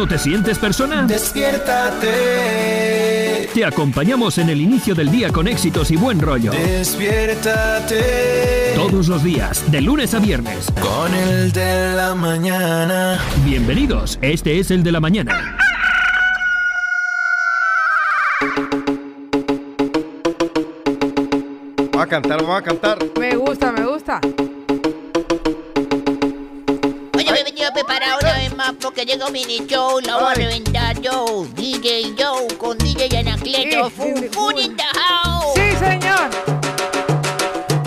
no te sientes persona? Despiértate. Te acompañamos en el inicio del día con éxitos y buen rollo. Despiértate. Todos los días, de lunes a viernes. Con el de la mañana. Bienvenidos, este es el de la mañana. Vamos a cantar, vamos a cantar. Me gusta, me gusta. Porque llega un mini show, lo voy a reventar yo. DJ Joe con DJ Anacleto, Sí, Fun Fun sí. in the house. Sí, señor.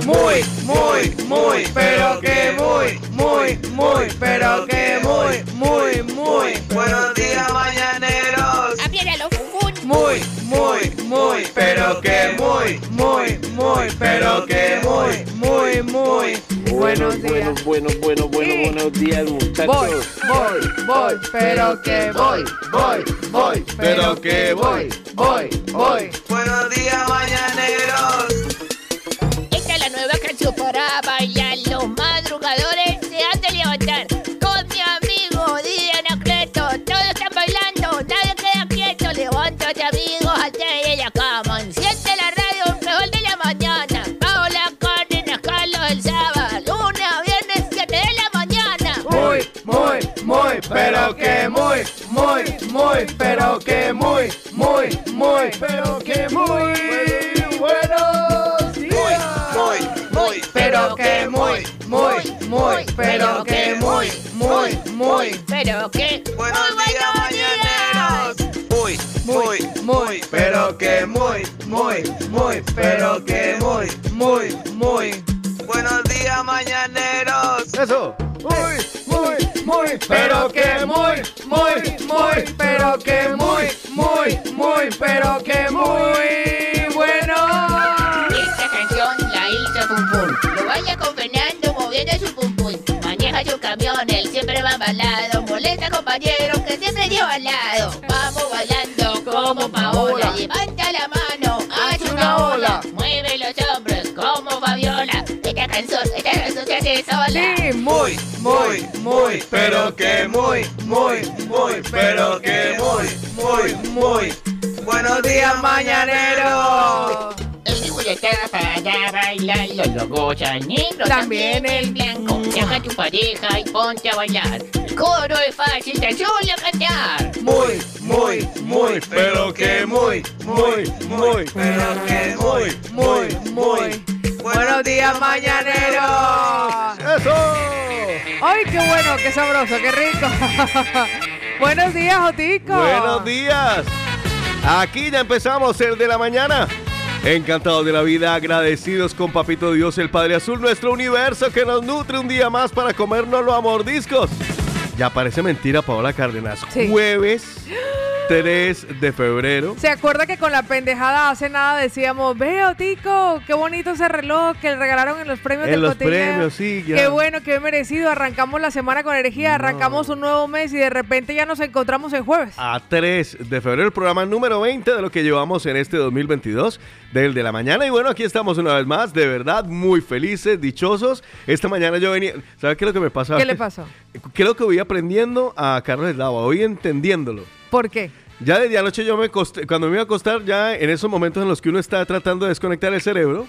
Muy, muy, muy, pero que muy, muy, muy, pero que muy, muy, muy. Buenos días, mañaneros. Apiéralo, Fun Fun. Muy, muy, muy, pero que muy, muy, muy, pero que muy, muy, muy. Buenos días. Bueno, bueno, bueno, Sí. buenos días, muchachos. Voy, voy, voy, pero que voy, voy, voy, Pero que voy, voy, voy. Buenos días, mañaneros. Esta es la nueva canción para bailar. Los madrugadores se han de levantar. Con mi amigo DJ Anacleto, todos están bailando, nadie queda quieto. Levántate, amigos, que muy, muy, muy, pero que muy, muy, muy, pero que muy. Buenos días. Muy, muy, pero que muy, muy, muy, pero que muy, muy, muy. Pero que. Buenos muy días, mañaneros. Muy, muy, muy, pero que muy, muy, muy, pero que muy, muy, muy. Buenos días, mañaneros. Eso. Muy, muy, muy, pero que muy, muy, muy, que muy, muy, muy, pero que muy bueno. Esta canción la hizo Pum Pum. Lo vaya con Fernando moviendo su pum pum. Maneja su camión, él siempre va balado. Molesta compañeros que siempre lleva al lado. Hace sola. Sí, Muy, muy, muy, pero que muy, muy, muy, pero que muy, muy, muy. Buenos días, mañaneros. El está para bailar, los logos negros También también el- blanco. Deja a tu pareja y ponte a bailar. El coro es fácil, tan solo cantar. Muy, muy, muy, pero que muy, muy, muy, pero que muy, muy, muy. Buenos días, mañaneros. ¡Eso! Ay, qué bueno, qué sabroso, qué rico. Buenos días, Jotico. Buenos días. Aquí ya empezamos el de la mañana. Encantados de la vida, agradecidos con Papito Dios, el Padre Azul, nuestro universo que nos nutre un día más para comérnoslo a mordiscos. Ya parece mentira, Paola Cárdenas. Sí. Jueves 3 de febrero. ¿Se acuerda que con la pendejada hace nada decíamos, veo, Tico, qué bonito ese reloj que le regalaron en los premios En del los Cotilleo"? premios, sí, ya. Qué bueno, qué merecido. Arrancamos la semana con energía, arrancamos un nuevo mes y de repente ya nos encontramos el jueves. A 3 de febrero, el programa número 20 de lo que llevamos en este 2022 del de la mañana. Y bueno, aquí estamos una vez más, de verdad, muy felices, dichosos. Esta mañana yo venía, ¿sabe qué es lo que me pasa? ¿Qué le pasó? Creo que voy aprendiendo a Carlos Eslava, voy entendiéndolo. ¿Por qué? Ya desde anoche yo me acosté, cuando me iba a acostar, ya en esos momentos en los que uno está tratando de desconectar el cerebro,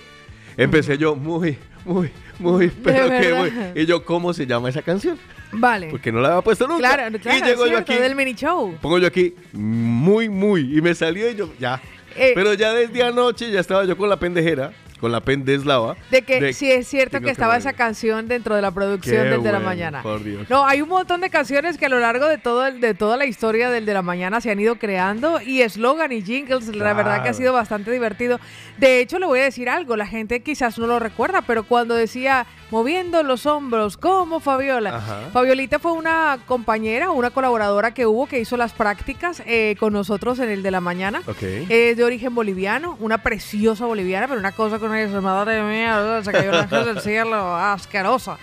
empecé yo muy, muy, muy, pero que muy. Y yo, ¿cómo se llama esa canción? Vale. Porque no la había puesto nunca. Claro, claro, y llego es yo aquí, del mini show. pongo yo aquí, muy, muy, y me salió y yo, ya. Eh, pero ya desde anoche ya estaba yo con la pendejera, con la pendeslava. De que sí es cierto que estaba esa canción dentro de la producción Qué del de la mañana. por Dios. No, hay un montón de canciones que a lo largo de todo el- de toda la historia del de la mañana se han ido creando y eslogan y jingles, la verdad que ha sido bastante divertido. De hecho, le voy a decir algo, la gente quizás no lo recuerda, pero cuando decía moviendo los hombros como Fabiola. Ajá. Fabiolita fue una compañera, una colaboradora que hubo que hizo las prácticas eh, con nosotros en el de la mañana. Ok. Es de origen boliviano, una preciosa boliviana, pero una cosa con eso, madre mía, se cayó un ángel del cielo, asquerosa.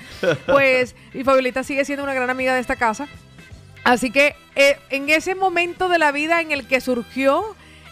Pues, y Fabiolita sigue siendo una gran amiga de esta casa. Así que eh, en ese momento de la vida en el que surgió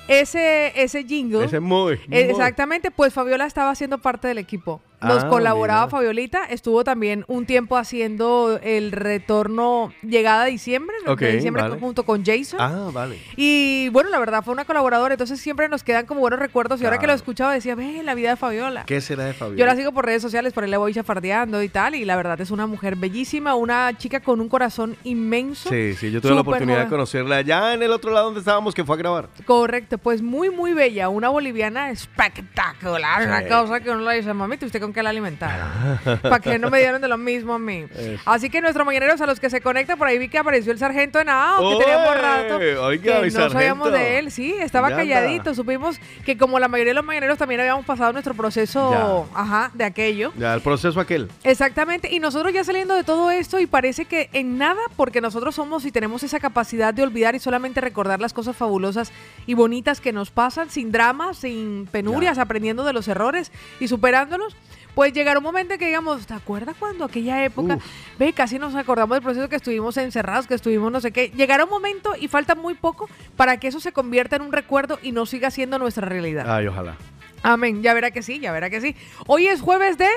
ese, ese jingle, Ese muy, eh, muy. exactamente, pues Fabiola estaba siendo parte del equipo. Nos Ah, colaboraba mira. Fabiolita. Estuvo también un tiempo haciendo el retorno llegada a diciembre, de diciembre vale. junto con Jason. Ah, vale. Y bueno, la verdad fue una colaboradora, entonces siempre nos quedan como buenos recuerdos. Y ahora que lo escuchaba decía, ve la vida de Fabiola. ¿Qué será de Fabiola? Yo la sigo por redes sociales, por ahí le voy chafardeando y tal. Y la verdad es una mujer bellísima, una chica con un corazón inmenso. Sí, sí, yo tuve la oportunidad de conocerla allá en el otro lado donde estábamos, que fue a grabar. Correcto, pues muy, muy bella. Una boliviana espectacular. Una Sí. cosa que uno le dice, mamita, ¿usted con qué la alimentaron? ¿Para qué no me dieron de lo mismo a mí? Así que nuestros mañaneros a los que se conectan, por ahí vi que apareció el sargento Henao, que teníamos rato. Oiga, que no sabíamos de él, sí, estaba Ya calladito. anda. Supimos que como la mayoría de los mañaneros también habíamos pasado nuestro proceso, ajá, de aquello. Ya, el proceso aquel. Exactamente, y nosotros ya saliendo de todo esto y parece que en nada, porque nosotros somos y tenemos esa capacidad de olvidar y solamente recordar las cosas fabulosas y bonitas que nos pasan, sin dramas, sin penurias, aprendiendo de los errores y superándolos. Pues llegará un momento en que digamos, ¿te acuerdas cuando aquella época? Uf. Ve, casi nos acordamos del proceso que estuvimos encerrados, que estuvimos no sé qué. Llegará un momento y falta muy poco para que eso se convierta en un recuerdo y no siga siendo nuestra realidad. Ay, ojalá. Amén, ya verá que sí, ya verá que sí. Hoy es jueves de...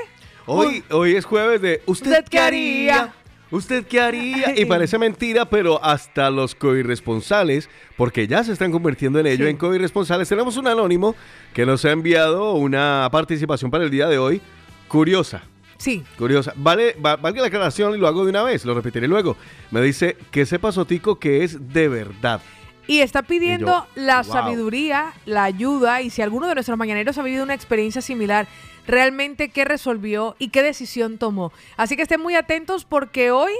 Hoy, hoy es jueves de ¿Usted, ¿Usted qué haría? haría? ¿Usted qué haría? Y parece mentira, pero hasta los coirresponsables, porque ya se están convirtiendo en ello, Sí. en coirresponsables. Tenemos un anónimo que nos ha enviado una participación para el día de hoy curiosa. Sí, Curiosa. Vale, va- valga la aclaración y lo hago de una vez, lo repetiré luego. Me dice que sepa Sotico que es de verdad. Y está pidiendo Y yo, la wow. sabiduría, la ayuda y si alguno de nuestros mañaneros ha vivido una experiencia similar, realmente qué resolvió y qué decisión tomó. Así que estén muy atentos porque hoy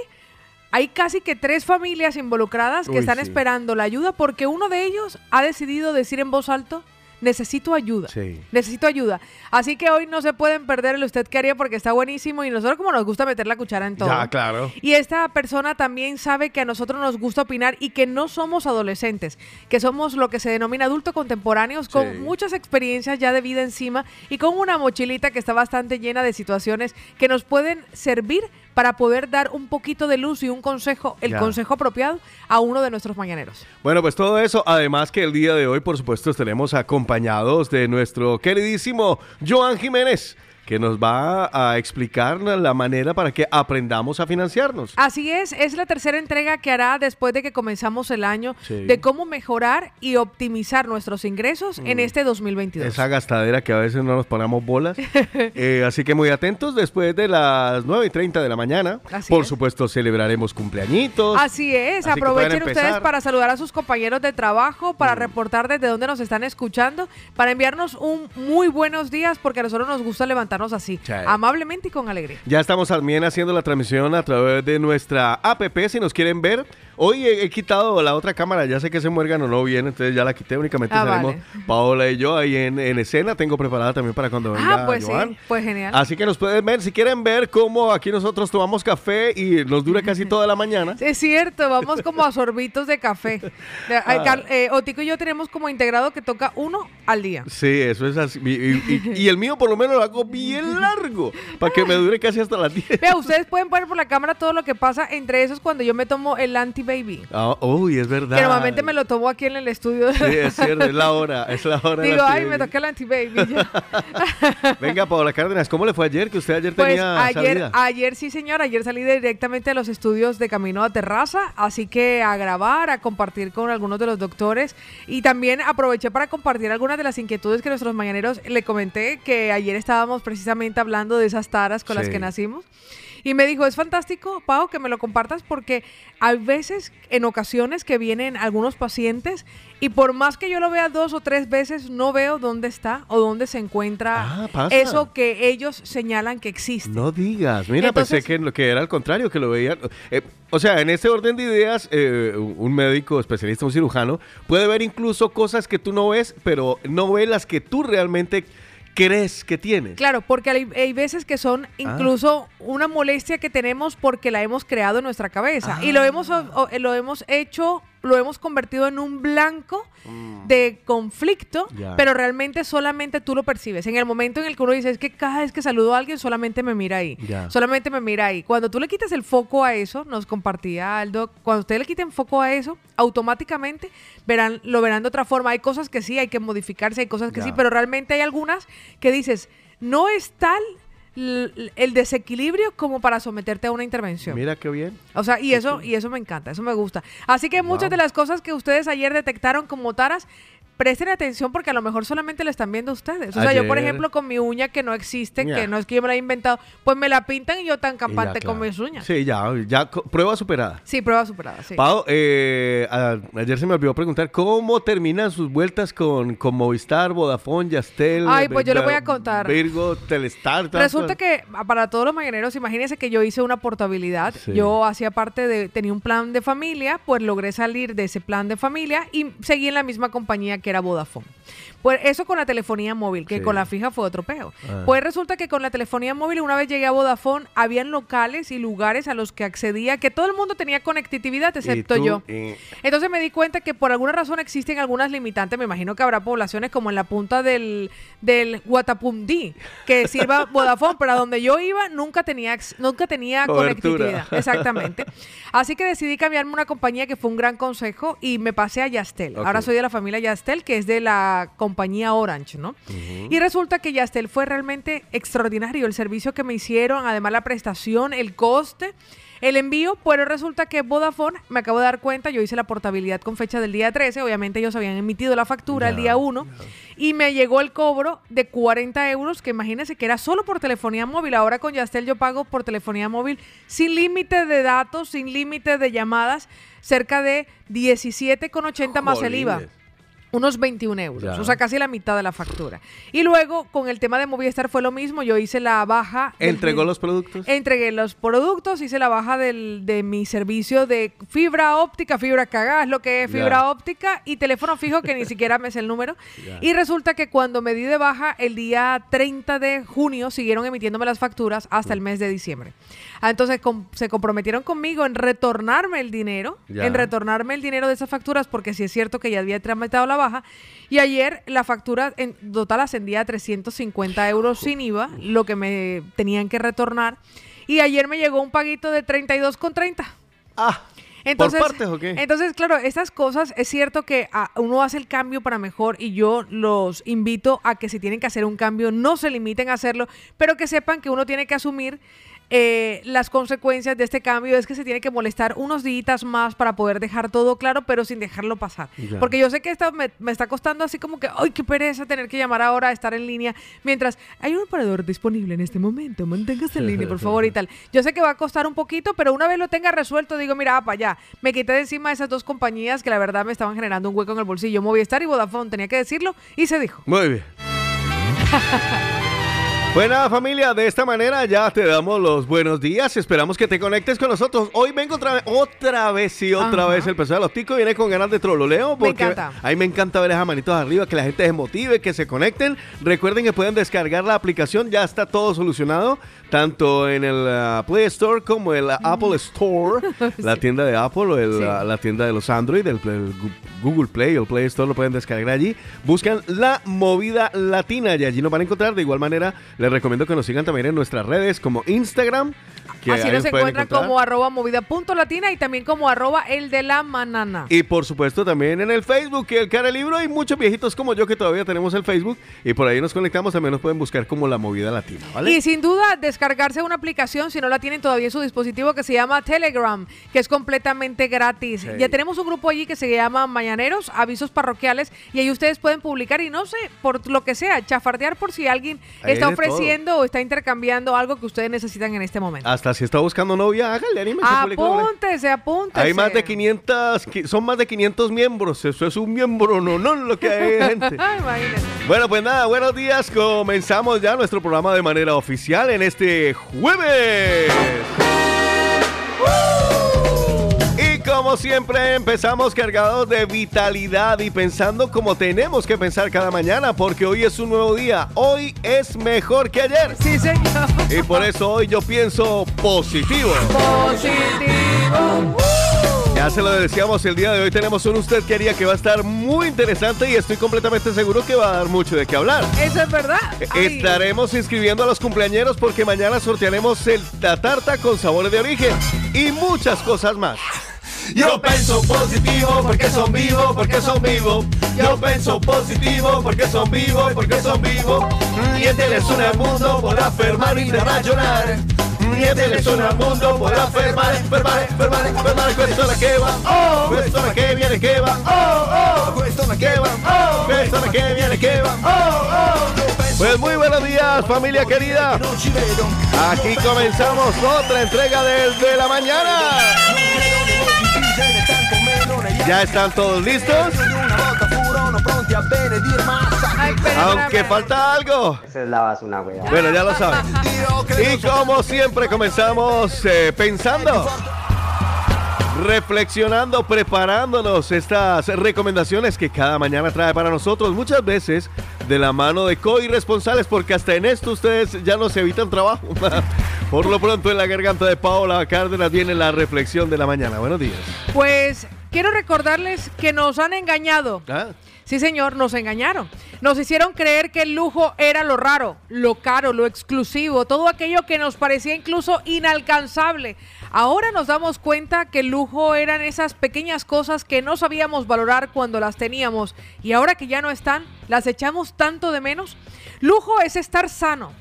hay casi que tres familias involucradas que Uy, están sí. esperando la ayuda porque uno de ellos ha decidido decir en voz alto, necesito ayuda. Sí. Necesito ayuda. Así que hoy no se pueden perder el usted que haría porque está buenísimo y nosotros como nos gusta meter la cuchara en todo. Ya, claro. Y esta persona también sabe que a nosotros nos gusta opinar y que no somos adolescentes, que somos lo que se denomina adultos contemporáneos con Sí. muchas experiencias ya de vida encima y con una mochilita que está bastante llena de situaciones que nos pueden servir para poder dar un poquito de luz y un consejo, el Ya. consejo apropiado a uno de nuestros mañaneros. Bueno, pues todo eso, además que el día de hoy, por supuesto, estaremos acompañados de nuestro queridísimo Joan Jiménez, que nos va a explicar la manera para que aprendamos a financiarnos. Así es, es la tercera entrega que hará después de que comenzamos el año Sí. de cómo mejorar y optimizar nuestros ingresos en este 2022. Mm. Esa gastadera que a veces no nos ponemos bolas. Eh, así que muy atentos, después de las 9 y 30 de la mañana. Así por es. supuesto, celebraremos cumpleañitos. Así es, Así aprovechen ustedes. Mm. para saludar a sus compañeros de trabajo, para reportar desde dónde nos están escuchando, para enviarnos un muy buenos días, porque a nosotros nos gusta levantarnos así, Sí. amablemente y con alegría. Ya estamos también haciendo la transmisión a través de nuestra app, si nos quieren ver. Hoy he, he quitado la otra cámara, ya sé que se muergan o no bien, entonces ya la quité, únicamente Ah, salimos vale. Paola y yo ahí en, en escena. Tengo preparada también para cuando venga Ah, pues Joan. sí, pues genial. Así que nos pueden ver, si quieren ver cómo aquí nosotros tomamos café y nos dura casi toda la mañana. Es cierto, vamos como a sorbitos de café. Ah. Eh, Otico y yo tenemos como integrado que toca uno al día. Sí, eso es así. Y, y- y el mío por lo menos lo hago bien largo, para que me dure casi hasta las 10. Vea, ustedes pueden poner por la cámara todo lo que pasa entre esos cuando yo me tomo el anti-baby. Ah, uy, es verdad. Que normalmente me lo tomo aquí en el estudio. Sí, es cierto, es la hora, es la hora. Digo, ay, me toqué el anti-baby. ya. Venga, Paola Cárdenas, ¿cómo le fue ayer? Que usted ayer Pues tenía ayer, salida. ayer sí, señor, ayer salí directamente de los estudios de Camino a Terraza, así que a grabar, a compartir con algunos de los doctores y también aproveché para compartir algunas de las inquietudes que nuestros mañaneros le comenté que ayer estábamos precisamente hablando de esas taras con las que nacimos. Y me dijo, es fantástico, Pau, que me lo compartas porque hay veces, en ocasiones, que vienen algunos pacientes y por más que yo lo vea dos o tres veces, no veo dónde está o dónde se encuentra Ah, eso que ellos señalan que existe. No digas, mira, Entonces- pensé que, lo que era al contrario, que lo veían. eh, o sea, en este orden de ideas, eh, un médico especialista, un cirujano, puede ver incluso cosas que tú no ves, pero no ve las que tú realmente crees que tienes. Claro, porque hay, hay veces que son Ah. incluso una molestia que tenemos porque la hemos creado en nuestra cabeza y Ah. lo hemos o- o- lo hemos hecho, lo hemos convertido en un blanco de conflicto, Mm. Pero realmente solamente tú lo percibes. En el momento en el que uno dice es que cada vez que saludo a alguien solamente me mira ahí, solamente me mira ahí. Cuando tú le quitas el foco a eso, nos compartía Aldo, cuando ustedes le quiten foco a eso, automáticamente verán, lo verán de otra forma. Hay cosas que sí, hay que modificarse, hay cosas que sí, pero realmente hay algunas que dices, no es tal el desequilibrio como para someterte a una intervención. Mira qué bien. O sea, y eso, y eso me encanta, eso me gusta. Así que muchas Wow. de las cosas que ustedes ayer detectaron como taras, presten atención porque a lo mejor solamente lo están viendo ustedes. O sea, yo por ejemplo con mi uña que no existe, que no es que yo me la he inventado, pues me la pintan y yo tan campante con claro. mis uñas. Sí, ya, ya, prueba superada. Sí, prueba superada, sí. Pau, eh, a- ayer se me olvidó preguntar cómo terminan sus vueltas con, con Movistar, Vodafone, Yastel. Ay, pues yo le voy a contar. Virgo, Telestar. Resulta que ah, para todos los mañaneros, imagínense que yo hice una portabilidad. Sí. Yo hacía parte de, tenía un plan de familia, pues logré salir de ese plan de familia y seguí en la misma compañía que era Vodafone. Pues eso con la telefonía móvil, que Sí. con la fija fue otro peo. Ah. Pues resulta que con la telefonía móvil, una vez llegué a Vodafone, habían locales y lugares a los que accedía que todo el mundo tenía conectividad, excepto tú, yo. Entonces me di cuenta que por alguna razón existen algunas limitantes. Me imagino que habrá poblaciones como en la punta del, del Guatapundí que sirva Vodafone, pero a donde yo iba nunca tenía, nunca tenía Cobertura. conectividad. Exactamente. Así que decidí cambiarme una compañía que fue un gran consejo y me pasé a Yastel. Ahora soy de la familia Yastel, que es de la compañía Orange, ¿no? Y resulta que Yastel fue realmente extraordinario. El servicio que me hicieron, además la prestación, el coste. El envío, pero resulta que Vodafone, me acabo de dar cuenta, yo hice la portabilidad con fecha del día 13, obviamente ellos habían emitido la factura el día 1 y me llegó el cobro de 40 euros, que imagínense que era solo por telefonía móvil. Ahora con Yastel yo pago por telefonía móvil sin límite de datos, sin límite de llamadas, cerca de 17,80 más el IVA. Unos 21 euros, Ya. o sea, casi la mitad de la factura. Y luego, con el tema de Movistar fue lo mismo, yo hice la baja. del- ¿Entregó los productos? Entregué los productos, hice la baja del, de mi servicio de fibra óptica, fibra cagada, es lo que es Ya. fibra óptica, y teléfono fijo, que ni siquiera me sé el número. Ya. Y resulta que cuando me di de baja, el día 30 de junio, siguieron emitiéndome las facturas hasta el mes de diciembre. Ah, entonces com- se comprometieron conmigo en retornarme el dinero, en retornarme el dinero de esas facturas, porque sí es cierto que ya había tramitado la baja. Y ayer la factura en total ascendía a 350 euros sin IVA, lo que me tenían que retornar. Y ayer me llegó un paguito de 32,30. Ah, Entonces, ¿por partes o qué? entonces, claro, estas cosas es cierto que ah, uno hace el cambio para mejor y yo los invito a que si tienen que hacer un cambio no se limiten a hacerlo, pero que sepan que uno tiene que asumir eh, las consecuencias de este cambio es que se tiene que molestar unos días más para poder dejar todo claro, pero sin dejarlo pasar. Ya. Porque yo sé que esto me, me está costando así como que, ¡ay, qué pereza tener que llamar ahora, estar en línea! Mientras hay un operador disponible en este momento, manténgase en línea, por favor, y tal. Yo sé que va a costar un poquito, pero una vez lo tenga resuelto, digo, mira, para allá. Me quité de encima esas dos compañías que la verdad me estaban generando un hueco en el bolsillo. Movistar y Vodafone, tenía que decirlo, y se dijo. Muy bien. Buena familia, de esta manera ya te damos los buenos días. Esperamos que te conectes con nosotros. Hoy vengo otra vez, otra vez y otra Ajá. vez el de los ticos viene con ganas de trololeo. Me Porque encanta. a mí me encanta ver esas manitos arriba, que la gente se motive, que se conecten. Recuerden que pueden descargar la aplicación, ya está todo solucionado, tanto en el ah, Play Store como en la Apple Store, la tienda de Apple o el, Sí. ah, la tienda de los Android, el, el Google Play o el Play Store lo pueden descargar allí. Buscan la movida latina y allí nos van a encontrar. De igual manera, les recomiendo que nos sigan también en nuestras redes como Instagram. Que Así nos encuentran como arroba movida punto latina y también como arroba el de la manana. Y por supuesto también en el Facebook, el cara libro, hay muchos viejitos como yo que todavía tenemos el Facebook y por ahí nos conectamos, también nos pueden buscar como la movida latina, ¿vale? Y sin duda, descargarse una aplicación, si no la tienen todavía en su dispositivo, que se llama Telegram, que es completamente gratis. Sí. Ya tenemos un grupo allí que se llama Mañaneros, Avisos Parroquiales, y ahí ustedes pueden publicar y no sé, por lo que sea, chafardear por si alguien Ahí está todo. ofreciendo o está intercambiando algo que ustedes necesitan en este momento. Hasta si está buscando novia, hágale, anímese. Apúntese, apúntese. Hay más de 500, qui- son más de 500 miembros, eso es un miembro, no, no, lo que hay gente. Bueno, pues nada, buenos días. Comenzamos ya nuestro programa de manera oficial en este jueves. Y como siempre empezamos cargados de vitalidad y pensando como tenemos que pensar cada mañana porque hoy es un nuevo día, hoy es mejor que ayer. Sí, señor. Y por eso hoy yo pienso positivo. Positivo. Ya se lo decíamos el día de hoy, tenemos un usted que haría que va a estar muy interesante y estoy completamente seguro que va a dar mucho de qué hablar. Eso es verdad. Ay. Estaremos inscribiendo a los cumpleañeros porque mañana sortearemos el, la tarta con sabores de origen y muchas cosas más. Yo pienso positivo porque son vivos, porque son vivos. Yo pienso positivo porque son vivos, porque son vivos. Niente nessuno al mundo podrà fermarmi da ragionare. Niente nessuno al mundo podrà fermare, fermare, fermare, fermare questa la che va. Oh, la che viene che va. Oh, oh, la che va. Oh, la che viene che va. Oh, oh. Pues muy buenos días, familia querida. Aquí comenzamos otra entrega del de la mañana. ¿Ya están todos listos? Aunque falta algo. Esa es la basura, weón. Bueno, ya lo saben. Y como siempre comenzamos eh, pensando, reflexionando, preparándonos estas recomendaciones que cada mañana trae para nosotros, muchas veces de la mano de co-irresponsables, porque hasta en esto ustedes ya nos evitan trabajo. Por lo pronto en la garganta de Paola Cárdenas viene la reflexión de la mañana. Buenos días. Pues quiero recordarles que nos han engañado. Ah, Sí, señor, nos engañaron. Nos hicieron creer que el lujo era lo raro, lo caro, lo exclusivo, todo aquello que nos parecía incluso inalcanzable. Ahora nos damos cuenta que el lujo eran esas pequeñas cosas que no sabíamos valorar cuando las teníamos y ahora que ya no están, las echamos tanto de menos. Lujo es estar sano.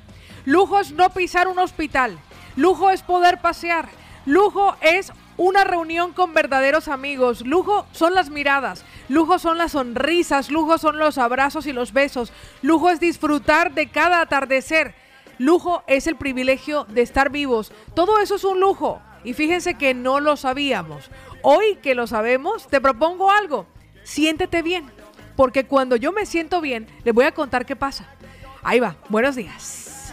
Lujo es no pisar un hospital. Lujo es poder pasear. Lujo es una reunión con verdaderos amigos. Lujo son las miradas. Lujo son las sonrisas. Lujo son los abrazos y los besos. Lujo es disfrutar de cada atardecer. Lujo es el privilegio de estar vivos. Todo eso es un lujo. Y fíjense que no lo sabíamos. Hoy que lo sabemos, te propongo algo. Siéntete bien. Porque cuando yo me siento bien, les voy a contar qué pasa. Ahí va. Buenos días.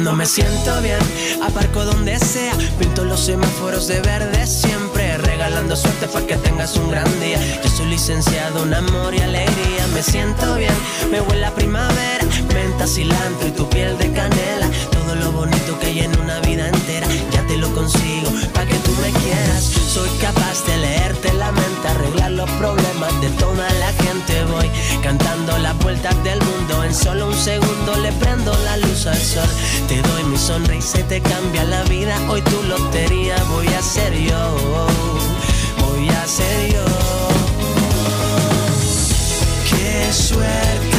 Cuando me siento bien, aparco donde sea, pinto los semáforos de verde siempre, regalando suerte para que tengas un gran día. Yo soy licenciado en amor y alegría, me siento bien, me huele a primavera, menta, cilantro y tu piel de canela, todo lo bonito que hay en una vida entera, ya te lo consigo, para que tú me quieras. Soy capaz de leerte la mente, arreglar los problemas de toda la gente, voy cantando las vueltas del mundo, en solo un segundo le prendo la luz al sol. Te doy mi sonrisa y te cambia la vida. Hoy tu lotería voy a ser yo. Voy a ser yo. Qué suerte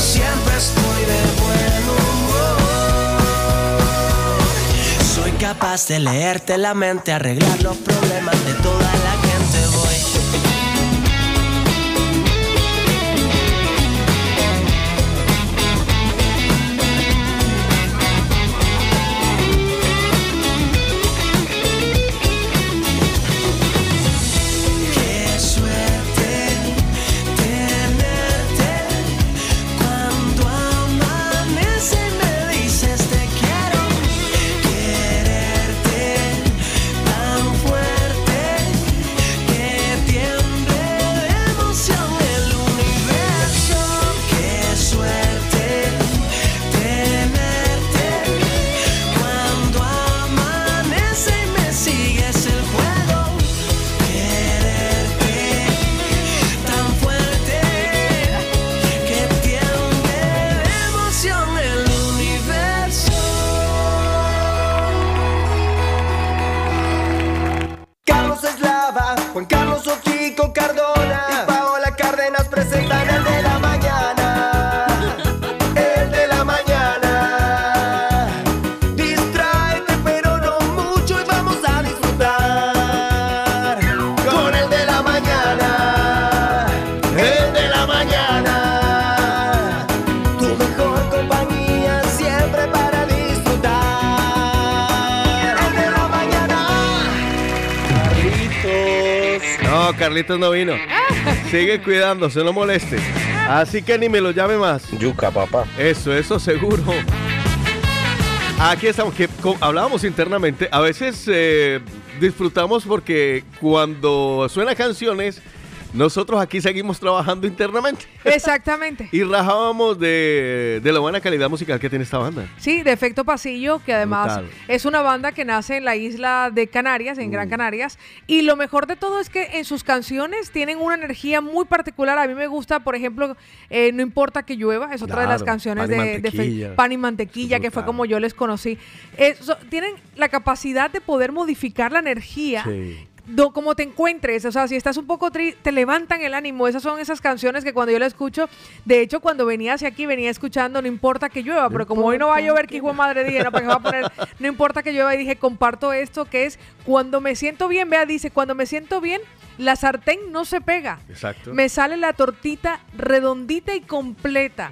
siempre estoy de buen humor. Soy capaz de leerte la mente, arreglar los problemas de toda la Carlitos no vino. Sigue cuidándose, no moleste. Así que ni me lo llame más. Yuca, papá. Eso, eso seguro. Aquí estamos, que hablábamos internamente. A veces eh, disfrutamos porque cuando suenan canciones, nosotros aquí seguimos trabajando internamente. Exactamente. Y rajábamos de, de la buena calidad musical que tiene esta banda. Sí, de Efecto Pasillo, que además es una banda que nace en la isla de Canarias, en Mm. Gran Canarias. Y lo mejor de todo es que en sus canciones tienen una energía muy particular. A mí me gusta, por ejemplo, eh, No importa que llueva, es otra de las canciones Pan de, de. Pan y Mantequilla, que fue como yo les conocí. Eh, so- tienen la capacidad de poder modificar la energía Sí. Do- como te encuentres, o sea, si estás un poco triste, te levantan el ánimo. Esas son esas canciones que cuando yo la escucho, de hecho, cuando venía hacia aquí, venía escuchando No importa que llueva, pero como hoy no va a llover, que hijo madre dije, no, ¿para qué va a poner No importa que llueva? Y dije, comparto esto que es cuando me siento bien, vea, dice, cuando me siento bien, la sartén no se pega. Exacto. Me sale la tortita redondita y completa.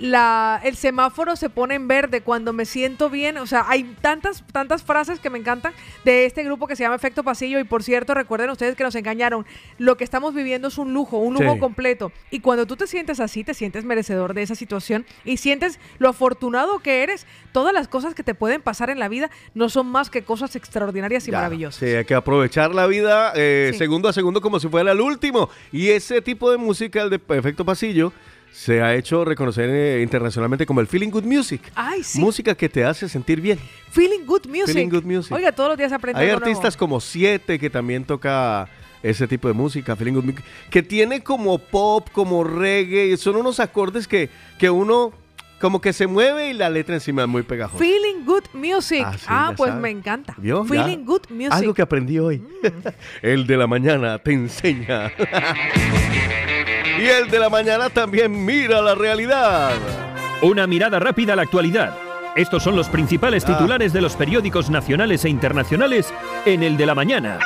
La, el semáforo se pone en verde cuando me siento bien. O sea, hay tantas, tantas frases que me encantan de este grupo que se llama Efecto Pasillo. Y por cierto, recuerden ustedes que nos engañaron. Lo que estamos viviendo es un lujo, un lujo Sí. completo. Y cuando tú te sientes así, te sientes merecedor de esa situación y sientes lo afortunado que eres, todas las cosas que te pueden pasar en la vida no son más que cosas extraordinarias y Ya, maravillosas. Sí, hay que aprovechar la vida eh, Sí. segundo segundo como si fuera el último. Y ese tipo de música, el de efecto pasillo, se ha hecho reconocer eh, internacionalmente como el Feeling Good Music. Ay, sí. Música que te hace sentir bien. Feeling Good Music. Feeling Good Music. Oiga, todos los días aprende Hay nuevo. artistas como Siete que también toca ese tipo de música, Feeling Good Music, que tiene como pop, como reggae, son unos acordes que, que uno como que se mueve y la letra encima es muy pegajosa. Feeling Good Music. Ah, Ah, sí, pues sabe. me encanta. ¿Vio? Ya. Feeling Good Music. Algo que aprendí hoy. el de la mañana te enseña. y el de la mañana también mira la realidad. Una mirada rápida a la actualidad. Estos son los principales Ah. titulares de los periódicos nacionales e internacionales en el de la mañana.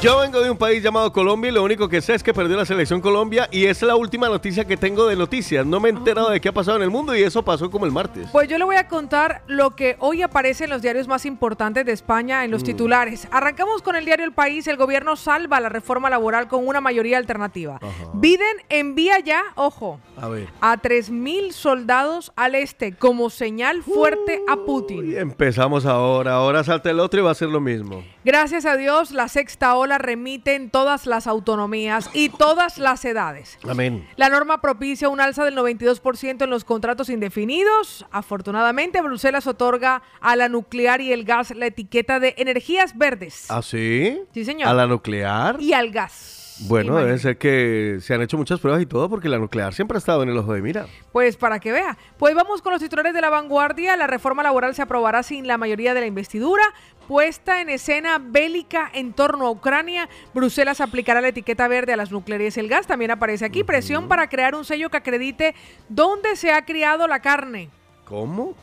Yo vengo de un país llamado Colombia y lo único que sé es que perdió la selección Colombia y es la última noticia que tengo de noticias. No me he enterado de qué ha pasado en el mundo y eso pasó como el martes. Pues yo le voy a contar lo que hoy aparece en los diarios más importantes de España en los Mm. titulares. Arrancamos con el diario El País. El gobierno salva la reforma laboral con una mayoría alternativa. Biden envía ya, ojo, A ver. a 3.000 soldados al este como señal fuerte a Putin. Y empezamos ahora, ahora salta el otro y va a ser lo mismo. Gracias a Dios, la sexta ola remite en todas las autonomías y todas las edades. Amén. La norma propicia un alza del 92% en los contratos indefinidos. Afortunadamente, Bruselas otorga a la nuclear y el gas la etiqueta de energías verdes. ¿Ah, sí? Sí, señor. ¿A la nuclear? Y al gas. Bueno, Imagínate. debe ser que se han hecho muchas pruebas y todo porque la nuclear siempre ha estado en el ojo de mira. Pues para que vea. Pues vamos con los titulares de la vanguardia. La reforma laboral se aprobará sin la mayoría de la investidura. Puesta en escena bélica en torno a Ucrania, Bruselas aplicará la etiqueta verde a las nucleares y el gas. También aparece aquí presión para crear un sello que acredite dónde se ha criado la carne. ¿Cómo?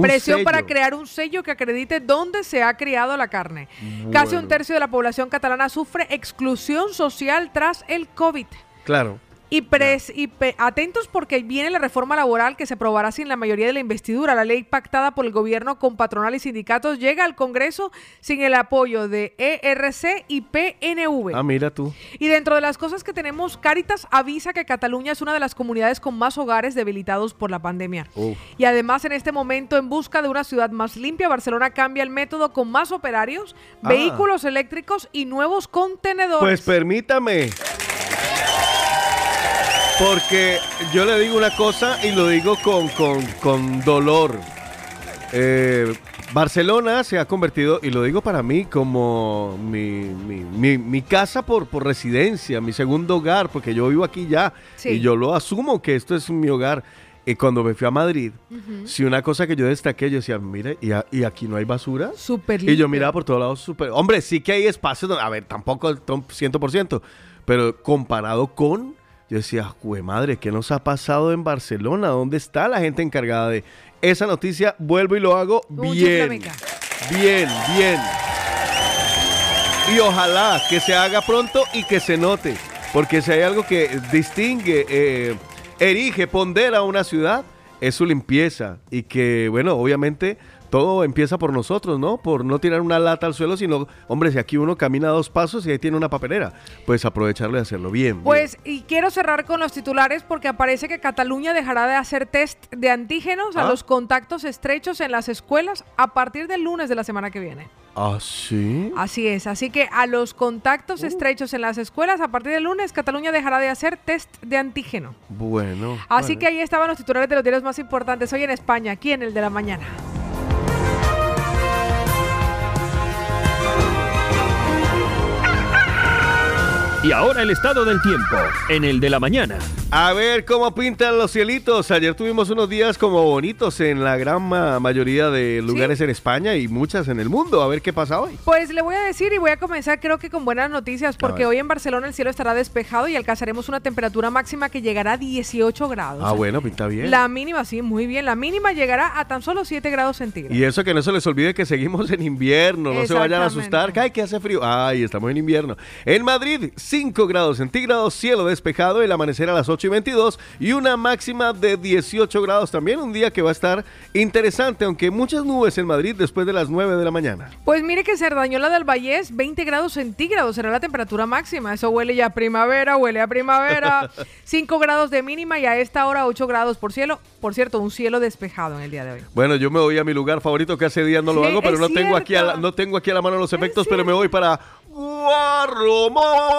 Presión para crear un sello que acredite dónde se ha criado la carne. Casi un tercio de la población catalana sufre exclusión social tras el COVID. Claro. Y, pres- y pe- atentos porque viene la reforma laboral que se aprobará sin la mayoría de la investidura. La ley pactada por el gobierno con patronal y sindicatos llega al Congreso sin el apoyo de ERC y PNV. Ah, mira tú. Y dentro de las cosas que tenemos, Caritas avisa que Cataluña es una de las comunidades con más hogares debilitados por la pandemia. Uf. Y además, en este momento, en busca de una ciudad más limpia, Barcelona cambia el método con más operarios, Ah. vehículos eléctricos y nuevos contenedores. Pues permítame. Porque yo le digo una cosa y lo digo con, con- con dolor. Eh, Barcelona se ha convertido, y lo digo para mí, como mi, mi- mi- mi casa por, por residencia, mi segundo hogar, porque yo vivo aquí ya Sí. y yo lo asumo que esto es mi hogar. Y cuando me fui a Madrid, si una cosa que yo destaqué, yo decía, mire, y, a- y aquí no hay basura. Súper Y yo miraba por todos lados súper... Hombre, sí que hay espacios, donde- a ver, tampoco el tom- 100%, pero comparado con... Yo decía, jue madre, ¿qué nos ha pasado en Barcelona? ¿Dónde está la gente encargada de esa noticia? Vuelvo y lo hago bien. Bien, bien. Y ojalá que se haga pronto y que se note. Porque si hay algo que distingue, eh, erige, pondera una ciudad, es su limpieza. Y que, bueno, obviamente todo empieza por nosotros, ¿no? Por no tirar una lata al suelo, sino, hombre, si aquí uno camina dos pasos y ahí tiene una papelera, pues aprovecharlo y hacerlo bien. bien. Pues, y quiero cerrar con los titulares porque aparece que Cataluña dejará de hacer test de antígenos a Ah. los contactos estrechos en las escuelas a partir del lunes de la semana que viene. ¿Ah, sí? Así es, así que a los contactos estrechos en las escuelas a partir del lunes Cataluña dejará de hacer test de antígeno. Bueno. Así vale. que ahí estaban los titulares de los diarios más importantes hoy en España, aquí en el de la mañana. Y ahora el estado del tiempo, en el de la mañana. A ver cómo pintan los cielitos. Ayer tuvimos unos días como bonitos en la gran ma- mayoría de lugares en España y muchas en el mundo. A ver qué pasa hoy. Pues le voy a decir y voy a comenzar creo que con buenas noticias porque hoy en Barcelona el cielo estará despejado y alcanzaremos una temperatura máxima que llegará a 18 grados. Ah, bueno, pinta bien. La mínima, sí, muy bien. La mínima llegará a tan solo 7 grados centígrados. Y eso que no se les olvide que seguimos en invierno, no se vayan a asustar. Ay, que hace frío. Ay, estamos en invierno. En Madrid, 5 grados centígrados, cielo despejado, el amanecer a las 8 y 22 y una máxima de 18 grados también. Un día que va a estar interesante, aunque muchas nubes en Madrid después de las 9 de la mañana. Pues mire que Cerdañola del Vallés, 20 grados centígrados será la temperatura máxima. Eso huele ya a primavera, huele a primavera. 5 grados de mínima y a esta hora 8 grados por cielo. Por cierto, un cielo despejado en el día de hoy. Bueno, yo me voy a mi lugar favorito que hace días no lo Sí, hago, pero no tengo, aquí a la, no tengo aquí a la mano los efectos, pero me voy para Guarromón.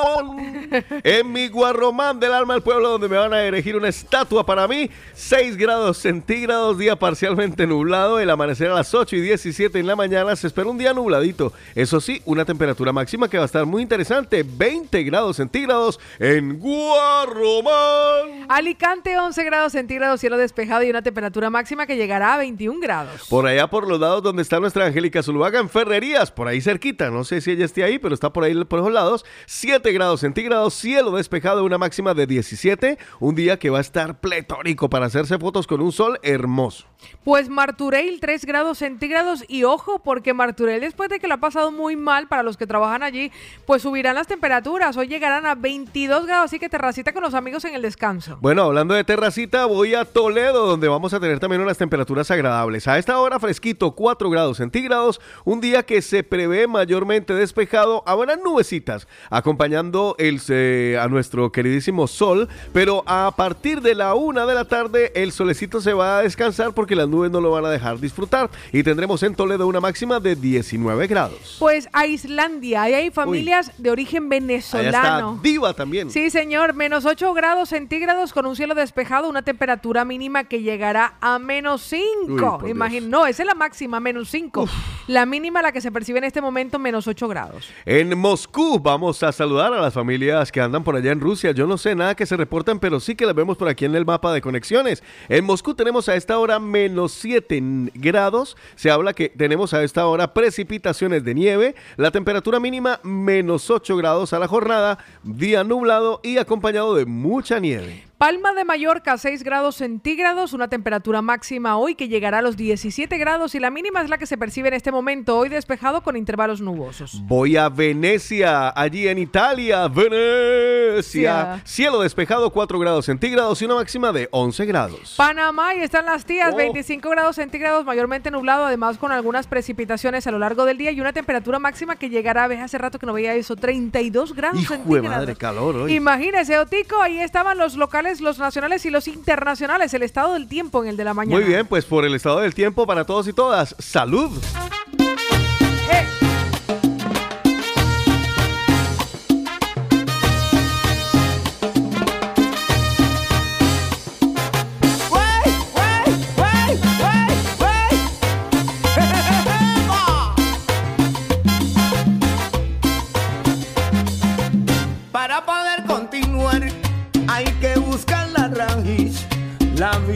en mi Guarromán del alma del pueblo, donde me van a erigir una estatua para mí. 6 grados centígrados, día parcialmente nublado. El amanecer a las 8 y 17 en la mañana. Se espera un día nubladito. Eso sí, una temperatura máxima que va a estar muy interesante. 20 grados centígrados en Guarromán. Alicante, 11 grados centígrados, cielo despejado y una temperatura máxima que llegará a 21 grados. Por allá por los lados donde está nuestra Angélica Zuluaga en Ferrerías, por ahí cerquita, no sé si ella esté ahí, pero está por ahí por esos lados. 7 grados centígrados, cielo despejado, una máxima de 17, un día que va a estar pletórico para hacerse fotos con un sol hermoso. Pues Marturell, 3 grados centígrados y ojo, porque Marturell después de que lo ha pasado muy mal para los que trabajan allí, pues subirán las temperaturas. Hoy llegarán a 22 grados, así que terracita con los amigos en el descanso. Bueno, hablando de terracita, voy a Toledo, donde vamos a tener también unas temperaturas agradables. A esta hora fresquito, 4 grados centígrados, un día que se prevé mayormente despejado, habrá nubecitas, acompañando el, eh, a nuestro queridísimo sol, pero a partir de la una de la tarde el solecito se va a descansar porque las nubes no lo van a dejar disfrutar y tendremos en Toledo una máxima de 19 grados. Pues a Islandia, ahí hay familias de origen Allá está venezolano. Diva también. Sí, señor, menos 8 grados centígrados con un cielo despejado, una temperatura mínima que llegará a menos 5. Uy, por Imagín- Dios. no, esa es la máxima, menos 5. La mínima, la que se percibe en este momento, menos 8 grados. En Moscú vamos a saludar a las familias que andan por allá en Rusia. Yo no sé nada que se reportan, pero sí que las vemos por aquí en el mapa de conexiones. En Moscú tenemos a esta hora menos 7 grados. Se habla que tenemos a esta hora precipitaciones de nieve. La temperatura mínima menos 8 grados a la jornada. Día nublado y acompañado de mucha nieve. Palma de Mallorca, 6 grados centígrados, una temperatura máxima hoy que llegará a los 17 grados y la mínima es la que se percibe en este momento, hoy despejado con intervalos nubosos. Voy a Venecia, allí en Italia, Venecia. Sí. Cielo despejado, 4 grados centígrados y una máxima de 11 grados. Panamá, ahí están las tías, Oh. 25 grados centígrados, mayormente nublado, además con algunas precipitaciones a lo largo del día y una temperatura máxima que llegará, ves hace rato que no veía eso, 32 grados Hijo de centígrados. madre, calor hoy. Imagínese, Otico, ahí estaban los locales, los nacionales y los internacionales, el estado del tiempo en el de la mañana. Muy bien, pues por el estado del tiempo para todos y todas, salud.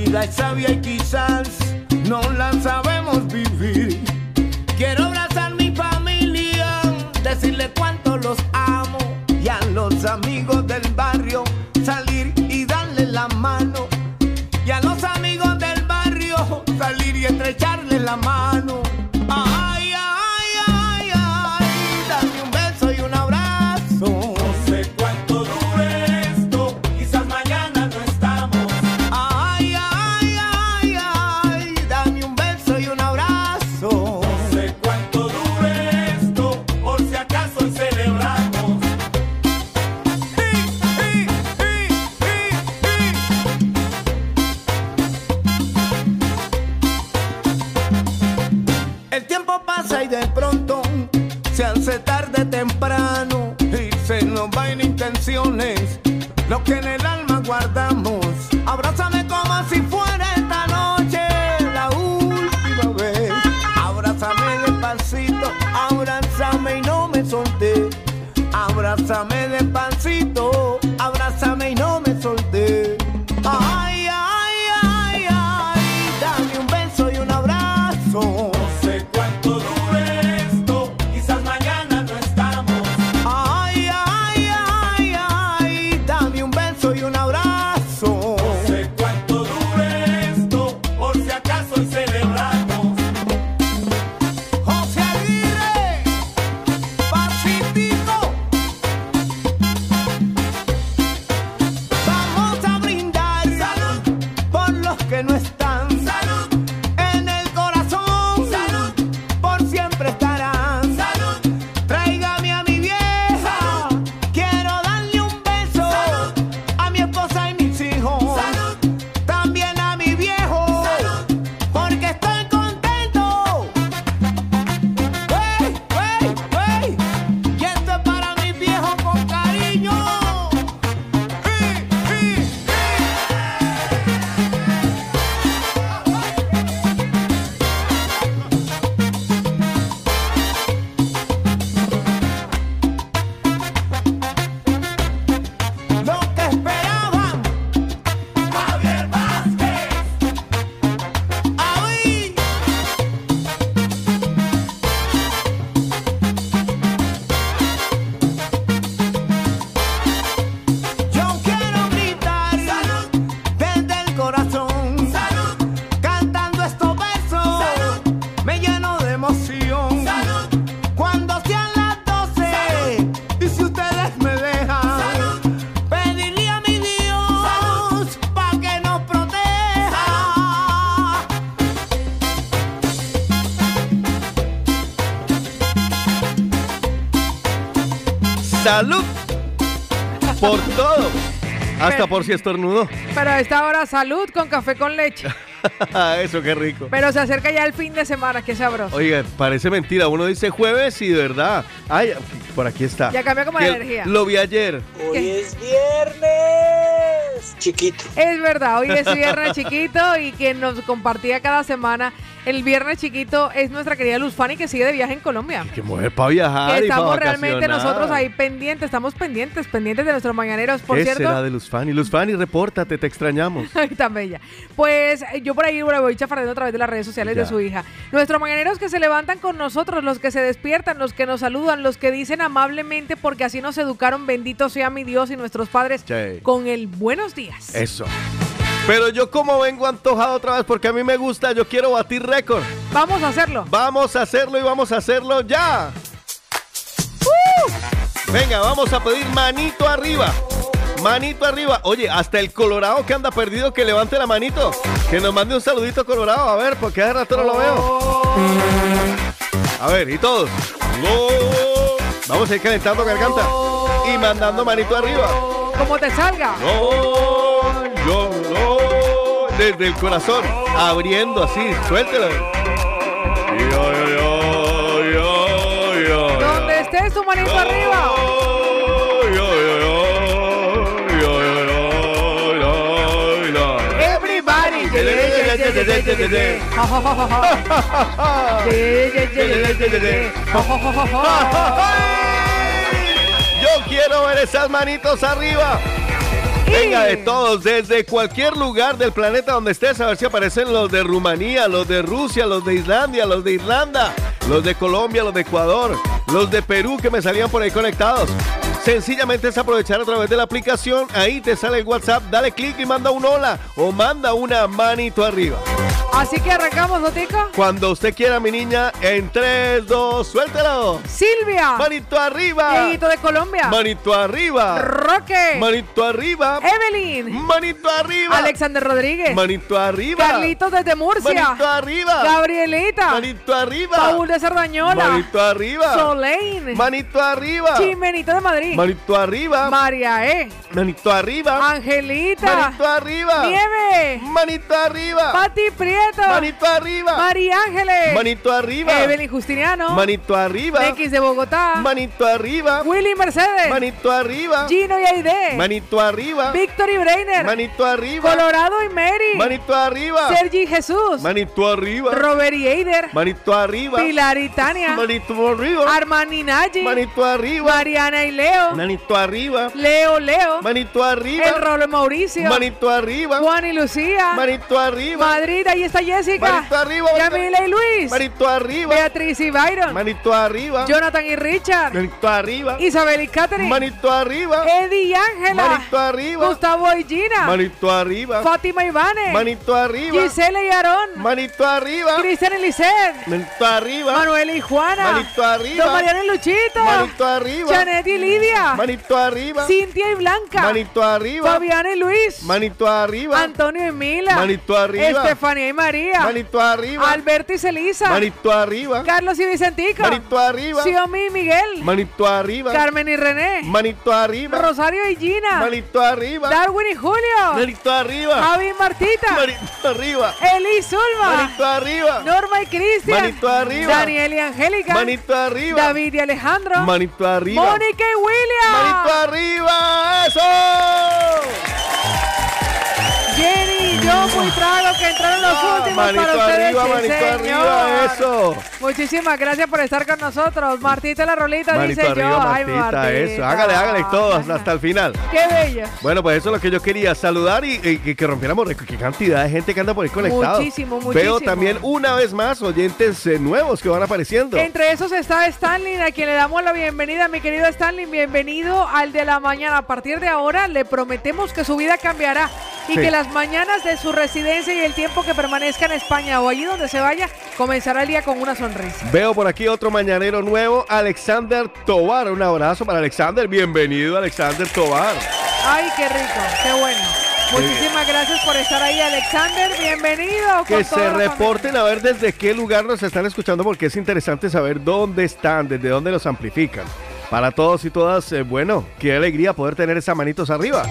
Vida es sabia y quizás no la sabemos vivir. Quiero abrazar mi familia, decirle cuánto los amo y a los amigos del barrio salir y darle la mano. Por si estornudo. Pero a esta hora, salud con café con leche. Eso, qué rico. Pero se acerca ya el fin de semana, qué sabroso. Oiga, parece mentira. Uno dice jueves y de verdad. Ay, por aquí está. Ya cambia como la energía. Lo vi ayer. Hoy es viernes. Chiquito. Es verdad, hoy es viernes chiquito y quien nos compartía cada semana el viernes chiquito es nuestra querida Luz Fanny que sigue de viaje en Colombia. Qué mujer para viajar. Que y pa' estamos realmente nosotros ahí pendientes, estamos pendientes, pendientes de nuestros mañaneros. Por ¿Qué cierto, será de Luz Fanny? Luz Fanny, repórtate, te extrañamos. Ay, tan bella. Pues eh, yo por ahí bueno, voy chafardeando a través de las redes sociales Ya. de su hija. Nuestros mañaneros que se levantan con nosotros, los que se despiertan, los que nos saludan, los que dicen amablemente porque así nos educaron, bendito sea mi Dios y nuestros padres, Sí. con el buenos días. Eso. Pero yo como vengo antojado otra vez porque a mí me gusta, yo quiero batir récord. Vamos a hacerlo. Vamos a hacerlo y vamos a hacerlo ya. Venga, vamos a pedir manito arriba. Manito arriba. Oye, hasta el Colorado que anda perdido, que levante la manito. Que nos mande un saludito Colorado. A ver, porque hace rato no lo veo. A ver, y todos. Vamos a ir calentando garganta. Y mandando manito arriba. Como te salga. Gol, yo, gol. Desde el corazón. Abriendo así. Suéltelo. Yo, yo, yo, yo. Donde estés tu manito arriba. Everybody. Yo quiero ver esas manitos arriba. Venga, de todos, desde cualquier lugar del planeta donde estés, a ver si aparecen los de Rumanía, los de Rusia, los de Islandia, los de Irlanda, los de Colombia, los de Ecuador, los de Perú que me salían por ahí conectados. Sencillamente es aprovechar a través de la aplicación, ahí te sale el WhatsApp, dale clic y manda un hola o manda una manito arriba. Así que arrancamos, Notico. Cuando usted quiera, mi niña, en 3, 2, suéltelo. Silvia. Manito arriba. Dieguito de Colombia. Manito arriba. Roque. Manito arriba. Evelyn. Manito arriba. Alexander Rodríguez. Manito arriba. Carlitos desde Murcia. Manito arriba. Gabrielita. Manito arriba. Paul de Sardañola. Manito arriba. Solein. Manito arriba. Chimenito de Madrid. Manito arriba. María E. Manito arriba. Angelita. Manito arriba. Nieve. Manito arriba. Pati Prieto. Manito arriba. María Ángeles. Manito arriba. Evelyn Justiniano. Manito arriba. X de Bogotá. Manito arriba. Willy Mercedes. Manito arriba. Gino y Aide. Manito arriba. Víctor y Breiner. Manito arriba. Colorado y Mary. Manito arriba. Sergi Jesús. Manito arriba. Robert y Eider. Manito arriba. Pilar y Tania. Manito arriba. Armani Nayi. Manito arriba. Mariana y Leo. Manito arriba. Leo Leo. Manito arriba. El Rolo Mauricio. Manito arriba. Juan y Lucía. Manito arriba. Madrid, ahí está Jessica. Manito arriba. Yamila y Luis. Manito arriba. Beatriz y Byron. Manito arriba. Jonathan y Richard. Manito arriba. Isabel y Catherine. Manito arriba. Eddie y Ángela. Manito arriba. Gustavo y Gina. Manito arriba. Fátima y Vane. Manito arriba. Gisela y Aarón. Manito arriba. Cristian y Lisset. Manito arriba. Manuel y Juana. Manito arriba. Don Mariano y Luchito. Manito arriba. Janet y Lidia. Manito arriba. Cintia y Blanca. Manito arriba. Fabián y Luis. Manito arriba. Antonio y Mila. Manito arriba. Estefanía y María. Manito arriba. Alberto y Celisa. Manito arriba. Carlos y Vicentico. Manito arriba. Xiomi y Miguel. Manito arriba. Carmen y René. Manito arriba. Rosario y Gina. Manito arriba. Darwin y Julio. Manito arriba. Javi y Martita. Manito arriba. Eli y Zulma. Manito arriba. Norma y Cristian. Manito arriba. Daniel y Angélica. Manito arriba. David y Alejandro. Manito arriba. Mónica y Manito arriba. Eso. Yo muy trago que entraron los Ah, últimos manito para ustedes. arriba, sí, manito señor. arriba, eso. Muchísimas gracias por estar con nosotros. Martita la rolita Manito dice arriba, yo. Ay, Martita, Martita. eso. Hágale, hágale todos hasta el final. Qué bello. Bueno, pues eso es lo que yo quería, saludar y, y- y que rompiéramos. Qué cantidad de gente que anda por ahí conectado. Muchísimo, Veo muchísimo. también una vez más oyentes eh, nuevos que van apareciendo. Entre esos está Stanley, a quien le damos la bienvenida, mi querido Stanley. Bienvenido al de la mañana. A partir de ahora le prometemos que su vida cambiará y Sí. que las mañanas de su residencia y el tiempo que permanezca en España o allí donde se vaya, comenzará el día con una sonrisa. Veo por aquí otro mañanero nuevo, Alexander Tobar. Un abrazo para Alexander. Bienvenido, Alexander Tobar. Ay, qué rico, qué bueno. Muchísimas gracias por estar ahí, Alexander. Bienvenido. Que se reporten a ver desde qué lugar nos están escuchando porque es interesante saber dónde están, desde dónde los amplifican. Para todos y todas, eh, bueno, qué alegría poder tener esas manitos arriba.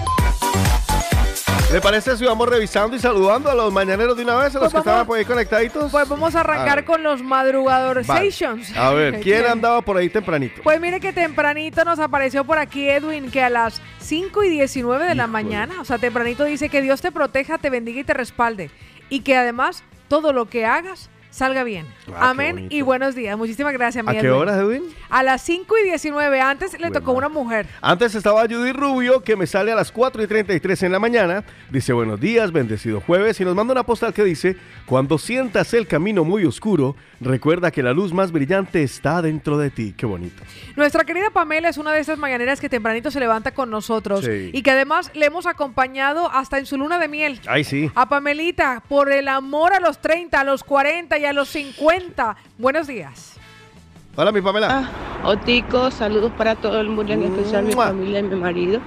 ¿Le parece si vamos revisando y saludando a los mañaneros de una vez, a los Pues que vamos- estaban por ahí conectaditos? Pues vamos a arrancar ver. con los madrugador Vale. stations. A ver, ¿quién andaba por ahí tempranito? Pues mire que tempranito nos apareció por aquí Edwin, que a las 5 y 19 de la mañana, o sea, tempranito dice que Dios te proteja, te bendiga y te respalde. Y que además todo lo que hagas salga bien. Ah, Amén y buenos días. Muchísimas gracias, mi ¿A qué Edwin. horas, Edwin? A las 5 y 19. Antes le Buen tocó una mujer. Antes estaba Judy Rubio, que me sale a las 4 y 33 en la mañana. Dice, buenos días, bendecido jueves. Y nos manda una postal que dice, cuando sientas el camino muy oscuro, recuerda que la luz más brillante está dentro de ti. Qué bonito. Nuestra querida Pamela es una de esas mañaneras que tempranito se levanta con nosotros Sí. y que además le hemos acompañado hasta en su luna de miel. Ay, sí. A Pamelita, por el amor a los 30, a los 40 y a los 50. Buenos días. Hola, mi Pamela. Ah, Otico, saludos para todo el mundo, en especial mi familia y mi marido.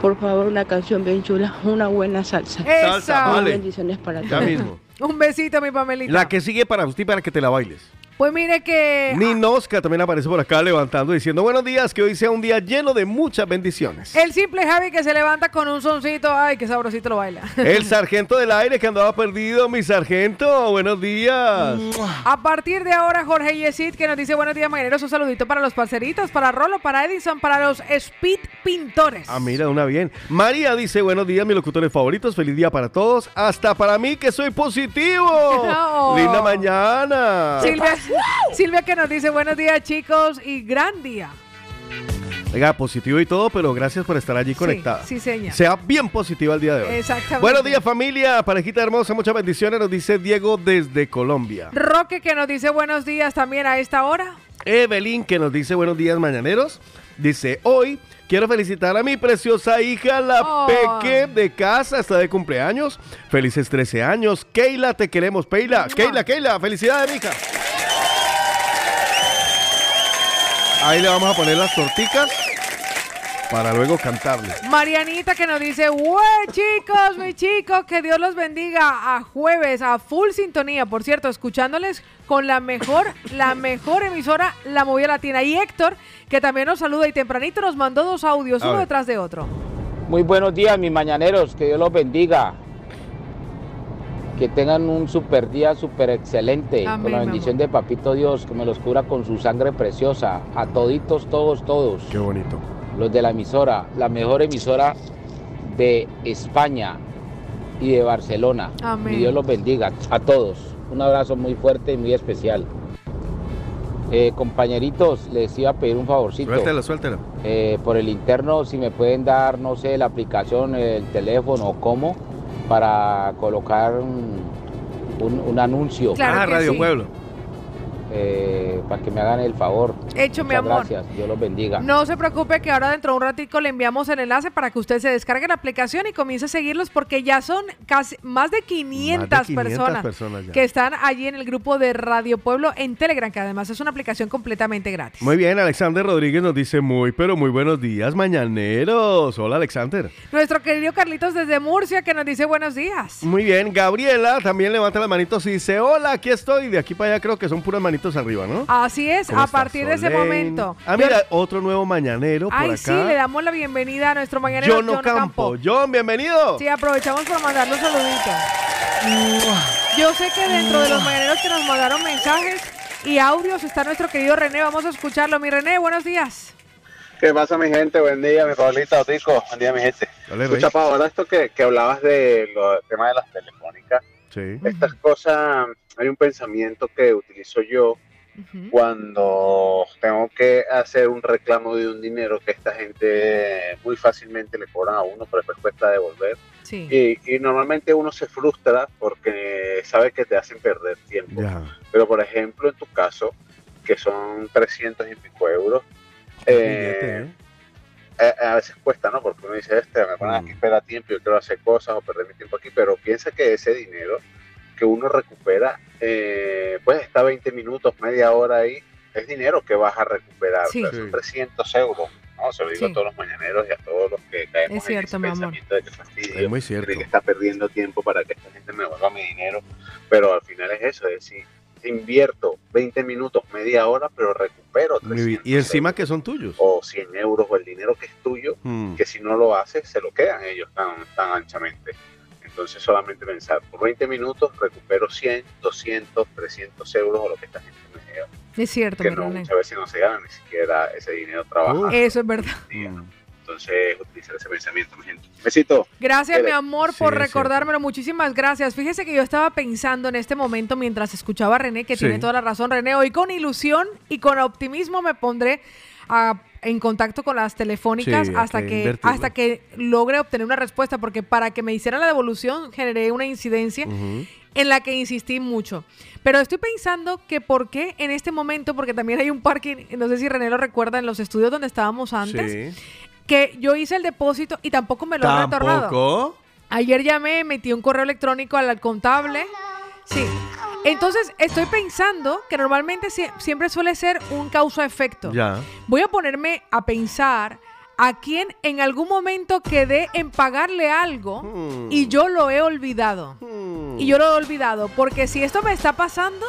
Por favor, una canción bien chula, una buena salsa. Salsa, Esa. vale. Bendiciones para Ya todos. mismo. Un besito, mi Pamelita. La que sigue para usted para que te la bailes. Pues mire que... Ninosca también aparece por acá levantando diciendo buenos días, que hoy sea un día lleno de muchas bendiciones. El simple Javi que se levanta con un soncito, ay, qué sabrosito lo baila. El sargento del aire que andaba perdido, mi sargento, buenos días. A partir de ahora, Jorge Yesid que nos dice buenos días, mañaneros. Un saludito para los parceritos, para Rolo, para Edison, para los Speed Pintores. Ah, mira, una bien. María dice, buenos días, mis locutores favoritos, feliz día para todos, hasta para mí que soy positivo. No. Linda mañana. Silvia, Silvia que nos dice buenos días, chicos, y gran día. Oiga, positivo y todo, pero gracias por estar allí Sí, conectada. sí, señor. Sea bien positiva el día de hoy. Exactamente. Buenos días, familia. Parejita hermosa, muchas bendiciones. Nos dice Diego desde Colombia. Roque que nos dice buenos días también a esta hora. Evelyn, que nos dice buenos días, mañaneros. Dice, hoy quiero felicitar a mi preciosa hija, la Oh. Peque de casa, está de cumpleaños. Felices 13 años. Keila, te queremos, Peila. Keila, Keila, felicidades, hija. Ahí le vamos a poner las torticas para luego cantarle. Marianita que nos dice, ¡Wey, chicos, mis chicos! Que Dios los bendiga a jueves, a full sintonía. Por cierto, escuchándoles con la mejor, la mejor emisora, La Movida Latina. Y Héctor, que también nos saluda y tempranito nos mandó dos audios, A uno ver. detrás de otro. Muy buenos días, mis mañaneros. Que Dios los bendiga. Que tengan un super día, super excelente. Amén, con la bendición de Papito Dios, que me los cubra con su sangre preciosa. A toditos, todos, todos. Qué bonito. Los de la emisora, la mejor emisora de España y de Barcelona. Amén. Y Dios los bendiga a todos. Un abrazo muy fuerte y muy especial. Eh, compañeritos, les iba a pedir un favorcito. Suéltela, suéltela. Eh, por el interno, si me pueden dar, no sé, la aplicación, el teléfono o cómo, para colocar un, un- un anuncio. Claro Ah, Radio sí. Pueblo. Eh, para que me hagan el favor. Hecho, mi Muchas amor. Gracias, Dios los bendiga. No se preocupe que ahora dentro de un ratico le enviamos el enlace para que usted se descargue la aplicación y comience a seguirlos porque ya son casi más de 500, Más de 500 personas, personas que están allí en el grupo de Radio Pueblo en Telegram, que además es una aplicación completamente gratis. Muy bien, Alexander Rodríguez nos dice muy, pero muy buenos días, mañaneros. Hola, Alexander. Nuestro querido Carlitos desde Murcia que nos dice buenos días. Muy bien, Gabriela también levanta las manitos y dice, hola, aquí estoy. De aquí para allá creo que son puras manitos arriba, ¿no? Así es, ¿Cómo a partir de ese momento. Ah, Yo- mira, otro nuevo mañanero por Ay, acá. sí, le damos la bienvenida a nuestro mañanero John Ocampo. John, bienvenido. Sí, aprovechamos para mandarle un saludito. Yo sé que dentro de los mañaneros que nos mandaron mensajes y audios está nuestro querido René. Vamos a escucharlo. Mi René, buenos días. ¿Qué pasa, mi gente? Buen día, mi Pablito, Otico. Buen día, mi gente. Dale, Escucha, ahora esto que, que hablabas de del tema de las telefónicas, Sí. estas cosas, hay un pensamiento que utilizo yo cuando tengo que hacer un reclamo de un dinero que esta gente muy fácilmente le cobran a uno, pero después cuesta devolver. Sí. Y, y normalmente uno se frustra porque sabe que te hacen perder tiempo. Ya. Pero por ejemplo, en tu caso, que son 300 y pico euros, eh, a, a veces cuesta, ¿no? Porque uno dice, este, me ponen aquí a esperar tiempo, yo quiero hacer cosas o perder mi tiempo aquí, pero piensa que ese dinero que uno recupera, eh, pues está 20 minutos, media hora ahí, es dinero que vas a recuperar. Sí. O sea, son 300 euros. ¿no? Se lo digo Sí. a todos los mañaneros y a todos los que caemos Es cierto, en mi ese amor. pensamiento de que fastidio, Es muy cierto. de que está perdiendo tiempo para que esta gente me devuelva mi dinero. Pero al final es eso, es decir, invierto 20 minutos, media hora, pero recupero Muy 300 bien. Y encima que son tuyos. o 100 euros o el dinero que es tuyo, Mm. que si no lo haces, se lo quedan ellos tan, tan anchamente. Entonces solamente pensar, por 20 minutos recupero 100, 200, 300 euros o lo que esta gente me lleva. Es cierto, Que no, muchas veces no se gana ni siquiera ese dinero trabajado. Eso es verdad. Entonces utilizar ese pensamiento, mi gente. Besito. Gracias, mi amor, por recordármelo. Muchísimas gracias. Fíjese que yo estaba pensando en este momento mientras escuchaba a René, que Sí. tiene toda la razón. René, hoy con ilusión y con optimismo me pondré a- en contacto con las telefónicas Sí, hasta que hasta que logre obtener una respuesta, porque para que me hicieran la devolución generé una incidencia Ujú. en la que insistí mucho. Pero estoy pensando que por qué en este momento, porque también hay un parque, no sé si René lo recuerda, en los estudios donde estábamos antes, Sí. Que yo hice el depósito y tampoco me lo han retornado. Ayer llamé, metí un correo electrónico al contable. Sí. Entonces, estoy pensando que normalmente sie- siempre suele ser un causa-efecto. Ya. Voy a ponerme a pensar a quién en algún momento quedé en pagarle algo Hmm. y yo lo he olvidado. Y yo lo he olvidado. Porque si esto me está pasando,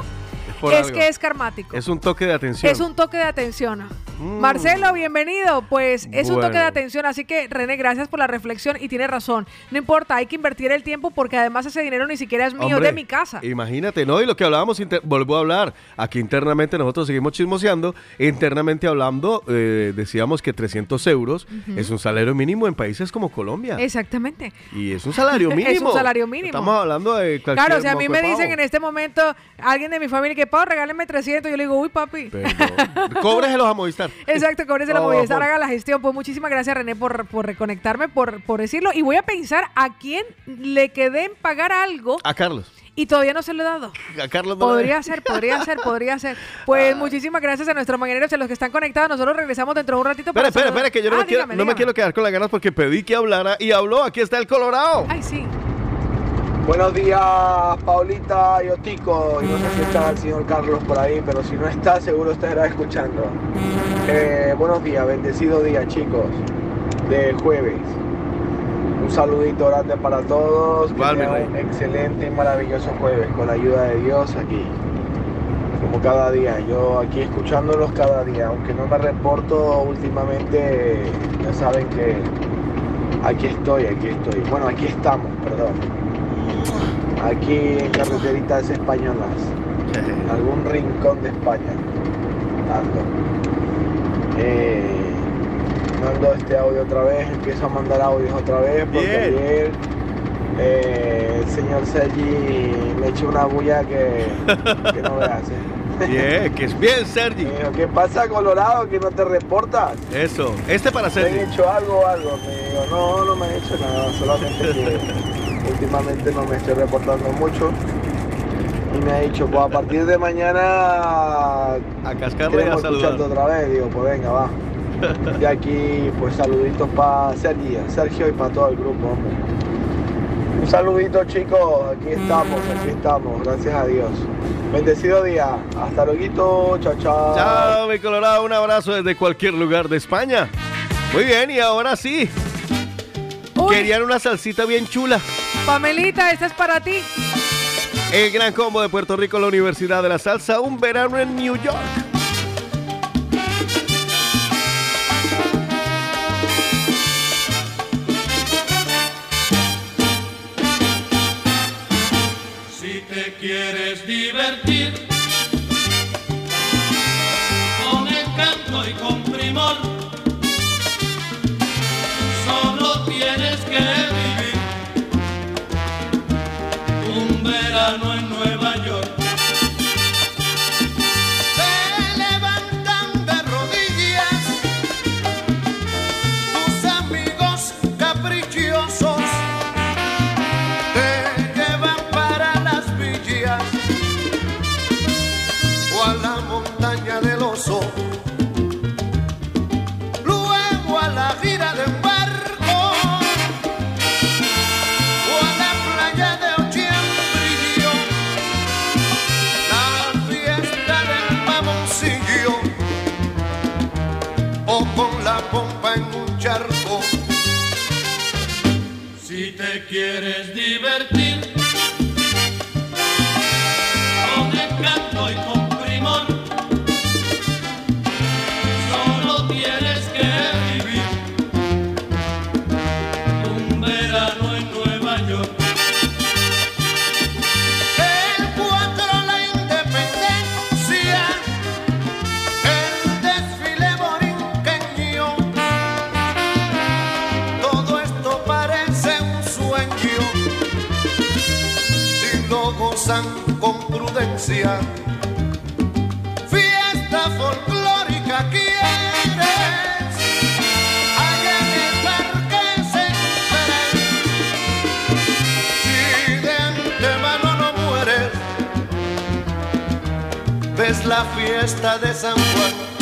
es algo. que es karmático. Es un toque de atención. Es un toque de atención. Marcelo, bienvenido. Pues es un toque de atención, así que René, gracias por la reflexión y tiene razón. No importa, hay que invertir el tiempo porque además ese dinero ni siquiera es mío, Hombre, de mi casa. Imagínate, ¿no? Y lo que hablábamos, vuelvo a hablar, aquí internamente nosotros seguimos chismoseando, internamente hablando, eh, decíamos que 300 euros es un salario mínimo en países como Colombia. Exactamente. Y es un salario Es un mínimo. salario mínimo. Estamos hablando de cualquier Claro, si a mí me dicen en este momento alguien de mi familia que, Pau, regáleme 300, yo le digo, uy, papi. Cóbreselos a Movistar. Exacto, cóbrese la Movistar, vapor. haga la gestión. Pues muchísimas gracias, René, por, por reconectarme, por, por decirlo. Y voy a pensar a quién le quedé en pagar algo A Carlos. y todavía no se lo he dado. A Carlos no Podría ser, podría ser, podría ser. Ah. Pues muchísimas gracias a nuestros mañaneros, a los que están conectados. Nosotros regresamos dentro de un ratito. Espera, espera, espera, que yo no, Ah, me, quiero, dígame, no me quiero quedar con las ganas porque pedí que hablara y habló. Aquí está el Colorado. Ay, sí. Buenos días, Paulita y Otico. Y no sé si está el señor Carlos por ahí, pero si no está, seguro estará escuchando. Eh, buenos días, bendecido día, chicos, de jueves. Un saludito grande para todos. Igual, un excelente y maravilloso jueves con la ayuda de Dios aquí. Como cada día, yo aquí escuchándolos cada día, aunque no me reporto últimamente, ya saben que aquí estoy, aquí estoy. Bueno, aquí estamos, perdón aquí en carreteritas españolas, en algún rincón de España. Ando. Eh, mando este audio otra vez, empiezo a mandar audios otra vez porque Bien. ayer eh, el señor Sergi me echó una bulla que, que no veas. eh. Bien, que es bien, Sergi. Me ¿Qué pasa, Colorado, que no te reportas? Eso. Este para ¿Te han Sergi. hecho algo algo? Me digo, no, no me han hecho nada, solamente que últimamente no me estoy reportando mucho. Y me ha dicho, pues a partir de mañana A cascarle y a otra vez. Digo, pues venga, va. Y aquí, pues saluditos para Sergio, Sergio y para todo el grupo, hombre. Un saludito, chicos. Aquí estamos, aquí estamos, gracias a Dios. Bendecido día. Hasta luego, chao, chao. Chao, mi Colorado. Un abrazo desde cualquier lugar de España. Muy bien, y ahora sí. Querían una salsita bien chula. Pamelita, esta es para ti. El gran combo de Puerto Rico, la Universidad de la Salsa, un verano en New York. Si te quieres divertir verano en Nueva York. Quieres divertir prudencia. Fiesta folclórica quieres. Allá en el parque central. Si de antemano no mueres, ves la fiesta de San Juan.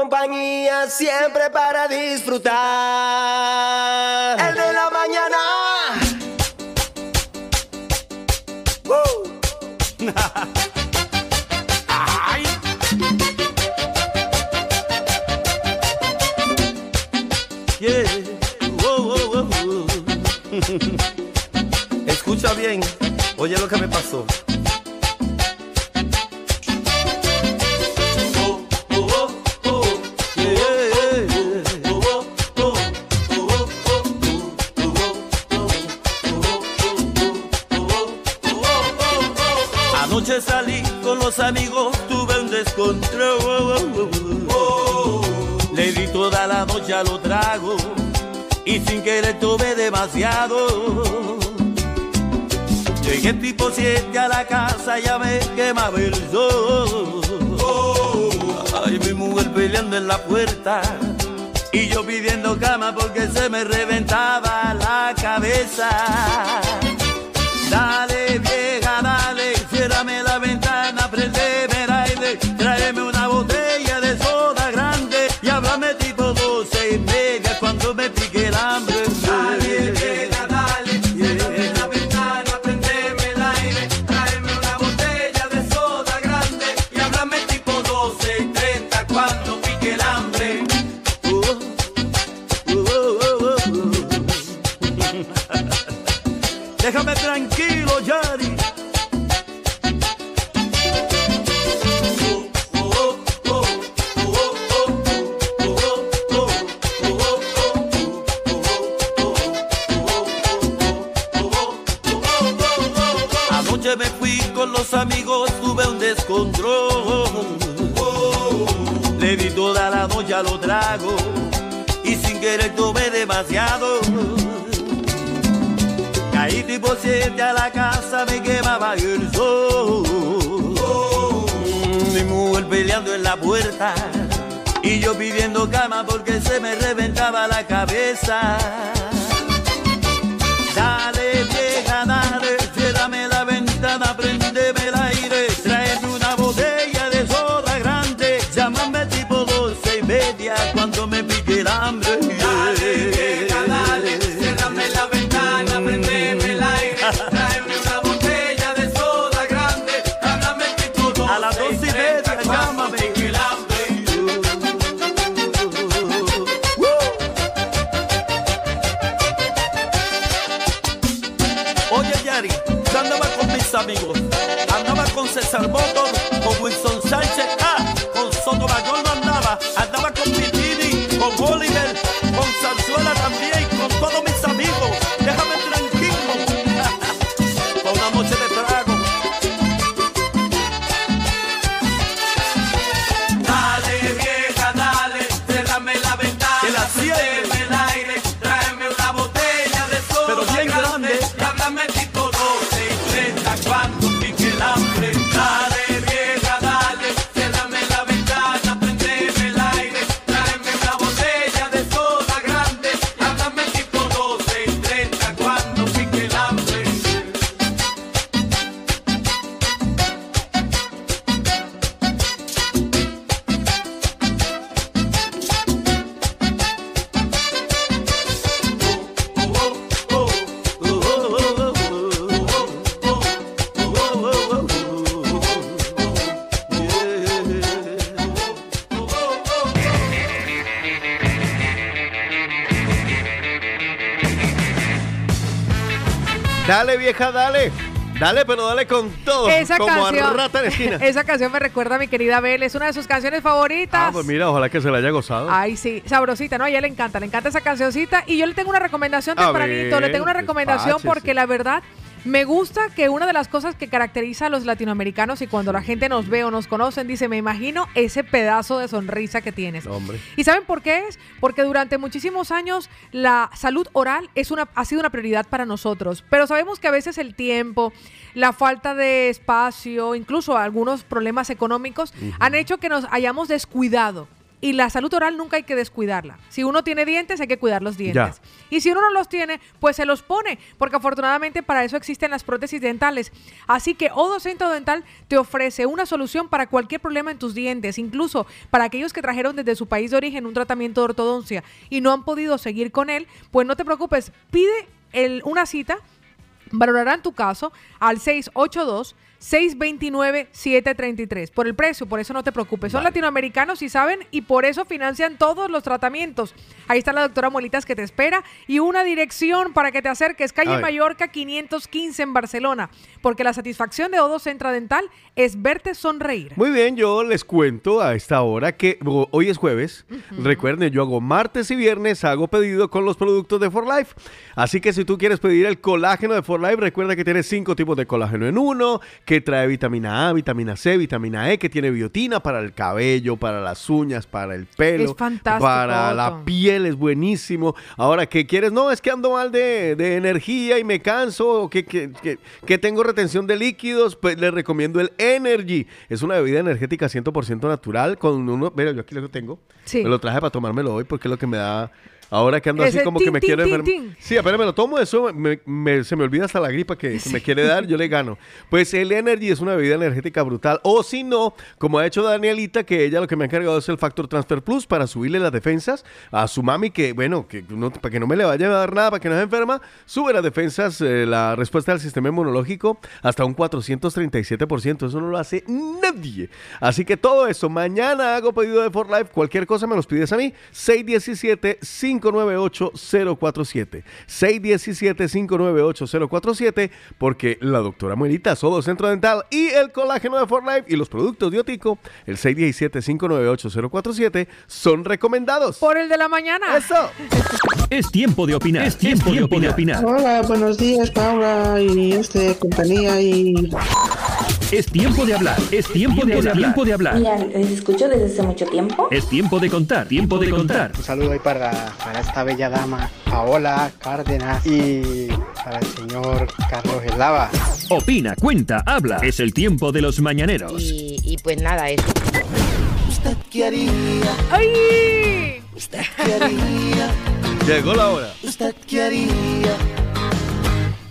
Compañía siempre para disfrutar. Demasiado. Llegué tipo 7 a la casa, ya me quemaba el sol. Ay, mi mujer peleando en la puerta y yo pidiendo cama porque se me reventaba la cabeza. Pero dale con todo. Esa como canción, rata en esquina. esa canción me recuerda a mi querida Bel, es una de sus canciones favoritas. Ah, pues mira, ojalá que se la haya gozado. Ay, sí, sabrosita, ¿no? A ella le encanta, le encanta esa cancioncita. Y yo le tengo una recomendación tempranito, le tengo una recomendación porque la verdad me gusta que una de las cosas que caracteriza a los latinoamericanos y cuando la gente nos ve o nos conocen, dice, me imagino ese pedazo de sonrisa que tienes. Hombre. ¿Y saben por qué es? Porque durante muchísimos años la salud oral es una, ha sido una prioridad para nosotros, pero sabemos que a veces el tiempo, la falta de espacio, incluso algunos problemas económicos han hecho que nos hayamos descuidado Y la salud oral nunca hay que descuidarla. Si uno tiene dientes, hay que cuidar los dientes. Y si uno no los tiene, pues se los pone, porque afortunadamente para eso existen las prótesis dentales. Así que Odo Centro Dental te ofrece una solución para cualquier problema en tus dientes, incluso para aquellos que trajeron desde su país de origen un tratamiento de ortodoncia y no han podido seguir con él, pues no te preocupes, pide el- una cita Valorarán tu caso al 682 629-733. Por el precio, por eso no te preocupes. Son latinoamericanos y saben, y por eso financian todos los tratamientos. Ahí está la doctora Molitas que te espera y una dirección para que te acerques. Calle. Mallorca 515 en Barcelona. Porque la satisfacción de Odo Centra Dental es verte sonreír. Muy bien, yo les cuento a esta hora que hoy es jueves. Recuerden, yo hago martes y viernes, hago pedido con los productos de For Life. Así que si tú quieres pedir el colágeno de For Life, recuerda que tiene cinco tipos de colágeno en uno, que trae vitamina A, vitamina C, vitamina E, que tiene biotina para el cabello, para las uñas, para el pelo, Es fantástico, para la piel, es buenísimo. Ahora, ¿qué quieres? No, es que ando mal de, de energía y me canso, o que, que- que- que tengo retención de líquidos, pues les recomiendo el Energy. Es una bebida energética 100% natural con uno, mira, yo aquí lo tengo. Sí. Me lo traje para tomármelo hoy porque es lo que me da... Ahora que ando así como que me quiero enfermar. Sí, apenas me lo tomo, eso me- me- se me olvida hasta la gripa que, me quiere dar, yo le gano. Pues el Energy es una bebida energética brutal. O si no, como ha hecho Danielita, que ella lo que me ha encargado es el Factor Transfer Plus para subirle las defensas a su mami, que bueno, que no- para que no me le vaya a dar nada, para que no se enferma, sube las defensas, eh, la respuesta del sistema inmunológico hasta un 437%. Eso no lo hace nadie. Así que todo eso, mañana hago pedido de For Life, cualquier cosa me los pides a mí, 617-598-047. 617-598-047, porque la doctora Muelita, Sodo Centro Dental y el colágeno de For Life y los productos de Otico, el 617-598-047, son recomendados. Por el de la mañana. Eso. Es tiempo de opinar. Es tiempo, de opinar. Hola, buenos días, Paula y este compañía y Es tiempo de hablar. Es tiempo de hablar. Tiempo de hablar. Mira, les escucho desde hace mucho tiempo. Es tiempo de contar. Tiempo de contar. Un saludo ahí para, para esta bella dama, Paola Cárdenas, y para el señor Carlos Eslava. Opina, cuenta, habla. Es el tiempo de los mañaneros. Y, y pues nada, eso. ¿Usted qué haría? ¡Ay! ¿Usted qué haría? Llegó la hora. ¿Usted qué haría?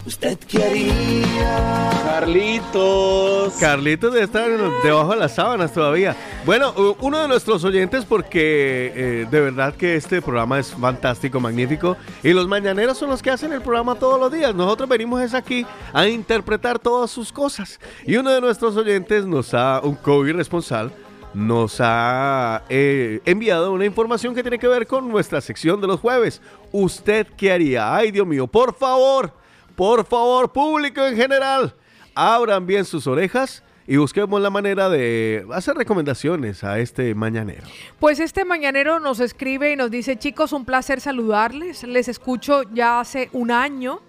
¿Usted qué haría? Carlitos. Carlitos debe estar debajo de las sábanas todavía. Bueno, uno de nuestros oyentes, porque eh, de verdad que este programa es fantástico, magnífico. Y los mañaneros son los que hacen el programa todos los días. Nosotros venimos es aquí a interpretar todas sus cosas. Y uno de nuestros oyentes nos ha, un COVID responsable, nos ha eh, enviado una información que tiene que ver con nuestra sección de los jueves. ¿Usted qué haría? Ay, Dios mío, por favor, por favor, público en general, abran bien sus orejas y busquemos la manera de hacer recomendaciones a este mañanero. Pues este mañanero nos escribe y nos dice, chicos, un placer saludarles. Les escucho ya hace un año.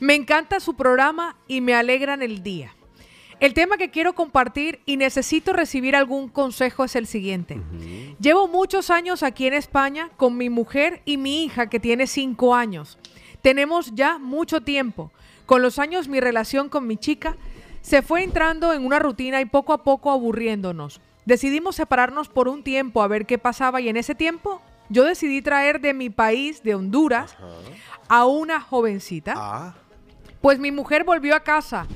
Me encanta su programa y me alegran el día. El tema que quiero compartir y necesito recibir algún consejo es el siguiente. Llevo muchos años aquí en España con mi mujer y mi hija que tiene cinco años. Tenemos ya mucho tiempo. Con los años mi relación con mi chica se fue entrando en una rutina y poco a poco aburriéndonos. Decidimos separarnos por un tiempo a ver qué pasaba y en ese tiempo yo decidí traer de mi país, de Honduras, a una jovencita. Pues mi mujer volvió a casa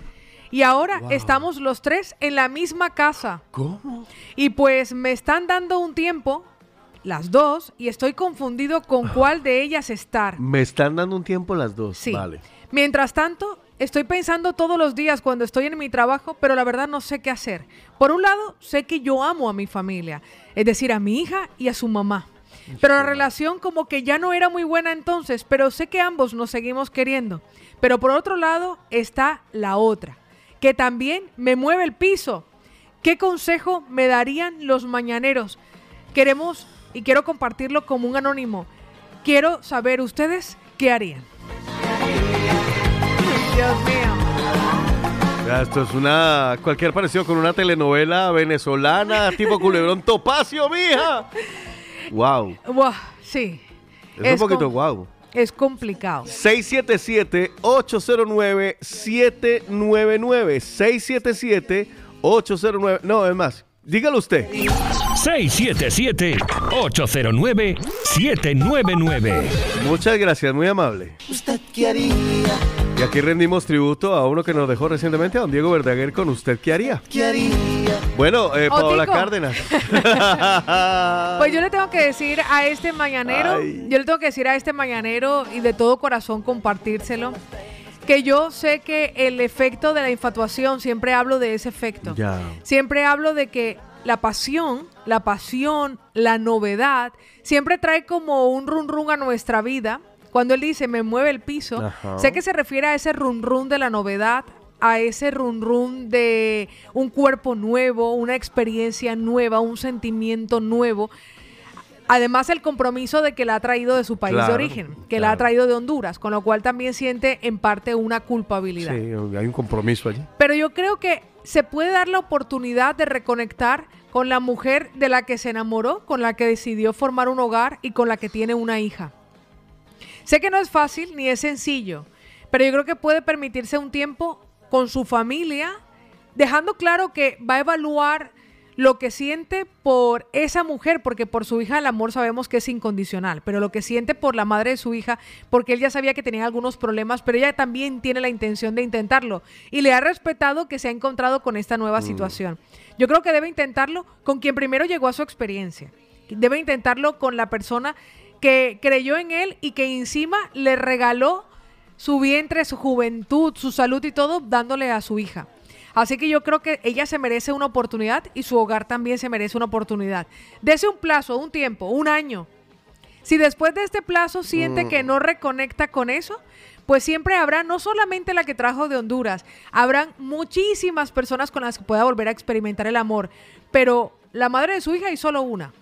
y ahora Wow. estamos los tres en la misma casa. ¿Cómo? Y pues me están dando un tiempo, las dos, y estoy confundido con cuál de ellas estar. Me están dando un tiempo las dos. Sí. Vale. Mientras tanto, estoy pensando todos los días cuando estoy en mi trabajo, pero la verdad no sé qué hacer. Por un lado, sé que yo amo a mi familia, es decir, a mi hija y a su mamá. Pero la relación como que ya no era muy buena entonces, pero sé que ambos nos seguimos queriendo. Pero por otro lado está la otra, que también me mueve el piso. ¿Qué consejo me darían los mañaneros? Queremos y quiero compartirlo como un anónimo. Quiero saber ustedes qué harían. Dios mío. Esto es una. Cualquier parecido con una telenovela venezolana, tipo Culebrón Topacio, mija. Wow. Buah, sí. Es, un poquito guau. Es complicado. 677-809-799. 677-809. No, es más. Dígalo usted. 677-809-799. Muchas gracias, muy amable. ¿Usted qué haría? Y aquí rendimos tributo a uno que nos dejó recientemente, a don Diego Verdaguer, con usted, ¿qué haría? ¿Qué haría? Bueno, eh, Paola Otico. Cárdenas. Pues yo le tengo que decir a este mañanero, yo le tengo que decir a este mañanero y de todo corazón compartírselo, que yo sé que el efecto de la infatuación, siempre hablo de ese efecto. Ya. Siempre hablo de que la pasión, la pasión, la novedad, siempre trae como un run run a nuestra vida. Cuando él dice me mueve el piso, Ajá. sé que se refiere a ese run run de la novedad, a ese run run de un cuerpo nuevo, una experiencia nueva, un sentimiento nuevo. Además, el compromiso de que la ha traído de su país de origen, que la ha traído de Honduras, con lo cual también siente en parte una culpabilidad. Sí, hay un compromiso allí. Pero yo creo que se puede dar la oportunidad de reconectar con la mujer de la que se enamoró, con la que decidió formar un hogar y con la que tiene una hija. Sé que no es fácil ni es sencillo, pero yo creo que puede permitirse un tiempo con su familia, dejando claro que va a evaluar lo que siente por esa mujer, porque por su hija el amor sabemos que es incondicional, pero lo que siente por la madre de su hija, porque él ya sabía que tenía algunos problemas, pero ella también tiene la intención de intentarlo y le ha respetado que se ha encontrado con esta nueva Mm. situación. Yo creo que debe intentarlo con quien primero llegó a su experiencia. Debe intentarlo con la persona que creyó en él y que encima le regaló su vientre, su juventud, su salud y todo dándole a su hija. Así que yo creo que ella se merece una oportunidad y su hogar también se merece una oportunidad. Dese un plazo, un tiempo, un año. Si después de este plazo siente Mm. que no reconecta con eso, pues siempre habrá no solamente la que trajo de Honduras, habrán muchísimas personas con las que pueda volver a experimentar el amor, pero la madre de su hija y solo una,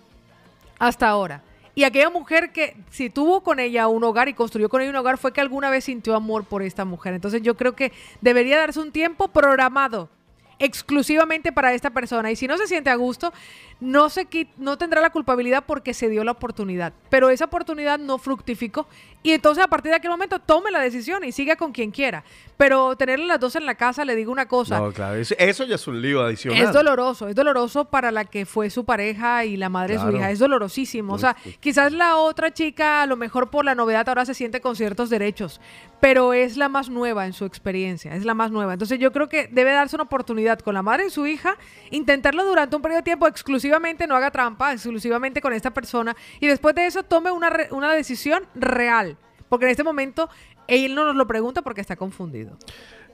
hasta ahora. Y aquella mujer que si tuvo con ella un hogar y construyó con ella un hogar fue que alguna vez sintió amor por esta mujer. Entonces yo creo que debería darse un tiempo programado exclusivamente para esta persona. Y si no se siente a gusto, no, se qui- no tendrá la culpabilidad porque se dio la oportunidad. Pero esa oportunidad no fructificó. Y entonces a partir de aquel momento tome la decisión y siga con quien quiera. Pero tenerle las dos en la casa, le digo una cosa. No, claro, eso, ya es un lío adicional. Es doloroso, es doloroso para la que fue su pareja y la madre de su hija. Es dolorosísimo. O sea, quizás la otra chica, a lo mejor por la novedad, ahora se siente con ciertos derechos, pero es la más nueva en su experiencia, es la más nueva. Entonces yo creo que debe darse una oportunidad con la madre de su hija, intentarlo durante un periodo de tiempo exclusivamente, no haga trampa, exclusivamente con esta persona, y después de eso tome una, re- una decisión real. Porque en este momento él no nos lo pregunta porque está confundido.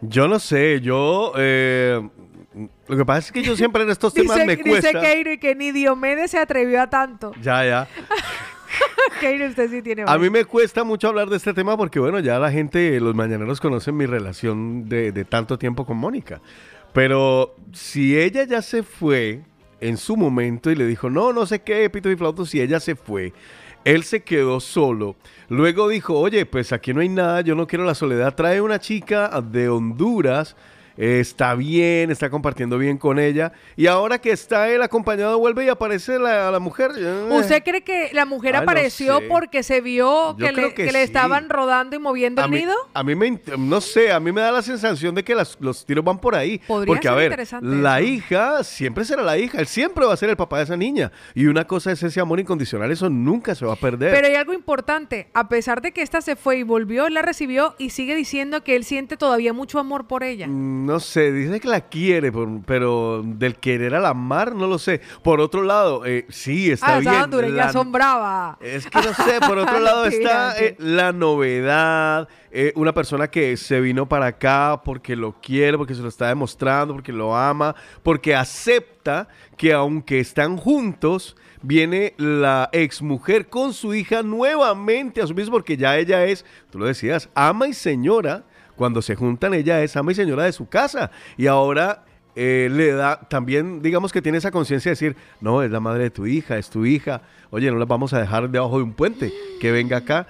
Yo no sé, yo... eh, lo que pasa es que yo siempre en estos temas Dice, me dice cuesta... Keiro y que ni Diomedes se atrevió a tanto. Ya, ya. Keiro, usted sí tiene A mí me cuesta mucho hablar de este tema porque, bueno, ya la gente, los mañaneros conocen mi relación de, de tanto tiempo con Mónica. Pero si ella ya se fue en su momento y le dijo, no, no sé qué, pito y flauto, si ella se fue, él se quedó solo. Luego dijo, oye, pues aquí no hay nada, yo no quiero la soledad. Trae una chica de Honduras, está bien, está compartiendo bien con ella. Y ahora que está él acompañado, vuelve y aparece la, la mujer. Eh, ¿Usted cree que la mujer Ay, no apareció sé. porque se vio que, le, que que le sí. estaban rodando y moviendo a el mí, nido? a mí me, no sé, a mí me da la sensación de que las- los tiros van por ahí. Podría Porque, a ver, la eso. hija siempre será la hija, él siempre va a ser el papá de esa niña. Y una cosa es ese amor incondicional, eso nunca se va a perder. Pero hay algo importante, a pesar de que esta se fue y volvió, él la recibió y sigue diciendo que él siente todavía mucho amor por ella. Mm, No sé, dice que la quiere, pero del querer al amar, no lo sé. Por otro lado, eh, sí, está ah, bien. esa hondureña la- son brava. Es que no sé, por otro lado está eh, la novedad, eh, una persona que se vino para acá porque lo quiere, porque se lo está demostrando, porque lo ama, porque acepta que aunque están juntos, viene la exmujer con su hija nuevamente a su mismo, porque ya ella es, tú lo decías, ama y señora. Cuando se juntan, ella es ama y señora de su casa. Y ahora eh, le da, también digamos que tiene esa conciencia de decir, no, es la madre de tu hija, es tu hija, oye, no la vamos a dejar debajo de un puente, que venga acá.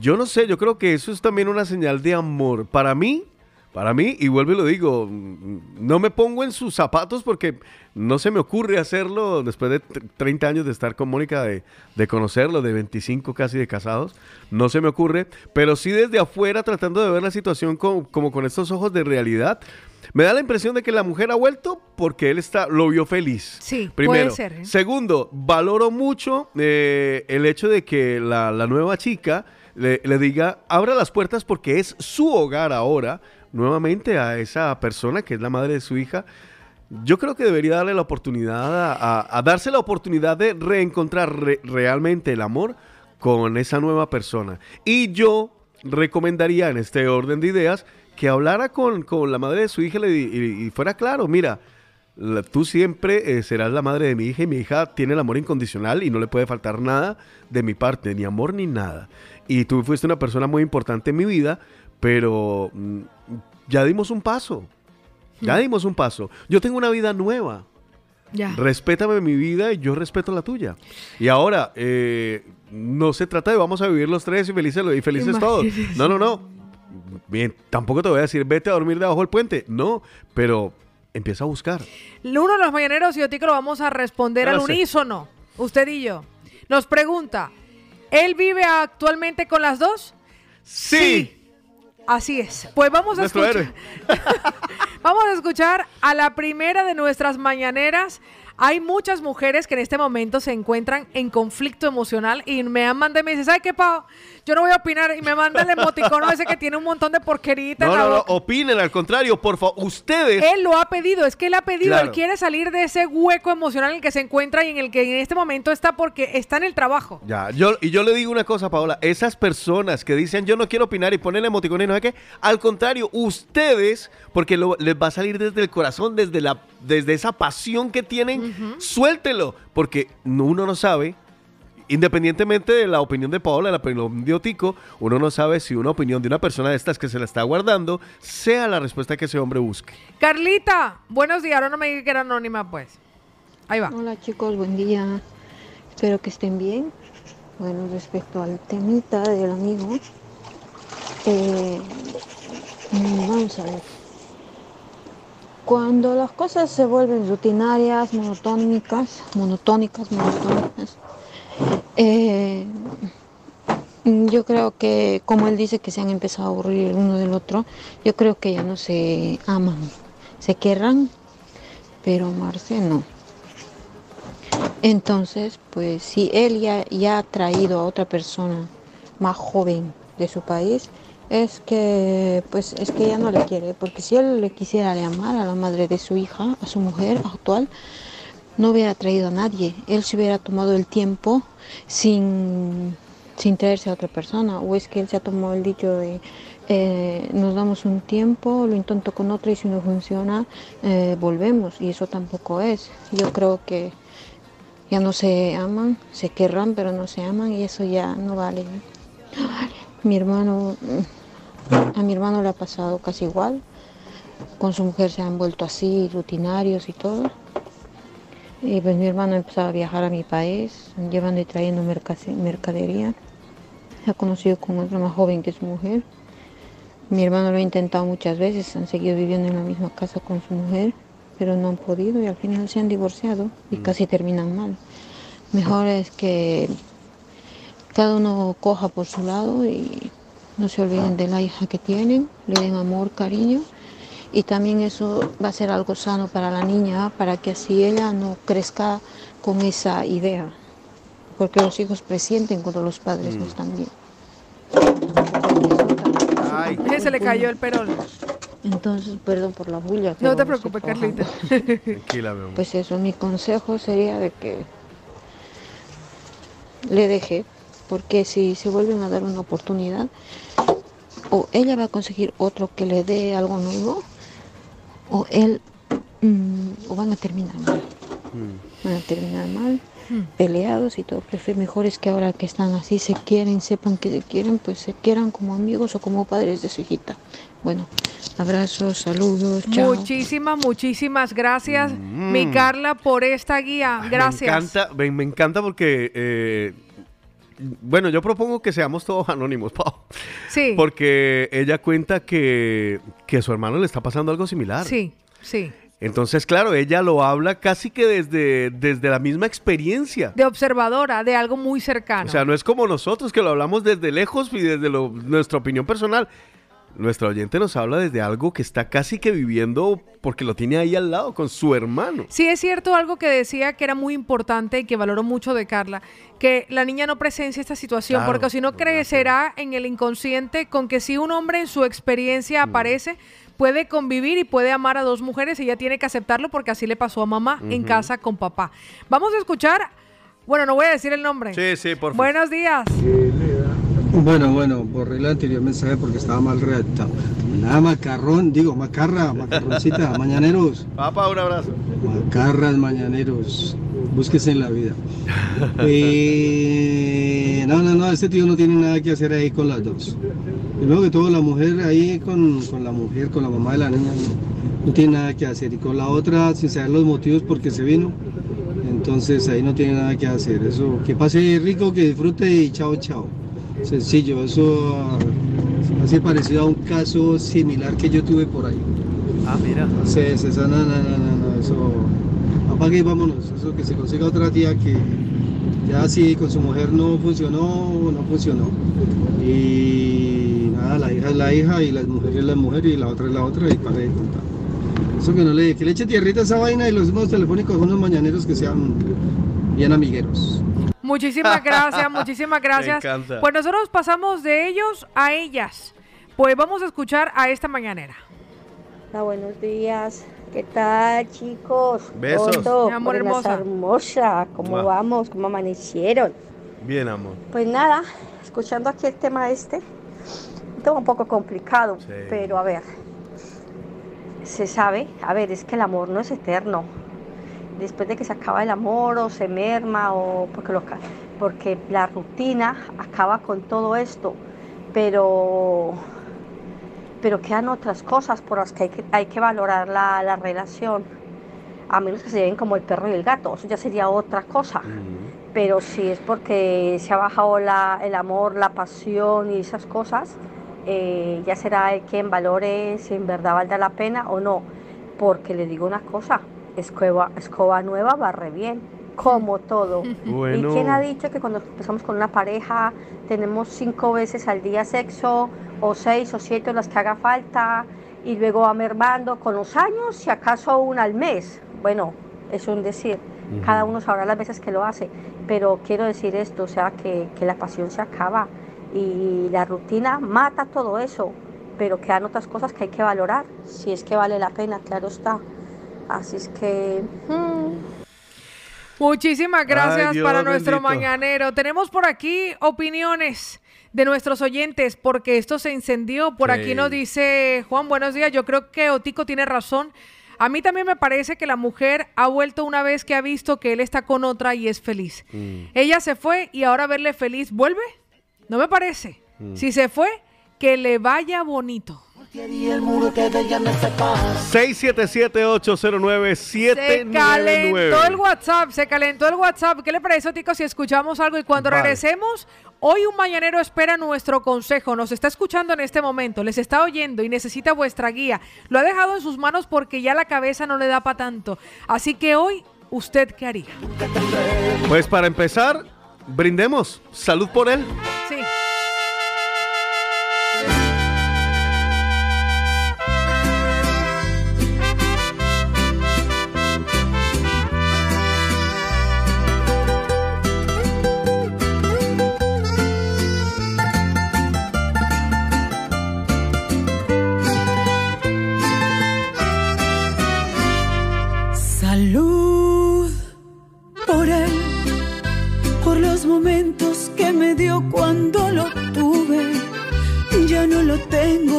Yo no sé, yo creo que eso es también una señal de amor. Para mí, para mí, y vuelvo y lo digo, no me pongo en sus zapatos porque no se me ocurre hacerlo después de tr- 30 años de estar con Mónica, de, de conocerlo, de 25 casi de casados. No se me ocurre, pero sí desde afuera tratando de ver la situación con- como con estos ojos de realidad. Me da la impresión de que la mujer ha vuelto porque él está, lo vio feliz. Sí, Primero. puede ser. ¿eh? Segundo, valoro mucho eh, el hecho de que la, la nueva chica le, le diga, abra las puertas porque es su hogar ahora, nuevamente a esa persona que es la madre de su hija. Yo creo que debería darle la oportunidad a, darse la oportunidad de reencontrar re- realmente el amor con esa nueva persona. Y yo recomendaría en este orden de ideas que hablara con, con la madre de su hija y, fuera claro, mira, tú siempre eh, serás la madre de mi hija y mi hija tiene el amor incondicional y no le puede faltar nada de mi parte, ni amor ni nada. Y tú fuiste una persona muy importante en mi vida, pero mm, ya dimos un paso. Ya dimos un paso. Yo tengo una vida nueva. Ya. Respétame mi vida y yo respeto la tuya. Y ahora, eh, no se trata de vamos a vivir los tres y felices, y felices todos. No, no, no. Bien, tampoco te voy a decir vete a dormir debajo del puente. No, pero empieza a buscar. Uno de los mañaneros y Otico lo vamos a responder al sé. unísono. Usted y yo. Nos pregunta, ¿él vive actualmente con las dos? Sí. Así es. Pues vamos a Nuestro escuchar. Vamos a escuchar a la primera de nuestras mañaneras. Hay muchas mujeres que en este momento se encuentran en conflicto emocional y me han mandado y me dice, ¿sabe qué, Pau? Yo no voy a opinar. Y me manda el emoticono ese que tiene un montón de porquerita No, en la no, opinen, al contrario, por favor, ustedes... Él lo ha pedido, es que él ha pedido, Claro. él quiere salir de ese hueco emocional en el que se encuentra y en el que en este momento está porque está en el trabajo. Ya, yo, y yo le digo una cosa, Paola, esas personas que dicen yo no quiero opinar y ponen emoticones y no sé qué, al contrario, ustedes, porque lo- les va a salir desde el corazón, desde, la, desde esa pasión que tienen, suéltelo, porque no- uno no sabe, independientemente de la opinión de Paola, la opinión de Otico, uno no sabe si una opinión de una persona de estas que se la está guardando sea la respuesta que ese hombre busque. Carlita, buenos días, ahora no me diga que era anónima, pues. Ahí va. Hola chicos, buen día. Espero que estén bien. Bueno, respecto al temita del amigo, eh, vamos a ver. Cuando las cosas se vuelven rutinarias, monotónicas, monotónicas, monotónicas, eh, yo creo que, como él dice que se han empezado a aburrir el uno del otro, yo creo que ya no se aman, se querrán, pero amarse no. Entonces, pues si él ya, ha traído a otra persona más joven de su país, es que pues es que ya no le quiere, porque si él le quisiera le amar a la madre de su hija, a su mujer actual, no hubiera traído a nadie. Él se hubiera tomado el tiempo sin, sin traerse a otra persona. O es que él se ha tomado el dicho de eh, nos damos un tiempo, lo intento con otra y si no funciona, eh, volvemos. Y eso tampoco es. Yo creo que ya no se aman, se querrán, pero no se aman y eso ya no vale. No vale. Mi hermano, a mi hermano le ha pasado casi igual. Con su mujer se han vuelto así, rutinarios y todo. Y pues mi hermano ha empezado a viajar a mi país, llevando y trayendo mercadería. Se ha conocido con otra más joven que su mujer. Mi hermano lo ha intentado muchas veces, han seguido viviendo en la misma casa con su mujer, pero no han podido y al final se han divorciado y casi terminan mal. Mejor es que cada uno coja por su lado y no se olviden de la hija que tienen, le den amor, cariño y también eso va a ser algo sano para la niña, para que así ella no crezca con esa idea, porque los hijos presienten cuando los padres no están bien. Que se le cayó el perón. Entonces, perdón por la bulla. No te preocupes, Carlita. Tranquila, mi amor. Pues eso, mi consejo sería de que le deje, porque si se vuelven a dar una oportunidad, o ella va a conseguir otro que le dé algo nuevo, o él, mm, o van a terminar mal. Van a terminar mal, peleados y todo. Prefiero mejor es que ahora que están así, se quieren, sepan que se quieren, pues se quieran como amigos o como padres de su hijita. Bueno, abrazos, saludos, chao. Muchísimas, muchísimas gracias, mi Carla, por esta guía. Me Gracias. encanta, me, me encanta porque, eh, bueno, yo propongo que seamos todos anónimos, Pau. Sí. Porque ella cuenta que, que a su hermano le está pasando algo similar. Sí, sí. Entonces, claro, ella lo habla casi que desde, desde la misma experiencia. De observadora, de algo muy cercano. O sea, no es como nosotros que lo hablamos desde lejos y desde lo- nuestra opinión personal. Nuestra oyente nos habla desde algo que está casi que viviendo porque lo tiene ahí al lado con su hermano. Sí, es cierto algo que decía que era muy importante y que valoro mucho de Carla, que la niña no presencia esta situación, Claro, porque si no crecerá en el inconsciente con que si un hombre en su experiencia aparece, puede convivir y puede amar a dos mujeres, ella tiene que aceptarlo porque así le pasó a mamá en casa con papá. Vamos a escuchar, bueno, no voy a decir el nombre. Sí, sí, por favor. Buenos días. Bueno, bueno, borré el anterior mensaje porque estaba mal redactado. Nada, macarrón, digo, macarra, macarroncita, mañaneros. Papá, un abrazo. Macarras, mañaneros. Búsquese en la vida. Eh, no, no, no, este tío no tiene nada que hacer ahí con las dos. Primero que todo, la mujer ahí con, con la mujer, con la mamá de la niña, no, no tiene nada que hacer. Y con la otra, sin saber los motivos por qué se vino, entonces ahí no tiene nada que hacer. Eso, que pase rico, que disfrute y chao, chao. Sencillo, eso hace parecido a un caso similar que yo tuve por ahí. Ah, mira. Entonces, eso, no, no, no, no, eso, apague y vámonos. Eso que se consiga otra tía que ya si con su mujer no funcionó, no funcionó. Y nada, la hija es la hija y la mujer es la mujer y la otra es la otra y para de contar. Eso que no le, que le eche tierrita a esa vaina y los números telefónicos son unos mañaneros que sean bien amigueros. Muchísimas gracias, muchísimas gracias. encanta. Pues nosotros pasamos de ellos a ellas. Pues vamos a escuchar a esta mañanera. Hola, buenos días. ¿Qué tal, chicos? Besos. Mi amor hermosa. hermosa. ¿Cómo Mua. vamos? ¿Cómo amanecieron? Bien, amor. Pues nada, escuchando aquí el tema este, un tema un poco complicado, Sí. pero a ver, se sabe, a ver, es que el amor no es eterno. Después de que se acaba el amor o se merma o porque, lo porque la rutina acaba con todo esto, pero, pero quedan otras cosas por las que hay que, hay que valorar la, la relación, a menos que se lleven como el perro y el gato, eso ya sería otra cosa. Pero si es porque se ha bajado la- el amor, la pasión y esas cosas, eh, ya será el quien valore si en verdad valdrá la pena o no. Porque le digo una cosa, escoba, escoba nueva barre bien, como todo. Bueno. ¿Y quién ha dicho que cuando empezamos con una pareja tenemos cinco veces al día sexo, o seis o siete las que haga falta, y luego va mermando con los años, si acaso una al mes? Bueno, es un decir. Cada uno sabrá las veces que lo hace, pero quiero decir esto, o sea, que, que la pasión se acaba y la rutina mata todo eso, pero quedan otras cosas que hay que valorar, si es que vale la pena, claro está. Así es que... mm, Muchísimas gracias Ay, Dios para nuestro bendito. mañanero. Tenemos por aquí opiniones de nuestros oyentes porque esto se incendió. Por Sí. aquí nos dice Juan, buenos días. Yo creo que Otico tiene razón. A mí también me parece que la mujer ha vuelto una vez que ha visto que él está con otra y es feliz. Ella se fue y ahora verle feliz, ¿vuelve? No me parece. Mm. Si se fue, que le vaya bonito. 677-809-799. Se calentó el WhatsApp, se calentó el WhatsApp. ¿Qué le parece, Tico, si escuchamos algo? Y cuando Vale. regresemos, hoy un mañanero espera nuestro consejo. Nos está escuchando en este momento, les está oyendo y necesita vuestra guía. Lo ha dejado en sus manos porque ya la cabeza no le da para tanto. Así que hoy, ¿usted qué haría? Pues para empezar, brindemos. Salud por él. Sí.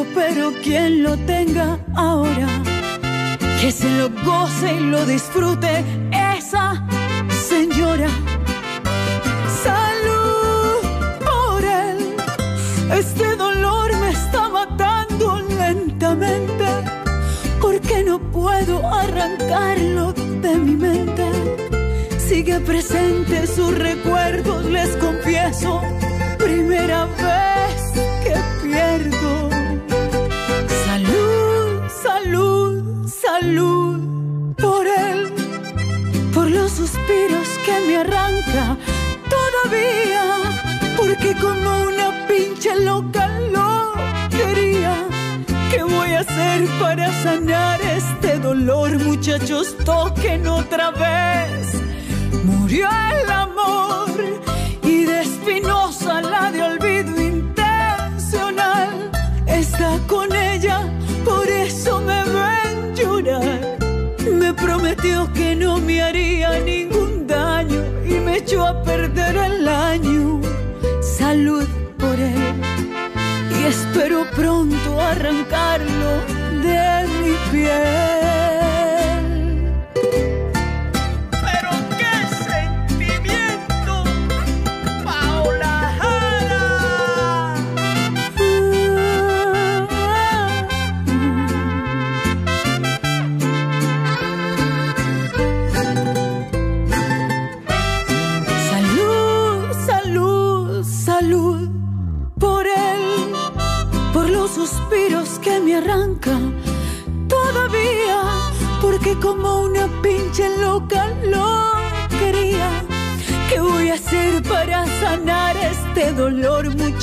Pero quien lo tenga ahora, que se lo goce y lo disfrute esa señora. Salud por él, este dolor me está matando lentamente porque no puedo arrancarlo de mi mente. Sigue presente sus recuerdos, les confieso, primera vez para sanar este dolor, muchachos? Toquen otra vez. Murió el amor y de Espinosa la de olvido intencional. Está con ella, por eso me ven llorar. Me prometió que no me haría ningún daño y me echó a perder el año. Salud por él y espero pronto arrancarlo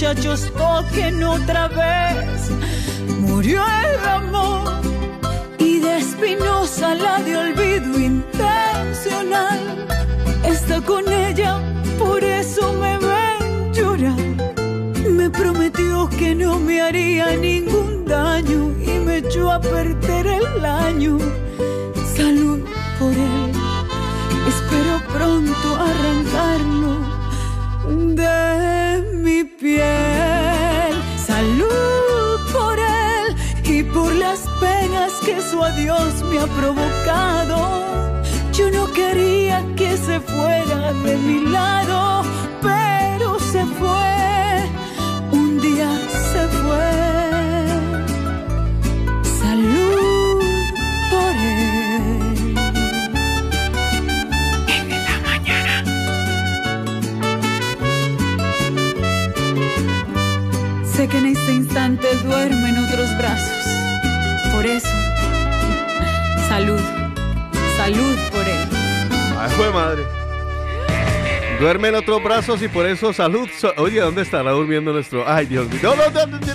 muchachos? Toquen otra vez. Murió el amor y de Espinosa la de olvido intencional. Está con ella, por eso me ven llorar. Me prometió que no me haría ningún daño y me echó a perder el año. Salud por él, espero pronto adiós Duerme en otros brazos y por eso salud. Oye, ¿dónde estará durmiendo nuestro? Ay, Dios mío. No, no, no, no.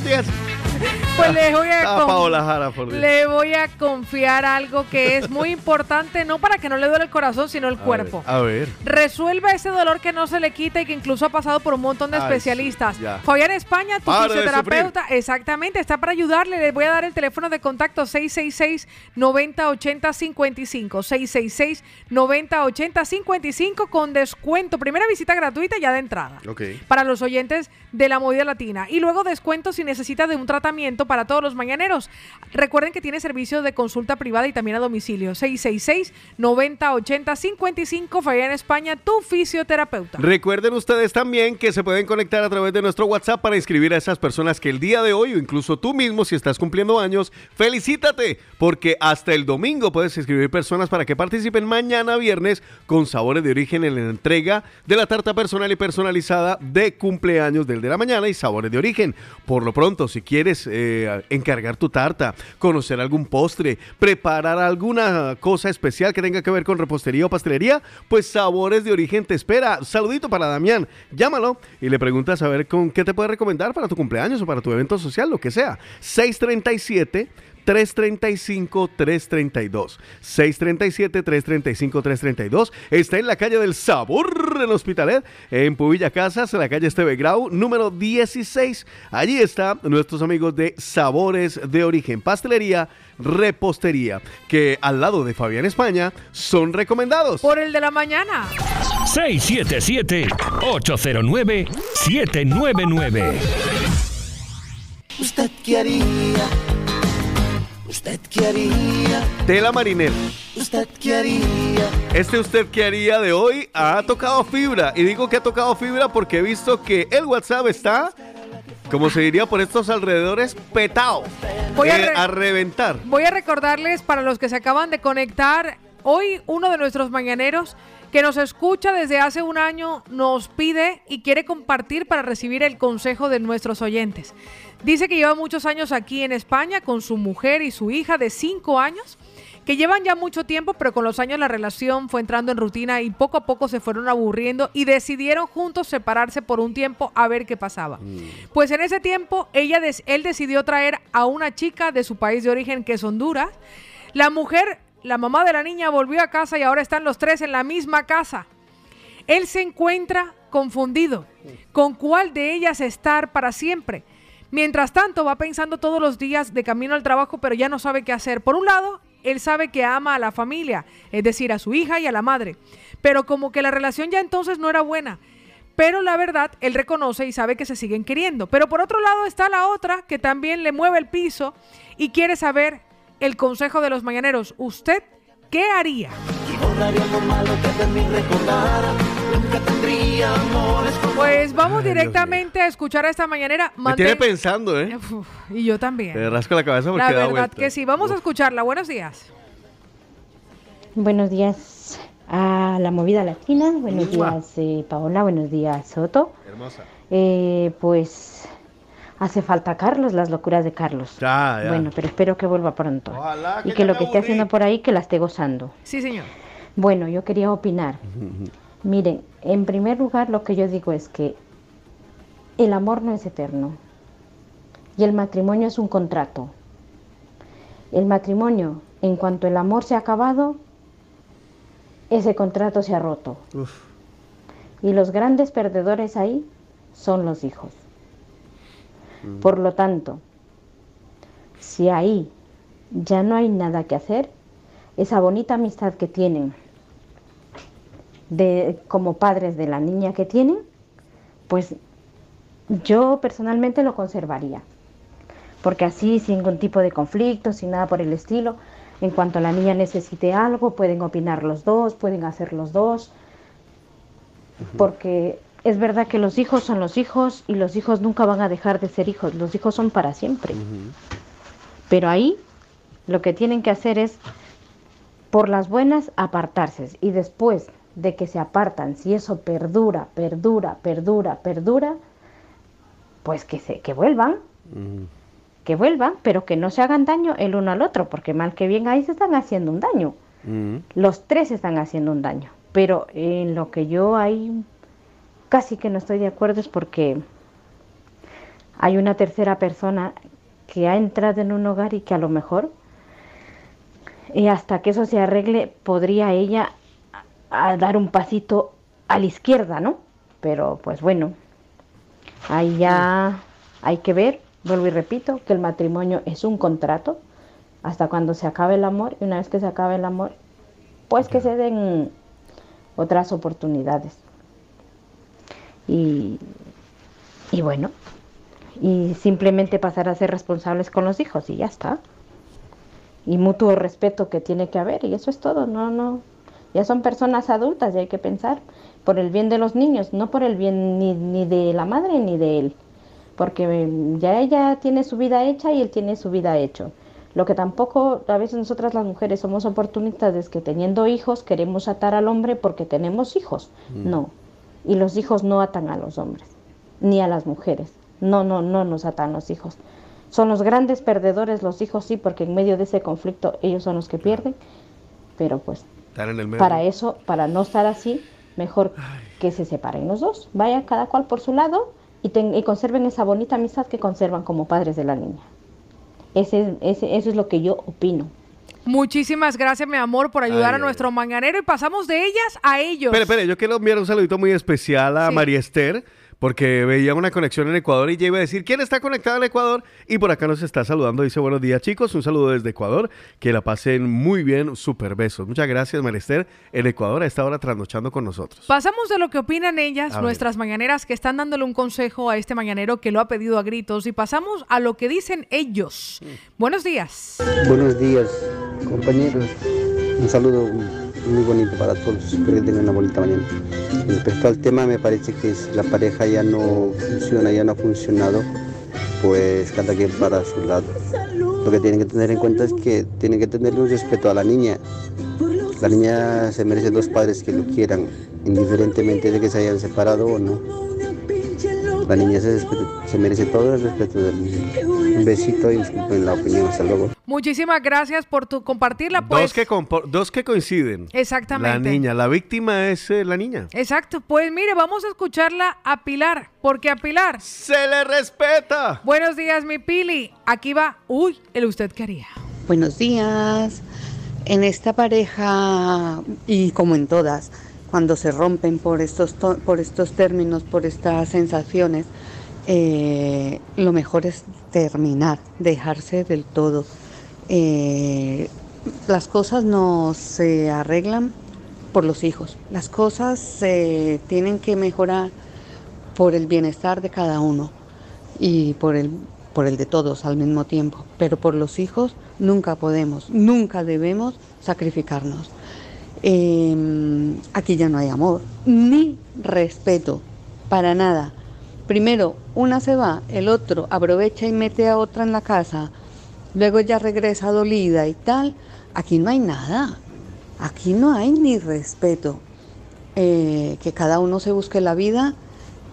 Pues le voy a, con- Paola Jara, por Dios. le voy a confiar algo que es muy importante, no para que no le duele el corazón, sino el A cuerpo. ver, A ver. Resuelva ese dolor que no se le quita y que incluso ha pasado por un montón de Ay, especialistas. sí. Fabián España, tu fisioterapeuta, exactamente, está para ayudarle. Les voy a dar el teléfono de contacto 666-9080-55. 666-9080-55 con descuento. Primera visita gratuita ya de entrada Ok. para los oyentes de la movida latina. Y luego descuento si necesita de un tratamiento para todos los mañaneros. Recuerden que tiene servicio de consulta privada y también a domicilio. 666-9080-55, Fabián España, tu fisioterapeuta. Recuerden ustedes también que se pueden conectar a través de nuestro WhatsApp para inscribir a esas personas que el día de hoy o incluso tú mismo, si estás cumpliendo años, felicítate, porque hasta el domingo puedes inscribir personas para que participen mañana viernes con sabores de origen en la entrega de la tarta personal y personalizada de cumpleaños del de la mañana y sabores de origen. Por lo pronto, si quieres eh, encargar tu tarta, conocer algún postre, preparar alguna cosa especial que tenga que ver con repostería o pastelería, pues Sabores de Origen te espera. Saludito para Damián. Llámalo y le preguntas a ver con qué te puede recomendar para tu cumpleaños o para tu evento social, lo que sea. 637 335-332. 637-335-332. Está en la calle del Sabor en Hospitalet, en Pubilla Casas, en la calle Esteve Grau, número 16. Allí están nuestros amigos de Sabores de Origen, Pastelería, Repostería, que al lado de Fabián España son recomendados. Por el de la mañana. 677-809-799. ¿Usted qué haría? ¿Usted qué haría? Tela marinera. ¿Usted qué haría? Este usted que haría de hoy ha tocado fibra. Y digo que ha tocado fibra porque he visto que el WhatsApp está, como se diría por estos alrededores, petado. Voy a Eh, re- a reventar. Voy a recordarles para los que se acaban de conectar, hoy uno de nuestros mañaneros que nos escucha desde hace un año nos pide y quiere compartir para recibir el consejo de nuestros oyentes. Dice que lleva muchos años aquí en España con su mujer y su hija de cinco años, que llevan ya mucho tiempo, pero con los años la relación fue entrando en rutina y poco a poco se fueron aburriendo y decidieron juntos separarse por un tiempo a ver qué pasaba. Pues en ese tiempo ella él decidió traer a una chica de su país de origen, que es Honduras. La mujer, la mamá de la niña, volvió a casa y ahora están los tres en la misma casa. Él se encuentra confundido con cuál de ellas estar para siempre. Mientras tanto, va pensando todos los días de camino al trabajo, pero ya no sabe qué hacer. Por un lado, él sabe que ama a la familia, es decir, a su hija y a la madre, pero como que la relación ya entonces no era buena. Pero la verdad, él reconoce y sabe que se siguen queriendo. Pero por otro lado está la otra que también le mueve el piso y quiere saber el consejo de los mañaneros. ¿Usted qué haría? Pues vamos directamente a escuchar a esta mañanera. Me Mantén- tiene pensando, ¿eh? Uf, y yo también. Te rasco la cabeza porque La da verdad vuelta. que sí. Vamos a escucharla. Buenos días. Buenos días a la movida latina, buenos Mua. días eh, Paola, buenos días Soto. Hermosa. Eh, pues hace falta Carlos, las locuras de Carlos. Ya, ya. Bueno, pero espero que vuelva pronto. Ojalá y que lo que esté haciendo por ahí, que la esté gozando. Sí, señor. Bueno, yo quería opinar. Miren, en primer lugar lo que yo digo es que el amor no es eterno y el matrimonio es un contrato. El matrimonio, en cuanto el amor se ha acabado, ese contrato se ha roto. Y los grandes perdedores ahí son los hijos. Por lo tanto, si ahí ya no hay nada que hacer, esa bonita amistad que tienen de, como padres de la niña que tienen, pues yo personalmente lo conservaría. Porque así, sin ningún tipo de conflicto, sin nada por el estilo, en cuanto la niña necesite algo, pueden opinar los dos, pueden hacer los dos. Porque es verdad que los hijos son los hijos y los hijos nunca van a dejar de ser hijos, los hijos son para siempre. Pero ahí lo que tienen que hacer es, por las buenas, apartarse. Y después de que se apartan, si eso perdura, perdura, perdura, perdura, pues que, se, que vuelvan, que vuelvan, pero que no se hagan daño el uno al otro, porque mal que bien ahí se están haciendo un daño. Los tres están haciendo un daño. Pero en lo que yo ahí casi que no estoy de acuerdo es porque hay una tercera persona que ha entrado en un hogar y que a lo mejor y hasta que eso se arregle podría ella a- dar un pasito a la izquierda, ¿no? Pero pues bueno, ahí ya hay que ver, vuelvo y repito, que el matrimonio es un contrato hasta cuando se acabe el amor y una vez que se acabe el amor, pues que se den otras oportunidades. Y, y bueno, y simplemente pasar a ser responsables con los hijos y ya está. Y mutuo respeto que tiene que haber y eso es todo, no, no. Ya son personas adultas y hay que pensar por el bien de los niños, no por el bien ni, ni de la madre ni de él. Porque mm, ya ella tiene su vida hecha y él tiene su vida hecho. Lo que tampoco a veces nosotras las mujeres somos oportunistas es que teniendo hijos queremos atar al hombre porque tenemos hijos. Mm. No. Y los hijos no atan a los hombres, ni a las mujeres. No, no, no nos atan los hijos. Son los grandes perdedores los hijos, sí, porque en medio de ese conflicto ellos son los que pierden. Pero pues Están en el medio. para eso, para no estar así, mejor que se separen los dos. Vayan cada cual por su lado y, ten- y conserven esa bonita amistad que conservan como padres de la niña. Ese, ese, eso es lo que yo opino. Muchísimas gracias, mi amor, por ayudar Ay, a ay, nuestro mañanero y pasamos de ellas a ellos. Espere, espere, yo quiero enviar un saludito muy especial a Sí. María Esther, porque veía una conexión en Ecuador y ya iba a decir quién está conectado en Ecuador. Y por acá nos está saludando, dice buenos días chicos, un saludo desde Ecuador, que la pasen muy bien, super besos. Muchas gracias María Esther, en Ecuador a esta hora trasnochando con nosotros. Pasamos de lo que opinan ellas, A ver. nuestras mañaneras, que están dándole un consejo a este mañanero que lo ha pedido a gritos, y pasamos a lo que dicen ellos. Buenos días. Buenos días, compañeros. Un saludo muy bonito para todos. Espero que tengan una bonita mañana. Respecto al tema, me parece que si la pareja ya no funciona, ya no ha funcionado, pues cada quien para su lado. Lo que tienen que tener en cuenta es que tienen que tenerle un respeto a la niña. La niña se merece dos padres que lo quieran, indiferentemente de que se hayan separado o no. La niña se, se merece todo el respeto del mundo. Un besito y disculpen la opinión. Hasta luego. Muchísimas gracias por tu compartirla. Pues, Dos, que compo- dos que coinciden. Exactamente. La niña, la víctima es eh, la niña. Exacto. Pues mire, vamos a escucharla a Pilar, porque a Pilar se le respeta. Buenos días, mi Pili. Aquí va. Uy, el usted quería. Buenos días. En esta pareja, y como en todas, cuando se rompen por estos, to- por estos términos, por estas sensaciones, eh, lo mejor es terminar, dejarse del todo. Eh, las cosas no se arreglan por los hijos, las cosas se tienen que mejorar por el bienestar de cada uno y por el, por el de todos al mismo tiempo. Pero por los hijos nunca podemos, nunca debemos sacrificarnos. Eh, aquí ya no hay amor, ni respeto, para nada. Primero, una se va, el otro aprovecha y mete a otra en la casa, luego ya regresa dolida y tal. Aquí no hay nada, aquí no hay ni respeto. Eh, que cada uno se busque la vida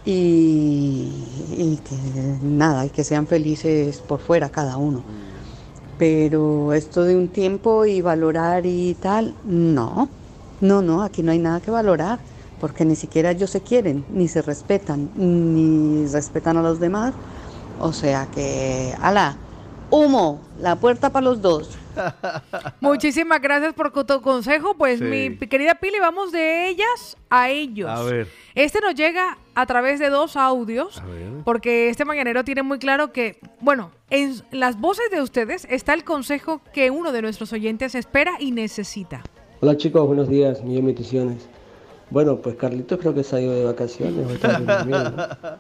y, y que nada, y que sean felices por fuera cada uno. Pero esto de un tiempo y valorar y tal, no, no, no, aquí no hay nada que valorar, porque ni siquiera ellos se quieren, ni se respetan, ni respetan a los demás. O sea que, ala, humo, la puerta para los dos. Muchísimas gracias por tu consejo. Pues Sí. mi querida Pili, vamos de ellas a ellos. A ver. Este nos llega a través de dos audios, porque este mañanero tiene muy claro que, bueno, en las voces de ustedes está el consejo que uno de nuestros oyentes espera y necesita. Hola chicos, buenos días, millón bendiciones. Bueno, pues Carlitos creo que se ha ido de vacaciones. o está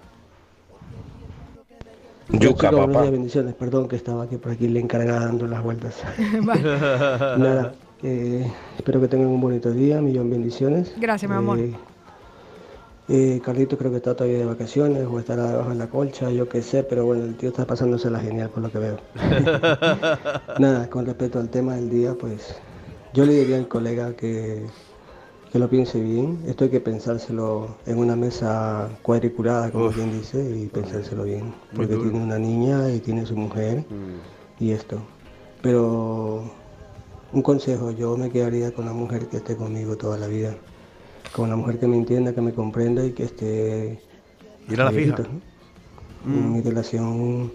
Yuca, chicos, buenos papá. días, bendiciones. Perdón que estaba aquí por aquí le encargada dando las vueltas. Vale. Nada, eh, espero que tengan un bonito día, millón bendiciones. Gracias, mi amor. Eh, eh, Carlitos creo que está todavía de vacaciones o estará debajo de la colcha, yo qué sé, pero bueno, el tío está pasándosela genial por lo que veo. Nada, con respecto al tema del día, pues yo le diría al colega que, que lo piense bien. Esto hay que pensárselo en una mesa cuadriculada, como quien dice, y pensárselo bien. Porque duro. tiene una niña y tiene su mujer y esto. Pero un consejo, yo me quedaría con la mujer que esté conmigo toda la vida. Con la mujer que me entienda, que me comprenda y que esté... Ir a la fija. ¿no? Mi relación,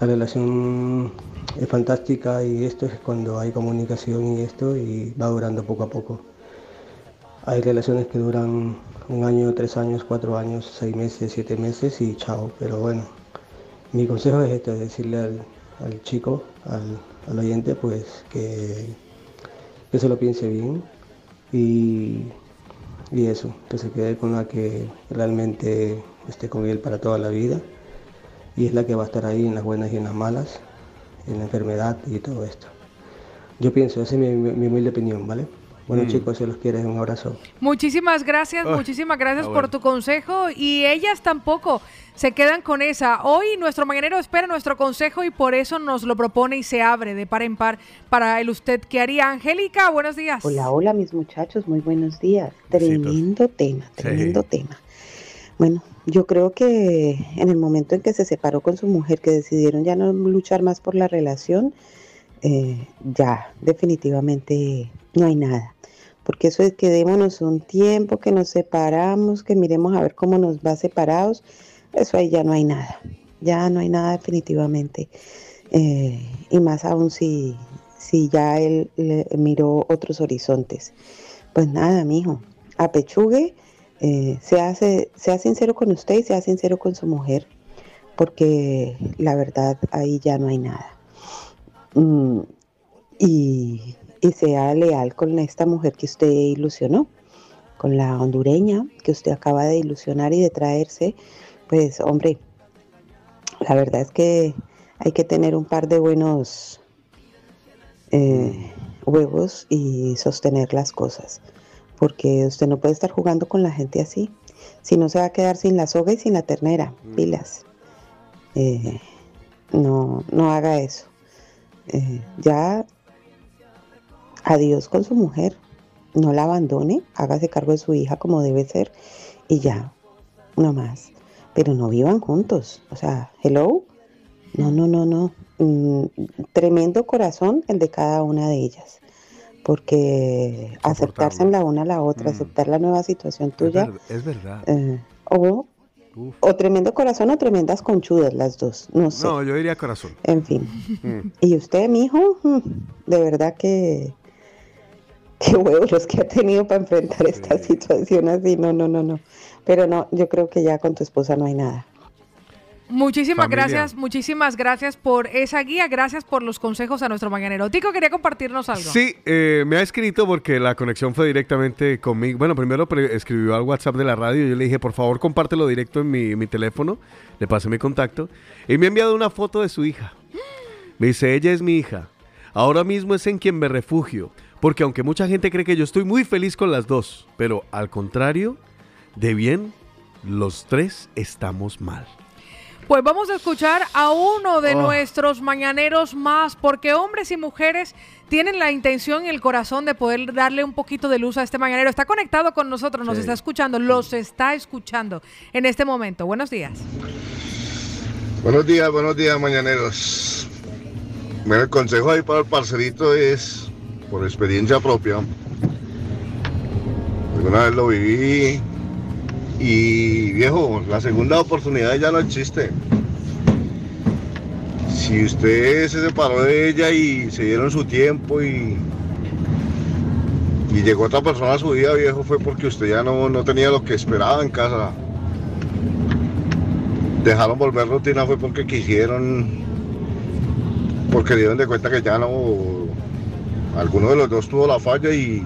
la relación es fantástica y esto es cuando hay comunicación y esto y va durando poco a poco. Hay relaciones que duran un año, tres años, cuatro años, seis meses, siete meses y chao. Pero bueno, mi consejo es este, decirle al, chico, al, al oyente, pues que, que se lo piense bien y, y eso, que se quede con la que realmente esté con él para toda la vida y es la que va a estar ahí en las buenas y en las malas, en la enfermedad y todo esto. Yo pienso, esa es mi, mi- mi humilde opinión, ¿vale? Bueno Mm. chicos, se los quiere, un abrazo. Muchísimas gracias, muchísimas gracias ah, por bueno. tu consejo y ellas tampoco se quedan con esa. Hoy nuestro mañanero espera nuestro consejo y por eso nos lo propone y se abre de par en par para el usted que haría. Angélica, buenos días. Hola, hola mis muchachos, muy buenos días. Tremendo tema, tremendo tema. Bueno, yo creo que en el momento en que se separó con su mujer, que decidieron ya no luchar más por la relación, eh, ya definitivamente no hay nada. Porque eso es que démonos un tiempo, que nos separamos, que miremos a ver cómo nos va separados, eso ahí ya no hay nada. Ya no hay nada definitivamente. Eh, y más aún si, si ya él miró otros horizontes. Pues nada, mijo, apechugue, eh, sea, se- sea sincero con usted y sea sincero con su mujer, porque la verdad ahí ya no hay nada. Mm, y, y sea leal con esta mujer que usted ilusionó, con la hondureña que usted acaba de ilusionar y de traerse, pues hombre, la verdad es que hay que tener un par de buenos eh, huevos y sostener las cosas, porque usted no puede estar jugando con la gente así, si no se va a quedar sin la soga y sin la ternera, pilas. Eh, no, no haga eso. Eh, ya adiós con su mujer, no la abandone, hágase cargo de su hija como debe ser y ya, no más. pero no vivan juntos. O sea, hello. No, no, no, no. Mm, tremendo corazón el de cada una de ellas. Porque aceptarse en la una a la otra, aceptar la nueva situación tuya, es verdad. eh, o, o tremendo corazón o tremendas conchudas las dos. No sé. No, yo diría corazón. En fin. Mm. Y usted, mi hijo, de verdad que qué huevos los que ha tenido para enfrentar esta situación así. No, no, no, no. Pero no, yo creo que ya con tu esposa no hay nada. Muchísimas Familia. gracias, muchísimas gracias por esa guía, gracias por los consejos a nuestro mañanero. Tico quería compartirnos algo. Sí, eh, me ha escrito porque la conexión fue directamente conmigo. Bueno, primero escribió al WhatsApp de la radio y yo le dije, por favor, compártelo directo en mi, mi teléfono. Le pasé mi contacto. Y me ha enviado una foto de su hija. Me dice, ella es mi hija. Ahora mismo es en quien me refugio. Porque aunque mucha gente cree que yo estoy muy feliz con las dos, pero al contrario, de bien, los tres estamos mal. Pues vamos a escuchar a uno de Oh. nuestros mañaneros más, porque hombres y mujeres tienen la intención y el corazón de poder darle un poquito de luz a este mañanero. Está conectado con nosotros, nos Sí. está escuchando, los está escuchando en este momento. Buenos días. Buenos días, buenos días, mañaneros. Bueno, el consejo ahí para el parcerito es, por experiencia propia, alguna vez lo viví y viejo, la segunda oportunidad ya no existe. Si usted se separó de ella y se dieron su tiempo y, y llegó otra persona a su vida, viejo, fue porque usted ya no, no tenía lo que esperaba en casa dejaron volver rutina fue porque quisieron, porque dieron de cuenta que ya no, alguno de los dos tuvo la falla y,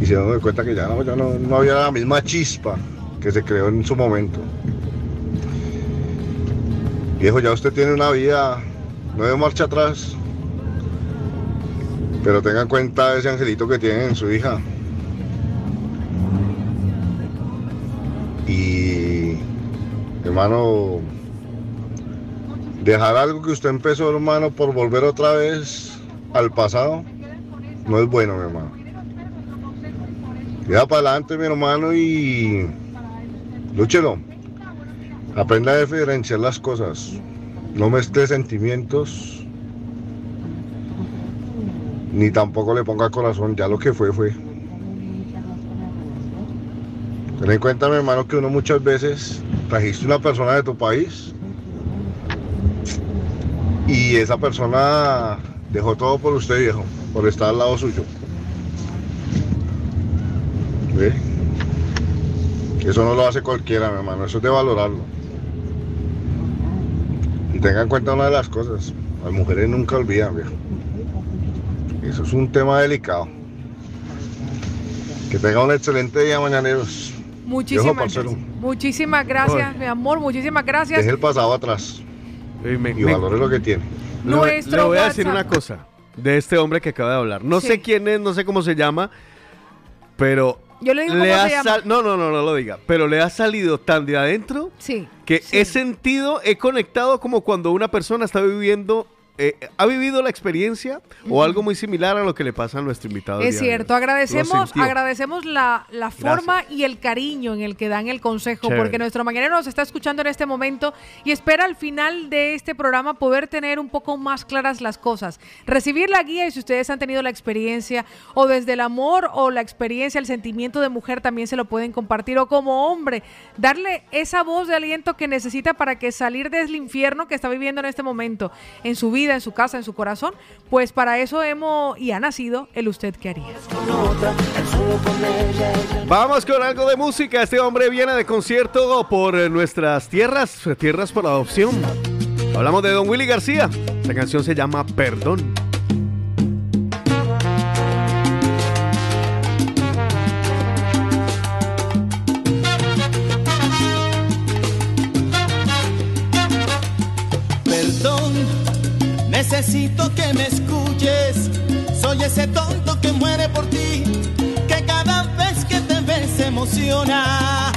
y se dieron cuenta que ya no, ya no, no había la misma chispa que se creó en su momento. Viejo, ya usted tiene una vida, no de marcha atrás, pero tenga en cuenta ese angelito que tiene en su hija. Y hermano, dejar algo que usted empezó, hermano, por volver otra vez al pasado, no es bueno, mi hermano. Queda para adelante, mi hermano, y lúchelo. Aprenda a diferenciar las cosas. No mezcle sentimientos, ni tampoco le ponga corazón. Ya lo que fue, fue. Ten en cuenta, mi hermano, que uno muchas veces trajiste una persona de tu país y esa persona dejó todo por usted, viejo, por estar al lado suyo. ¿Ve? Eso no lo hace cualquiera, mi hermano, eso es de valorarlo. Y tenga en cuenta una de las cosas, las mujeres nunca olvidan, viejo. Eso es un tema delicado. Que tenga un excelente día, mañaneros. Muchísimas gracias. Muchísimas gracias, mi amor, muchísimas gracias. Deje el pasado atrás. y me- valore lo que tiene. Nuestro le voy a decir una cosa de este hombre que acaba de hablar. No Sí. sé quién es, no sé cómo se llama, pero Yo le digo le ha sal- no, no, no, no lo diga, pero le ha salido tan de adentro Sí. que he sentido, he conectado como cuando una persona está viviendo, eh, ha vivido la experiencia o algo muy similar a lo que le pasa a nuestro invitado. Es cierto, agradecemos, agradecemos la, la forma y el cariño en el que dan el consejo, Chévere. porque nuestro mañanero nos está escuchando en este momento y espera al final de este programa poder tener un poco más claras las cosas. Recibir la guía y si ustedes han tenido la experiencia o desde el amor o la experiencia, el sentimiento de mujer también se lo pueden compartir o como hombre, darle esa voz de aliento que necesita para que salir del infierno que está viviendo en este momento, en su vida, en su casa, en su corazón, pues para eso hemos y ha nacido el usted que haría. Vamos con algo de música. Este hombre viene de concierto por nuestras tierras, tierras por adopción. Hablamos de Don Willy García. Esta canción se llama. Perdón, necesito que me escuches. Soy ese tonto que muere por ti, que cada vez que te ves emociona.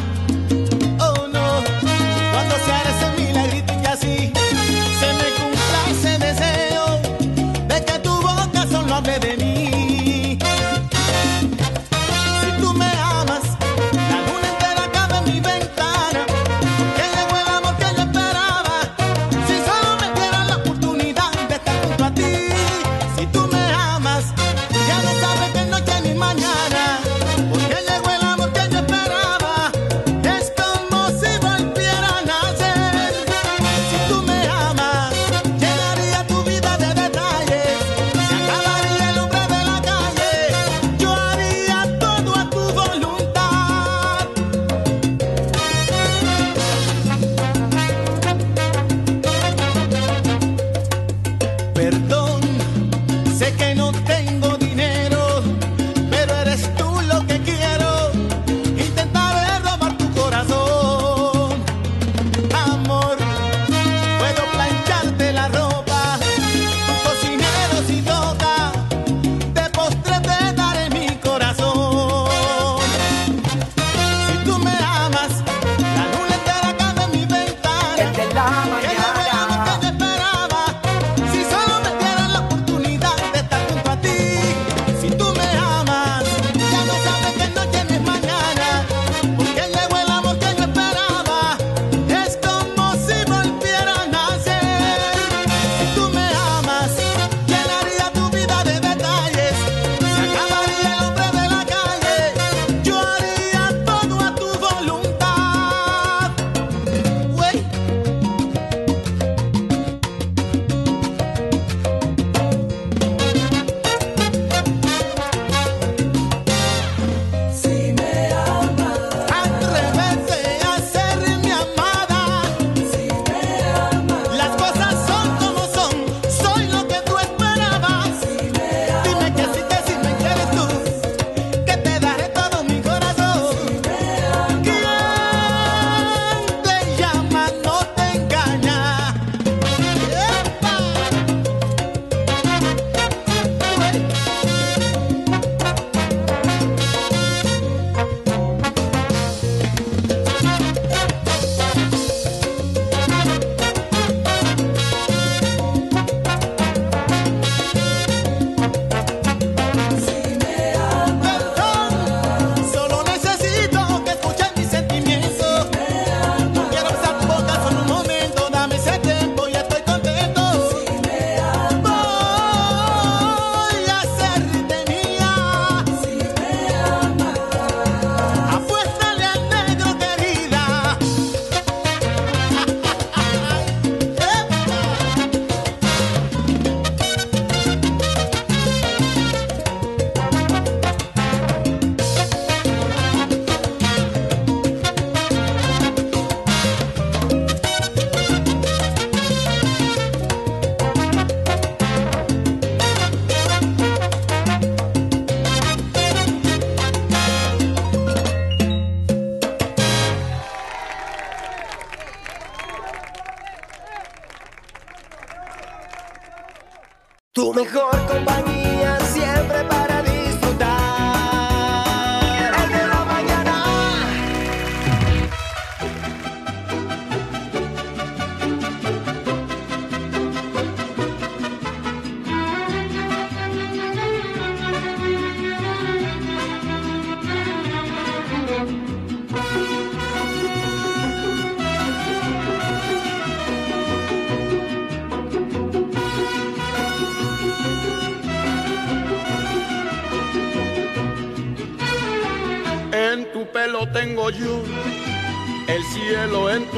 Mejor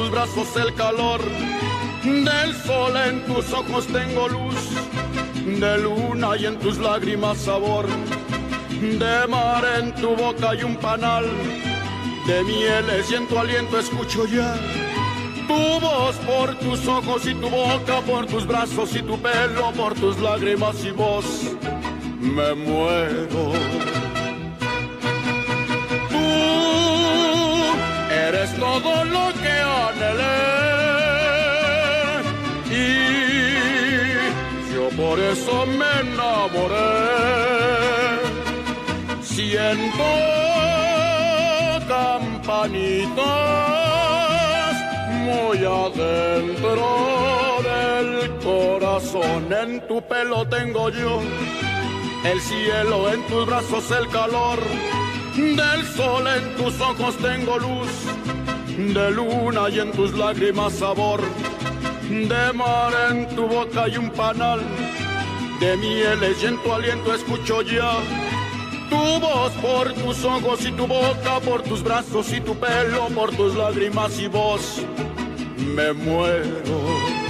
brazos el calor. Del sol en tus ojos tengo luz, de luna y en tus lágrimas sabor. De mar en tu boca y un panal, de mieles y en tu aliento escucho ya. Tu voz por tus ojos y tu boca, por tus brazos y tu pelo, por tus lágrimas y voz. Me muero. Tú eres todo lo que y yo por eso me enamoré. Siento campanitas muy adentro del corazón. En tu pelo tengo yo el cielo, en tus brazos el calor. Del sol en tus ojos tengo luz, de luna y en tus lágrimas sabor, de mar en tu boca y un panal, de mieles y en tu aliento escucho ya. Tu voz por tus ojos y tu boca, por tus brazos y tu pelo, por tus lágrimas y voz, me muero.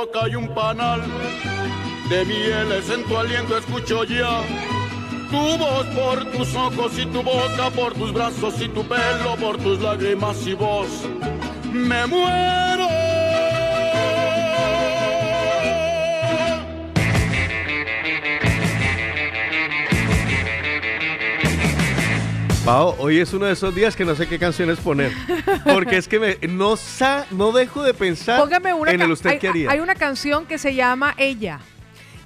Boca hay un panal de mieles, en tu aliento escucho ya. Tu voz por tus ojos y tu boca, por tus brazos y tu pelo, por tus lágrimas y voz. Me muero. Pao, hoy es uno de esos días que no sé qué canciones poner. Porque es que me, no, sa- no dejo de pensar Póngame una en el usted hay, que haría. hay una canción que se llama Ella,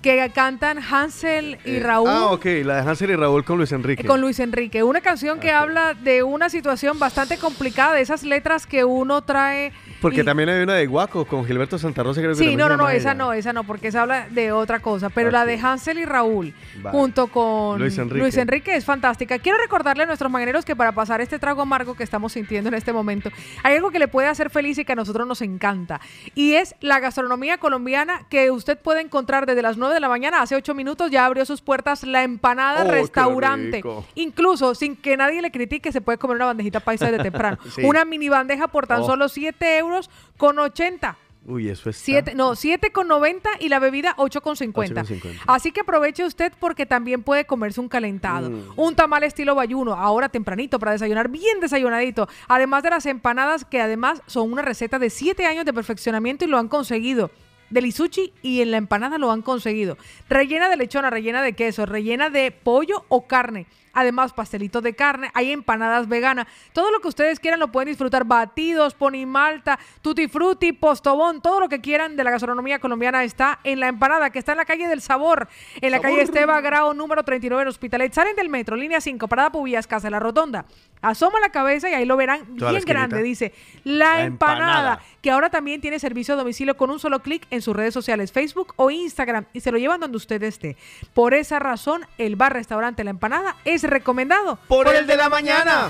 que cantan Hansel y Eh, Raúl. Ah, ok, la de Hansel y Raúl con Luis Enrique. Con Luis Enrique, una canción que habla de una situación bastante complicada, de esas letras que uno trae. Porque y- también hay una de Guaco con Gilberto Santa Rosa, creo que Sí, no, no, esa ella. no, esa no, porque esa habla de otra cosa. Pero la de Hansel y Raúl, Vale. junto con Luis Enrique. Enrique, es fantástica. Quiero recordarle a nuestros mañaneros que para pasar este trago amargo que estamos sintiendo en este momento, hay algo que le puede hacer feliz y que a nosotros nos encanta. Y es la gastronomía colombiana que usted puede encontrar desde las 9 de la mañana. Hace 8 minutos ya abrió sus puertas la empanada Oh, restaurante. Incluso sin que nadie le critique, se puede comer una bandejita paisa desde temprano. Sí. Una mini bandeja por tan Oh. solo 7 euros con 80. Uy, eso es. Siete, no, 7,90 y la bebida 8,50. 8,50. Así que aproveche usted porque también puede comerse un calentado. Mm. Un tamal estilo bayuno, ahora tempranito para desayunar, bien desayunadito. Además de las empanadas que además son una receta de 7 años de perfeccionamiento y lo han conseguido. Del isuchi y en la empanada lo han conseguido. Rellena de lechona, rellena de queso, rellena de pollo o carne. Además, pastelitos de carne, hay empanadas veganas. Todo lo que ustedes quieran lo pueden disfrutar. Batidos, ponimalta, tutti frutti, postobón, todo lo que quieran de la gastronomía colombiana está en la empanada, que está en la calle del Sabor, en la calle Esteba Grau, número 39 en Hospitalet. Salen del metro, línea 5, parada Pubillas, Casa de la Rotonda. Asoma la cabeza y ahí lo verán Toda bien grande. Dice, la, La empanada, empanada. Que ahora también tiene servicio a domicilio con un solo clic en sus redes sociales, Facebook o Instagram, y se lo llevan donde usted esté. Por esa razón, el bar restaurante La Empanada es recomendado Por el de la mañana.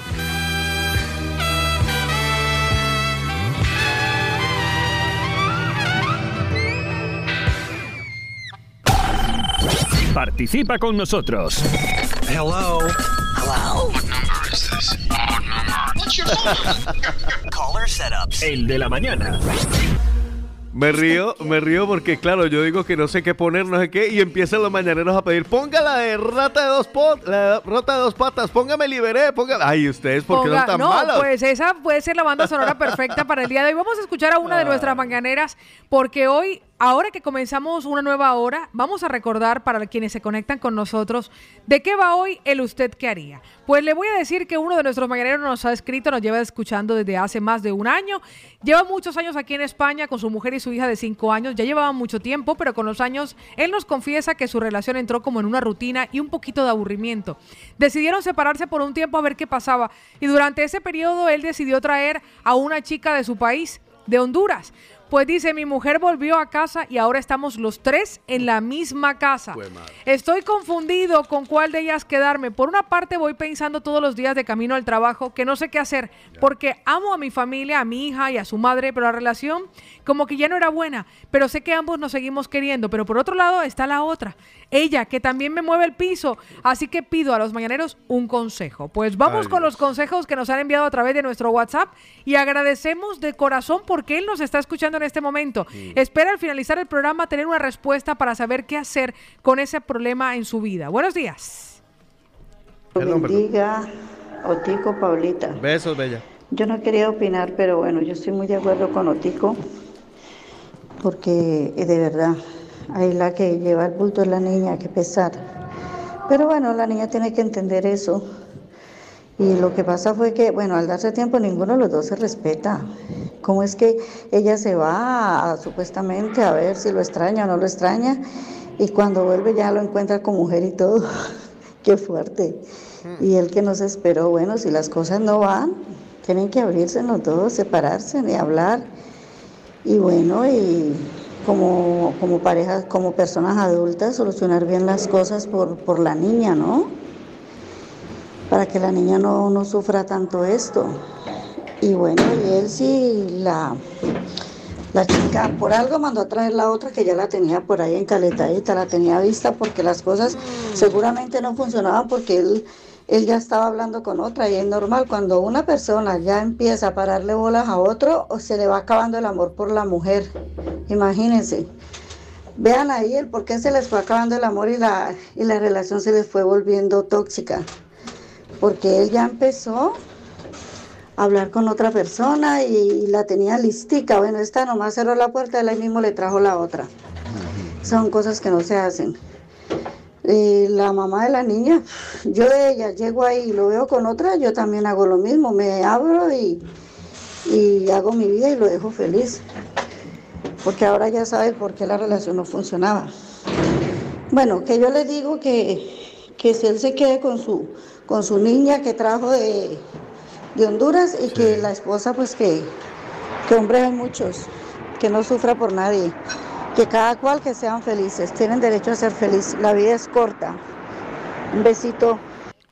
Participa con nosotros. Hello. Hello. What number is this? What number? What's your phone? Caller setups. El de la mañana. Me río, me río porque, claro, yo digo que no sé qué poner, no sé qué, y empiezan los mañaneros a pedir, ponga la de rata de dos pot, la de rata de dos patas, póngame liberé, póngame. Ay, ustedes, ¿por qué Ponga- son tan no, malos? pues esa puede ser la banda sonora perfecta para el día de hoy. Vamos a escuchar a una de nuestras mañaneras porque hoy, ahora que comenzamos una nueva hora, vamos a recordar para quienes se conectan con nosotros de qué va hoy el usted qué haría. Pues le voy a decir que uno de nuestros mañaneros nos ha escrito, nos lleva escuchando desde hace más de un año. Lleva muchos años aquí en España con su mujer y su hija de cinco años. Ya llevaban mucho tiempo, pero con los años él nos confiesa que su relación entró como en una rutina y un poquito de aburrimiento. Decidieron separarse por un tiempo a ver qué pasaba y durante ese periodo él decidió traer a una chica de su país, de Honduras. Pues dice, mi mujer volvió a casa y ahora estamos los tres en la misma casa. Estoy confundido con cuál de ellas quedarme. Por una parte voy pensando todos los días de camino al trabajo que no sé qué hacer porque amo a mi familia, a mi hija y a su madre, pero la relación como que ya no era buena. Pero sé que ambos nos seguimos queriendo. Pero por otro lado está la otra, ella que también me mueve el piso. Así que pido a los mañaneros un consejo. Pues vamos Ay, con los consejos que nos han enviado a través de nuestro WhatsApp y agradecemos de corazón porque él nos está escuchando en este momento. Espera al finalizar el programa tener una respuesta para saber qué hacer con ese problema en su vida. Buenos días. bendiga, Otico, Paulita. Besos, Bella. Yo no quería opinar, pero bueno, yo estoy muy de acuerdo con Otico, porque eh, de verdad, ahí la que lleva el bulto es la niña, que pesar. Pero bueno, la niña tiene que entender eso. Y lo que pasa fue que, bueno, al darse tiempo ninguno de los dos se respeta. ¿Cómo es que ella se va a- supuestamente a ver si lo extraña o no lo extraña? Y cuando vuelve ya lo encuentra con mujer y todo. Qué fuerte. Y él que no se esperó, bueno, si las cosas no van, tienen que abrirse los dos, separarse y hablar. Y bueno, y como, como parejas, como personas adultas, solucionar bien las cosas por, por la niña, ¿no? Para que la niña no, no sufra tanto esto. Y bueno, y él sí, la, la chica por algo mandó a traer la otra que ya la tenía por ahí encaletadita, la tenía vista porque las cosas seguramente no funcionaban porque él, él ya estaba hablando con otra y es normal cuando una persona ya empieza a pararle bolas a otro o se le va acabando el amor por la mujer. Imagínense. Vean ahí el por qué se les fue acabando el amor y la, y la relación se les fue volviendo tóxica. Porque él ya empezó a hablar con otra persona y, la tenía listica. Bueno, esta nomás cerró la puerta, él ahí mismo le trajo la otra. Son cosas que no se hacen. Eh, la mamá de la niña, yo de ella llego ahí y lo veo con otra, yo también hago lo mismo, me abro y, y hago mi vida y lo dejo feliz. Porque ahora ya sabe por qué la relación no funcionaba. Bueno, que yo le digo que, que si él se quede con su, con su niña que trajo de, de Honduras y que la esposa, pues que, que hombres hay muchos, que no sufra por nadie, que cada cual que sean felices, tienen derecho a ser feliz, la vida es corta. Un besito.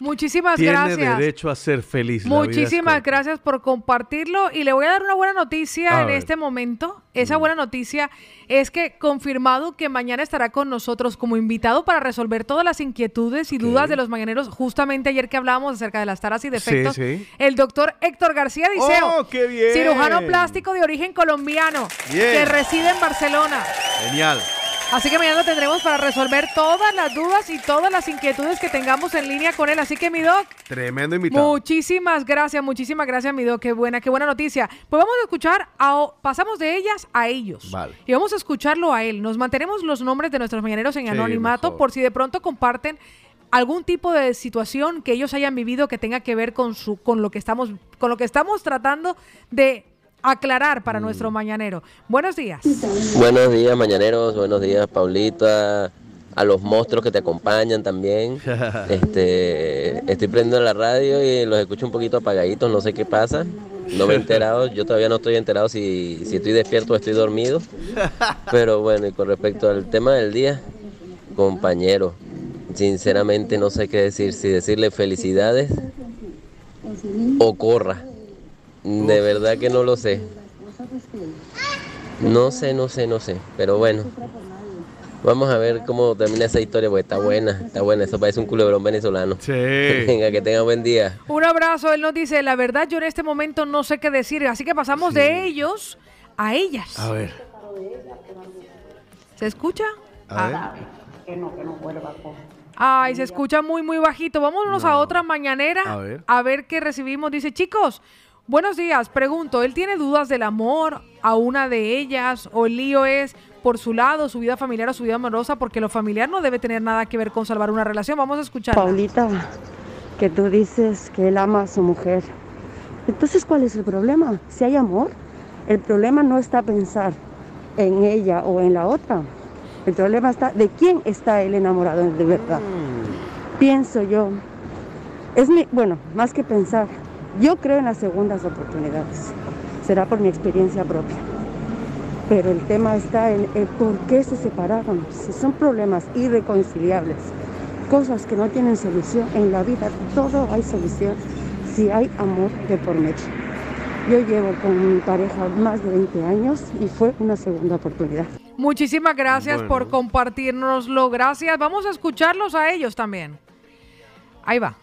Muchísimas Tiene gracias. derecho a ser feliz. Muchísimas gracias por compartirlo y le voy a dar una buena noticia A en ver. este momento. Esa buena noticia es que confirmado que mañana estará con nosotros como invitado para resolver todas las inquietudes y dudas de los mañaneros. Justamente ayer que hablábamos acerca de las taras y defectos, sí. el doctor Héctor García Diceo, ¡Oh, qué bien! cirujano plástico de origen colombiano, Bien. que reside en Barcelona. Genial. Así que mañana lo tendremos para resolver todas las dudas y todas las inquietudes que tengamos en línea con él. Así que mi doc, Tremendo invitado. Muchísimas gracias, muchísimas gracias, mi doc. Qué buena, qué buena noticia. Pues vamos a escuchar, a, pasamos de ellas a ellos. Vale. Y vamos a escucharlo a él. Nos mantenemos los nombres de nuestros mañaneros en Sí, anonimato mejor. por si de pronto comparten algún tipo de situación que ellos hayan vivido que tenga que ver con su con lo que estamos con lo que estamos tratando de aclarar Mm. para nuestro mañanero. Buenos días. Buenos días, mañaneros. Buenos días, Paulita. A los monstruos que te acompañan también. Este, estoy prendiendo la radio y los escucho un poquito apagaditos. No sé qué pasa. No me he enterado. Yo todavía no estoy enterado si, si estoy despierto o estoy dormido. Pero bueno, y con respecto al tema del día, compañero, sinceramente no sé qué decir. Si decirle felicidades o corra. De verdad que no lo sé. No sé, no sé, no sé. Pero bueno, Vamos a ver cómo termina esa historia, porque está buena, está buena. Eso parece un culebrón venezolano. Sí. Venga, que tenga buen día. Un abrazo. Él nos dice, la verdad yo en este momento no sé qué decir. Así que pasamos de ellos a ellas. A ver. ¿Se escucha? A ver. Que no, que no vuelva. Ay, se escucha muy, muy bajito. Vámonos a otra mañanera A ver. a ver qué recibimos. Dice, chicos, buenos días. Pregunto, ¿él tiene dudas del amor a una de ellas? ¿O el lío es por su lado, su vida familiar o su vida amorosa? Porque lo familiar no debe tener nada que ver con salvar una relación. Vamos a escuchar. Paulita, que tú dices que él ama a su mujer. Entonces, ¿cuál es el problema? Si hay amor, el problema no está pensar en ella o en la otra. El problema está de quién está él enamorado de verdad. Pienso yo. Es mi, bueno, más que pensar, yo creo en las segundas oportunidades. Será por mi experiencia propia. Pero el tema está en el por qué se separaron. Si son problemas irreconciliables, cosas que no tienen solución en la vida, todo hay solución si hay amor de por medio. Yo llevo con mi pareja más de 20 años y fue una segunda oportunidad. Muchísimas gracias Bueno. por compartirnoslo. Gracias. Vamos a escucharlos a ellos también. Ahí va.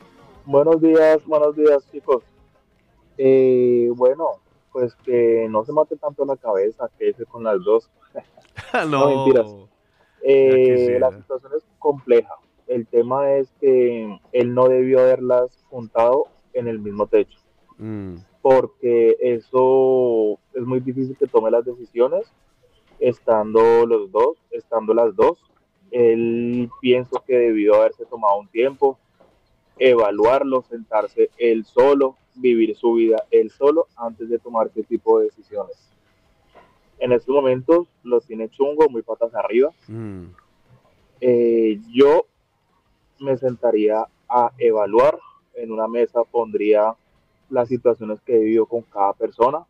Buenos días, buenos días chicos. Eh, bueno, pues que no se mate tanto la cabeza, que ese con las dos. no. mentiras. Eh, la situación es compleja. El tema es que él no debió haberlas juntado en el mismo techo, Mm. porque eso es muy difícil que tome las decisiones estando los dos, estando las dos. Él pienso que debió haberse tomado un tiempo, evaluarlo, sentarse él solo, vivir su vida él solo antes de tomar ese tipo de decisiones. En estos momentos lo tiene chungo, muy patas arriba. Mm. Eh, yo me sentaría a evaluar en una mesa, pondría las situaciones que he vivido con cada persona.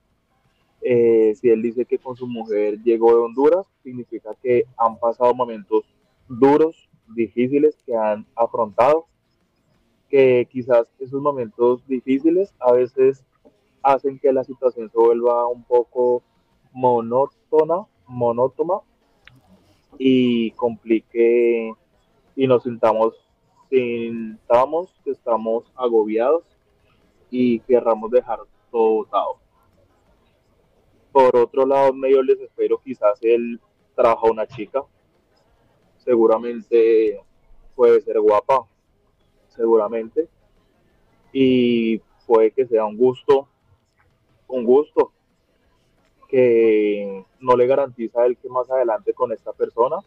Eh, si él dice que con su mujer llegó de Honduras, significa que han pasado momentos duros, difíciles que han afrontado, que quizás esos momentos difíciles a veces hacen que la situación se vuelva un poco monótona, monótona y complique y nos sintamos sintamos que estamos agobiados y querramos dejar todo botado. Por otro lado, medio del desespero, quizás él trajo a una chica, seguramente puede ser guapa, seguramente, y puede que sea un gusto, un gusto que no le garantiza a él que más adelante con esta persona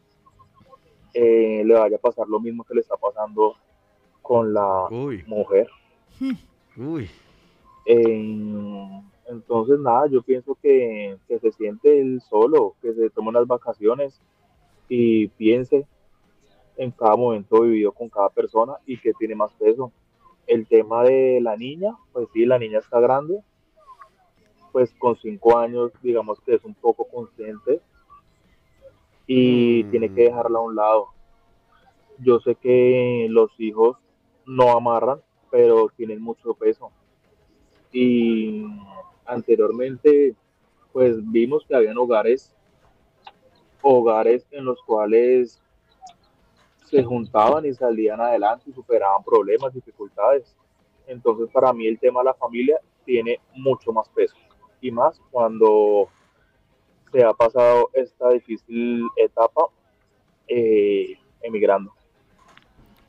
eh, le vaya a pasar lo mismo que le está pasando con la mujer. Uy. Eh, entonces, nada, yo pienso que, que se siente él solo, que se tome unas vacaciones y piense en cada momento vivido con cada persona y que tiene más peso. El tema de la niña, pues sí, la niña está grande, pues con cinco años, digamos que es un poco consciente y tiene que dejarla a un lado. Yo sé que los hijos no amarran, pero tienen mucho peso. Y anteriormente, pues vimos que habían hogares, hogares en los cuales se juntaban y salían adelante y superaban problemas, dificultades. Entonces, para mí el tema de la familia tiene mucho más peso. Y más cuando se ha pasado esta difícil etapa eh, emigrando.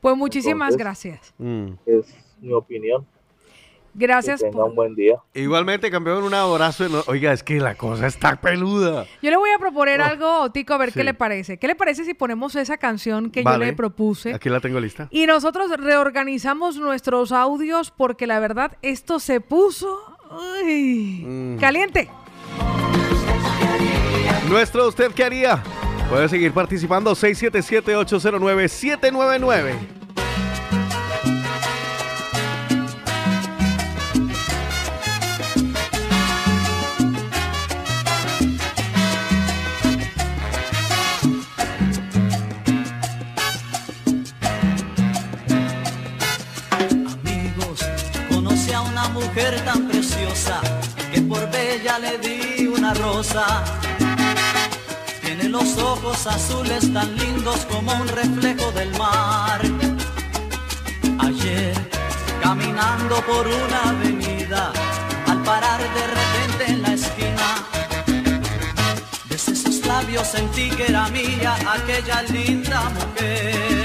Pues muchísimas Entonces, gracias. Mm. Es mi opinión. Gracias. Que tenga por... un buen día. Igualmente, campeón, un abrazo. Oiga, es que la cosa está peluda. Yo le voy a proponer oh, algo, Tico, a ver qué le parece. ¿Qué le parece si ponemos esa canción que yo le propuse? Aquí la tengo lista. Y nosotros reorganizamos nuestros audios porque la verdad esto se puso mm. caliente. Nuestro usted qué haría? Puede seguir participando 677 809 799. Tiene los ojos azules tan lindos como un reflejo del mar. Ayer, caminando por una avenida, al parar de repente en la esquina, desde esos labios sentí que era mía aquella linda mujer.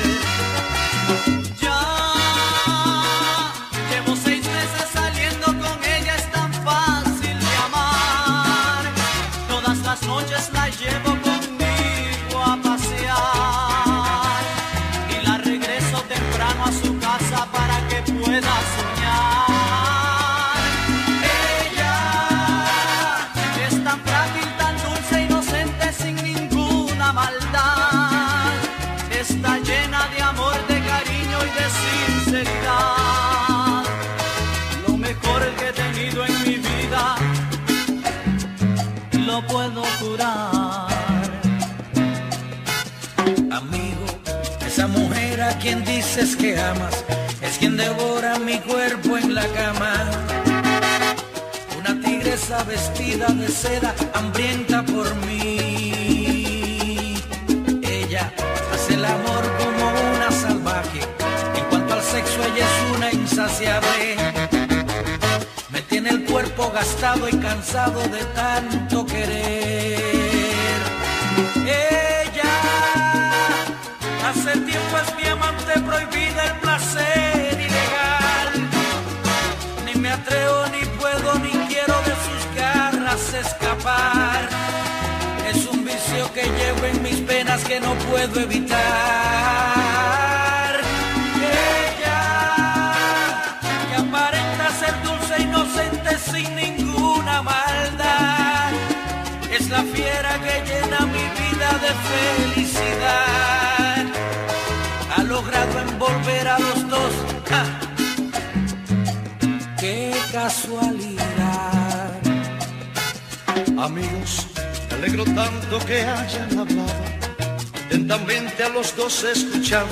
Que amas es quien devora mi cuerpo en la cama. Una tigresa vestida de seda, hambrienta por mí. Ella hace el amor como una salvaje. En cuanto al sexo, ella es una insaciable. Me tiene el cuerpo gastado y cansado de tanto querer. Amante prohibida el placer ilegal. Ni me atrevo, ni puedo, ni quiero de sus garras escapar. Es un vicio que llevo en mis penas que no puedo evitar. Ella que aparenta ser dulce, inocente, sin ninguna maldad. Es la fiera que llena mi vida de felicidad. Ha logrado envolver a los dos. ¡Ja! ¡Qué casualidad! Amigos, me alegro tanto que hayan hablado. Atentamente a los dos he escuchado.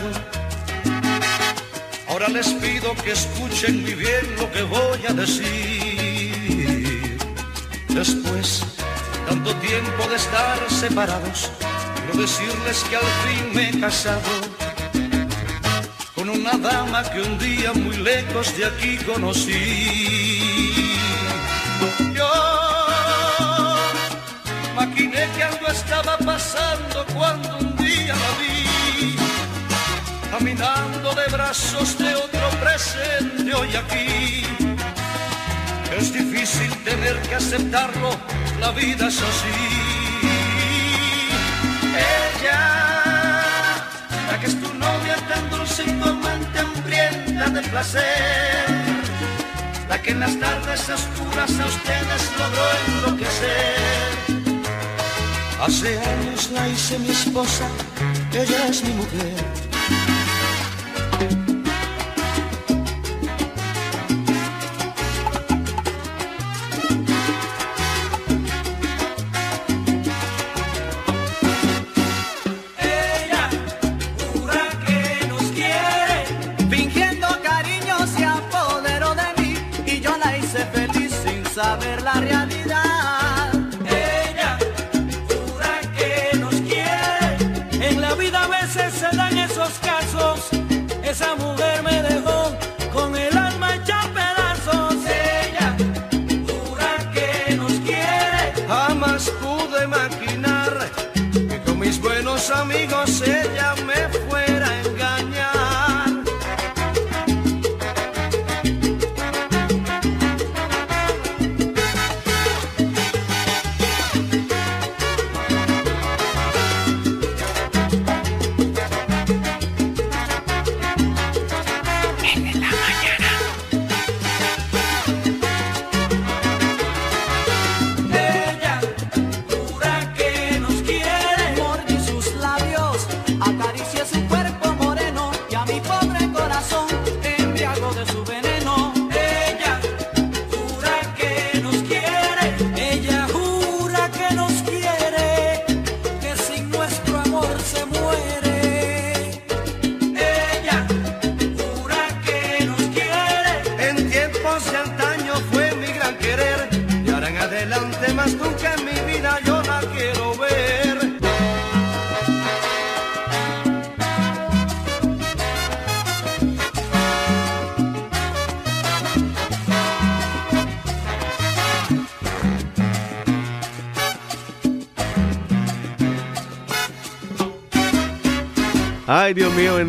Ahora les pido que escuchen muy bien lo que voy a decir. Después, tanto tiempo de estar separados, quiero decirles que al fin me he casado una dama que un día muy lejos de aquí conocí. Yo Maquiné que algo estaba pasando cuando un día la vi, caminando de brazos de otro presente hoy aquí. Es difícil tener que aceptarlo, la vida es así. Ella, la que es tu novia tan dulce tu amante hambrienta de placer, la que en las tardes oscuras a ustedes logró enloquecer. Hace años la hice mi esposa, ella es mi mujer.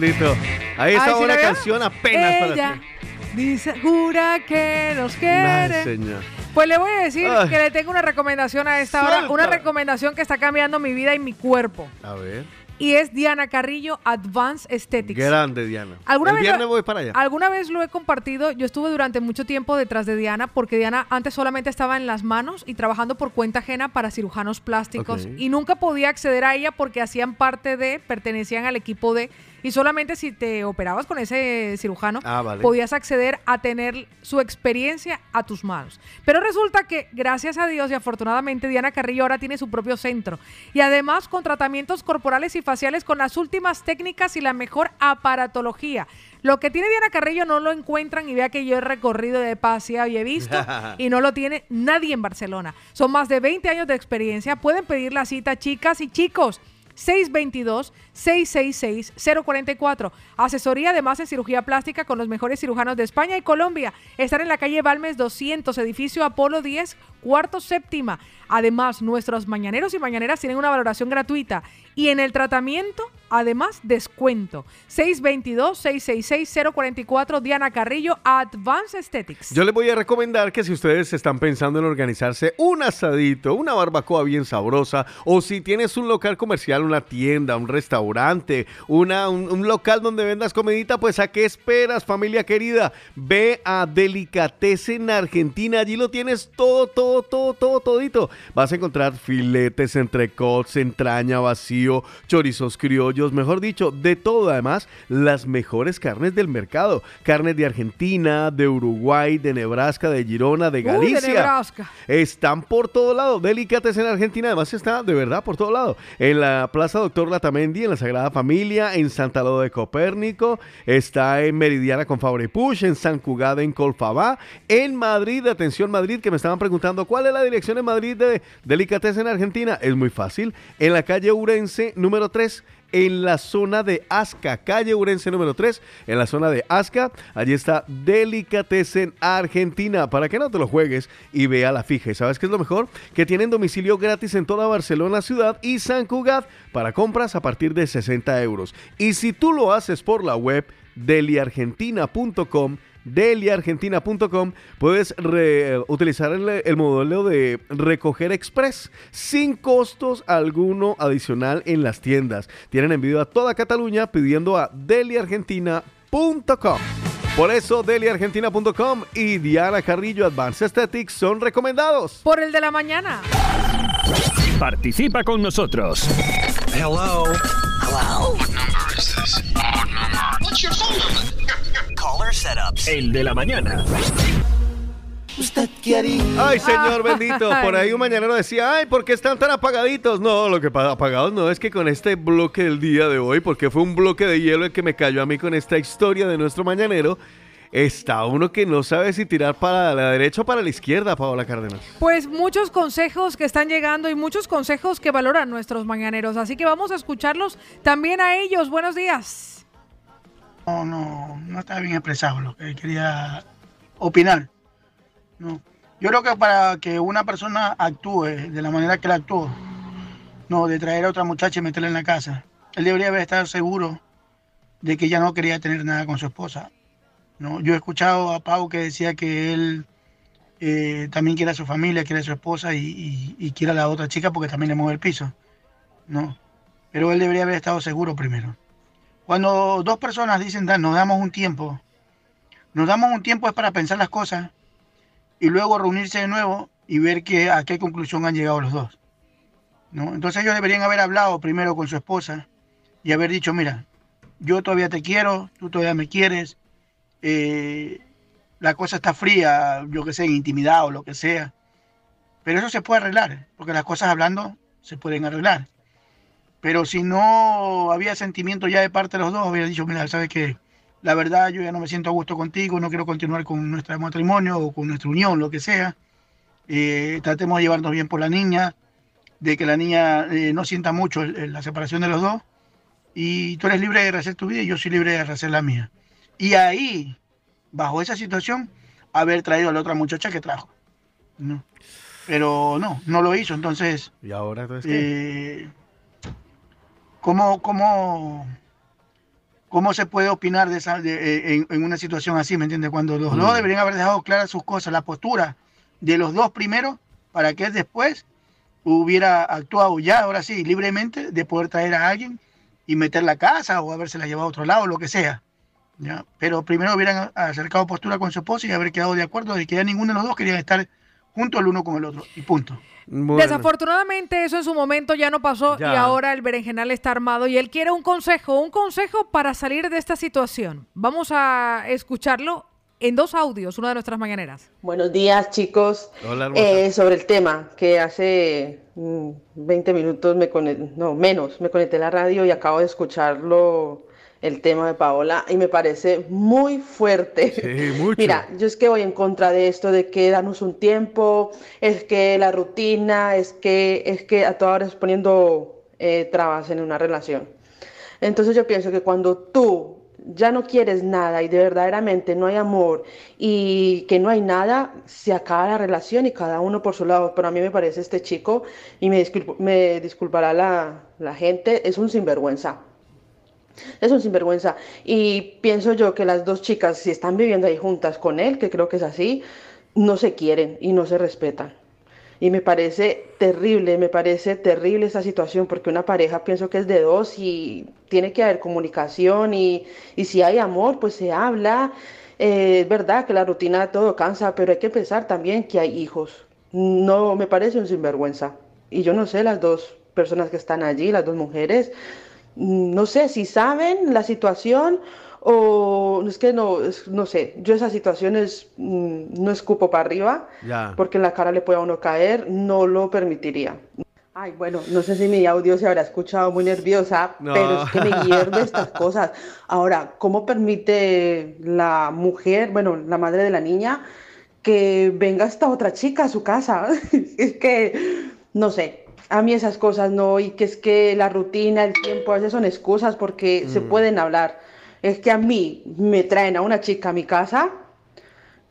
Bendito. Ahí está Ay, ¿sí una canción apenas para Ella ti. dice, jura que nos quiere. señor. Pues le voy a decir Ay. que le tengo una recomendación a esta hora, una recomendación que está cambiando mi vida y mi cuerpo. A ver. Y es Diana Carrillo Advanced Aesthetics. Grande, Diana. ¿Alguna El vez viernes lo- voy para allá. Alguna vez lo he compartido. Yo estuve durante mucho tiempo detrás de Diana porque Diana antes solamente estaba en las manos y trabajando por cuenta ajena para cirujanos plásticos y nunca podía acceder a ella porque hacían parte de, pertenecían al equipo de y solamente si te operabas con ese cirujano Ah, vale. podías acceder a tener su experiencia a tus manos. Pero resulta que gracias a Dios y afortunadamente Diana Carrillo ahora tiene su propio centro y además con tratamientos corporales y faciales con las últimas técnicas y la mejor aparatología. Lo que tiene Diana Carrillo no lo encuentran y vea que yo he recorrido de paseado y he visto y no lo tiene nadie en Barcelona. Son más de 20 años de experiencia. Pueden pedir la cita, chicas y chicos. 622-666-044. Asesoría además en cirugía plástica con los mejores cirujanos de España y Colombia. Están en la calle Balmes 200, edificio Apolo 10, cuarto séptima. Además, nuestros mañaneros y mañaneras tienen una valoración gratuita. Y en el tratamiento, además, descuento. 622-666-044, Diana Carrillo, Advanced Aesthetics. Yo les voy a recomendar que si ustedes están pensando en organizarse un asadito, una barbacoa bien sabrosa, o si tienes un local comercial, una tienda, un restaurante, una, un, un local donde vendas comidita, pues ¿a qué esperas, familia querida? Ve a Delicatessen Argentina, allí lo tienes todo, todo, todo, todo, todito. Vas a encontrar filetes, entrecots, entraña, vacío, chorizos criollos, mejor dicho, de todo. Además, las mejores carnes del mercado. Carnes de Argentina, de Uruguay, de Nebraska, de Girona, de Uy, de Galicia. Nebraska. Están por todo lado. Delicatessen en Argentina, además está de verdad por todo lado. En la Plaza Doctor Latamendi, en la Sagrada Familia, en Santa Lo de Copérnico, está en Meridiana con Fabri Push, en San Cugada, en Colfabá, en Madrid, atención Madrid, que me estaban preguntando cuál es la dirección en Madrid de Delicatessen en Argentina. Es muy fácil. En la calle Urense, número 3 en la zona de Asca, calle Urense número 3, en la zona de Asca, allí está Delicatessen Argentina, para que no te lo juegues y vea la fija. ¿Y sabes qué es lo mejor? Que tienen domicilio gratis en toda Barcelona ciudad y San Cugat para compras a partir de 60 euros. Y si tú lo haces por la web deliargentina.com, deliargentina.com puedes re- utilizar el, el modelo de recoger express sin costos alguno adicional en las tiendas. Tienen envío a toda Cataluña pidiendo a deliargentina.com. Por eso deliargentina.com y Diana Carrillo Advanced Aesthetics son recomendados. Por el de la mañana. Participa con nosotros. Hello. Hello. What number is this? What number? What's your phone number? Caller setups. El de la mañana. ¿Usted qué haría? Ay, señor bendito. Por ahí un mañanero decía, ay, ¿por qué están tan apagaditos? No, lo que pasa apagados no es que con este bloque del día de hoy, porque fue un bloque de hielo el que me cayó a mí con esta historia de nuestro mañanero, está uno que no sabe si tirar para la derecha o para la izquierda, Paola Cárdenas. Pues muchos consejos que están llegando y muchos consejos que valoran nuestros mañaneros. Así que vamos a escucharlos también a ellos. Buenos días. No, no, no está bien expresado lo que quería opinar. No. Yo creo que para que una persona actúe de la manera que él actuó, no, de traer a otra muchacha y meterla en la casa, él debería haber estado seguro de que ella no quería tener nada con su esposa. No, yo he escuchado a Pau que decía que él eh, también quiere a su familia, quiere a su esposa y- y quiere a la otra chica porque también le mueve el piso. No, pero él debería haber estado seguro primero. Cuando dos personas dicen, "Da, nos damos un tiempo, nos damos un tiempo es para pensar las cosas y luego reunirse de nuevo y ver que, a qué conclusión han llegado los dos. ¿no? Entonces ellos deberían haber hablado primero con su esposa y haber dicho, mira, yo todavía te quiero, tú todavía me quieres, eh, la cosa está fría, yo que sé, en intimidad o lo que sea. Pero eso se puede arreglar, porque las cosas hablando se pueden arreglar. Pero si no había sentimiento ya de parte de los dos, había dicho, mira, sabes que la verdad yo ya no me siento a gusto contigo, no quiero continuar con nuestro matrimonio o con nuestra unión, lo que sea. Eh, tratemos de llevarnos bien por la niña, de que la niña eh, no sienta mucho el- el- la separación de los dos. Y tú eres libre de rehacer tu vida y yo soy libre de rehacer la mía. Y ahí, bajo esa situación, haber traído a la otra muchacha que trajo. ¿no? Pero no, no lo hizo. Entonces, ¿Y ahora entonces eh, ¿cómo, cómo, ¿cómo se puede opinar de esa, de- eh, en, en una situación así, ¿me entiendes? Cuando los dos Mm. deberían haber dejado claras sus cosas, la postura de los dos primero, para que después hubiera actuado ya, ahora sí, libremente, de poder traer a alguien y meter la casa o habérsela llevado a otro lado, lo que sea. ¿ya? Pero primero hubieran acercado postura con su esposa y haber quedado de acuerdo de que ya ninguno de los dos querían estar juntos el uno con el otro. Y punto. Desafortunadamente eso en su momento ya no pasó Ya. y ahora el berenjenal está armado y él quiere un consejo, un consejo para salir de esta situación. Vamos a escucharlo en dos audios, una de nuestras mañaneras. Buenos días, chicos. Hola. Eh, sobre el tema, que hace mm, 20 minutos me conecté, no, menos, me conecté a la radio y acabo de escucharlo, el tema de Paola, y me parece muy fuerte. Sí, mucho. Mira, yo es que voy en contra de esto de que danos un tiempo, es que la rutina, es que, es que a todas horas poniendo eh, trabas en una relación. Entonces yo pienso que cuando tú ya no quieres nada y de verdaderamente no hay amor y que no hay nada, se acaba la relación y cada uno por su lado. Pero a mí me parece este chico, y me, disculpo- me disculpará la, la gente, es un sinvergüenza. Es un sinvergüenza. Y pienso yo que las dos chicas, si están viviendo ahí juntas con él, que creo que es así, no se quieren y no se respetan. Y me parece terrible, me parece terrible esta situación, porque una pareja pienso que es de dos y tiene que haber comunicación y, y si hay amor, pues se habla. Eh, es verdad que la rutina todo cansa, pero hay que pensar también que hay hijos. No, me parece un sinvergüenza. Y yo no sé, las dos personas que están allí, las dos mujeres, no sé si saben la situación o es que no, es- no sé, yo esas situaciones mm, no escupo para arriba Ya. porque en la cara le puede a uno caer, no lo permitiría. Ay, bueno, no sé si mi audio se habrá escuchado muy nerviosa, No. pero es que me hierve estas cosas. Ahora, ¿cómo permite la mujer, bueno, la madre de la niña, que venga esta otra chica a su casa? es que, no sé, a mí esas cosas no, y que es que la rutina, el tiempo, a veces son excusas porque se Mm. pueden hablar. Es que a mí me traen a una chica a mi casa,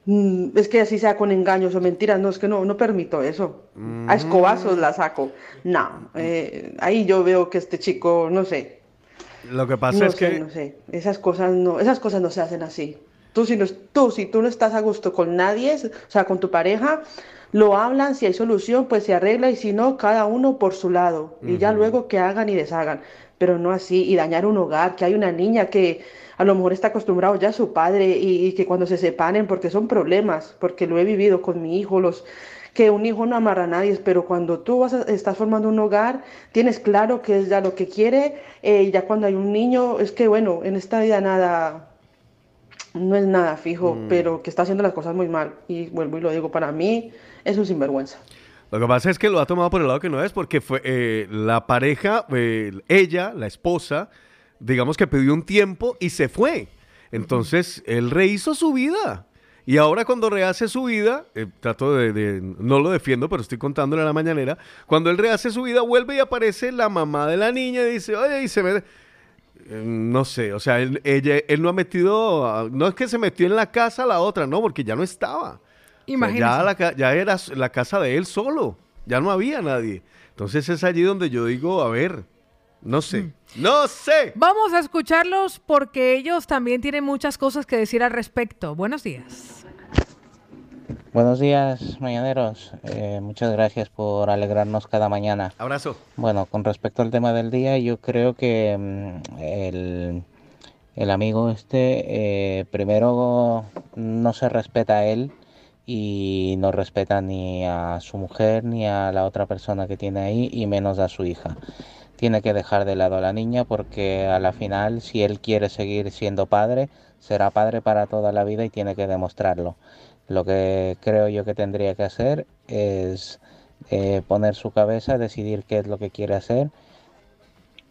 mm, es que así sea con engaños o mentiras, no, es que no, no permito eso. A escobazos la saco. No, eh, ahí yo veo que este chico, no sé, Lo que pasa no es sé, que no sé, esas cosas no, esas cosas no se hacen así. Tú si, no, tú, si tú no estás a gusto con nadie, o sea, con tu pareja, lo hablan, si hay solución, pues se arregla y si no, cada uno por su lado. Y ya luego que hagan y deshagan. Pero no así, y dañar un hogar, que hay una niña que a lo mejor está acostumbrado ya a su padre y, y que cuando se separen, porque son problemas, porque lo he vivido con mi hijo, los que un hijo no amarra a nadie, pero cuando tú vas a- estás formando un hogar, tienes claro que es ya lo que quiere, eh, y ya cuando hay un niño, es que bueno, en esta vida nada, no es nada fijo, Mm. pero que está haciendo las cosas muy mal. Y vuelvo y lo digo, para mí es un sinvergüenza. Lo que pasa es que lo ha tomado por el lado que no es, porque fue eh, la pareja, eh, ella, la esposa, digamos que pidió un tiempo y se fue. Entonces, él rehizo su vida. Y ahora cuando rehace su vida, eh, trato de, de- no lo defiendo, pero estoy contándole a la mañanera, cuando él rehace su vida, vuelve y aparece la mamá de la niña y dice, oye, y se me... Eh, No sé, o sea, él, ella, él no ha metido, no es que se metió en la casa la otra, no, porque ya no estaba. O sea, Imagínese. ya, la ya era la casa de él solo, ya no había nadie. Entonces es allí donde yo digo, a ver, no sé, no sé. Vamos a escucharlos porque ellos también tienen muchas cosas que decir al respecto. Buenos días. Buenos días, mañaneros. Eh, muchas gracias por alegrarnos cada mañana. Abrazo. Bueno, con respecto al tema del día, yo creo que mm, el, el amigo este, eh, primero no se respeta a él y no respeta ni a su mujer ni a la otra persona que tiene ahí y menos a su hija. Tiene que dejar de lado a la niña porque a la final, si él quiere seguir siendo padre, será padre para toda la vida y tiene que demostrarlo. Lo que creo yo que tendría que hacer es eh, poner su cabeza, decidir qué es lo que quiere hacer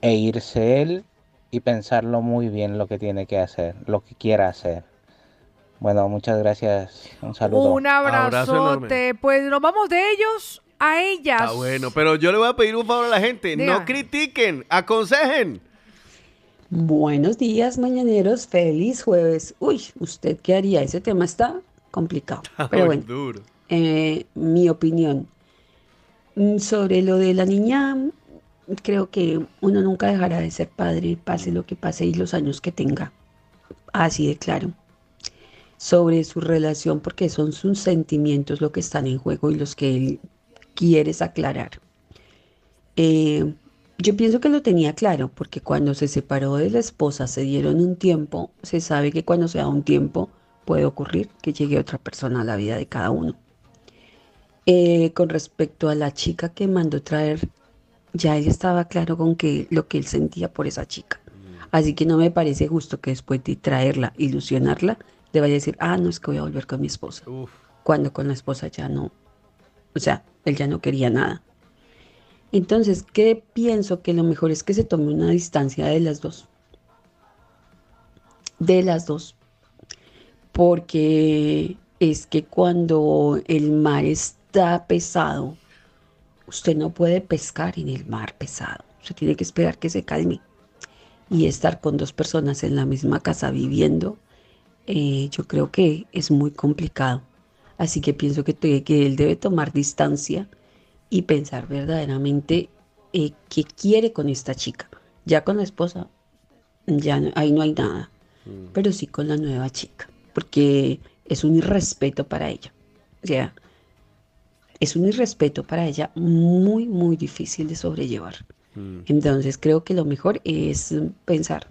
e irse él y pensarlo muy bien lo que tiene que hacer, lo que quiera hacer. Bueno, muchas gracias. Un saludo. Un abrazote. Pues nos vamos de ellos a ellas. Ah, bueno, pero yo le voy a pedir un favor a la gente, Diga. no critiquen, aconsejen. Buenos días, mañaneros. Feliz jueves. Uy, ¿usted qué haría? Ese tema está complicado. Pero Uy, bueno, duro. eh, mi opinión Mm, sobre lo de la niña, creo que uno nunca dejará de ser padre, pase lo que pase y los años que tenga. Así de claro. Sobre su relación, porque son sus sentimientos lo que están en juego y los que él quieres aclarar. Eh, yo pienso que lo tenía claro, porque cuando se separó de la esposa, se dieron un tiempo, se sabe que cuando se da un tiempo puede ocurrir que llegue otra persona a la vida de cada uno. Eh, con respecto a la chica que mandó traer, ya él estaba claro con que lo que él sentía por esa chica. Así que no me parece justo que después de traerla, ilusionarla, le vaya a decir, ah, no es que voy a volver con mi esposa. Cuando con la esposa ya no, o sea, él ya no quería nada. Entonces, ¿qué pienso? Que lo mejor es que se tome una distancia de las dos. De las dos. Porque es que cuando el mar está pesado, usted no puede pescar en el mar pesado. Usted tiene que esperar que se calme. Y estar con dos personas en la misma casa viviendo, eh, yo creo que es muy complicado. Así que pienso que, él debe tomar distancia y pensar verdaderamente eh, qué quiere con esta chica. Ya con la esposa, ya no- ahí no hay nada, pero sí con la nueva chica, porque es un irrespeto para ella. O sea, es un irrespeto para ella muy, muy difícil de sobrellevar. Entonces creo que lo mejor es pensar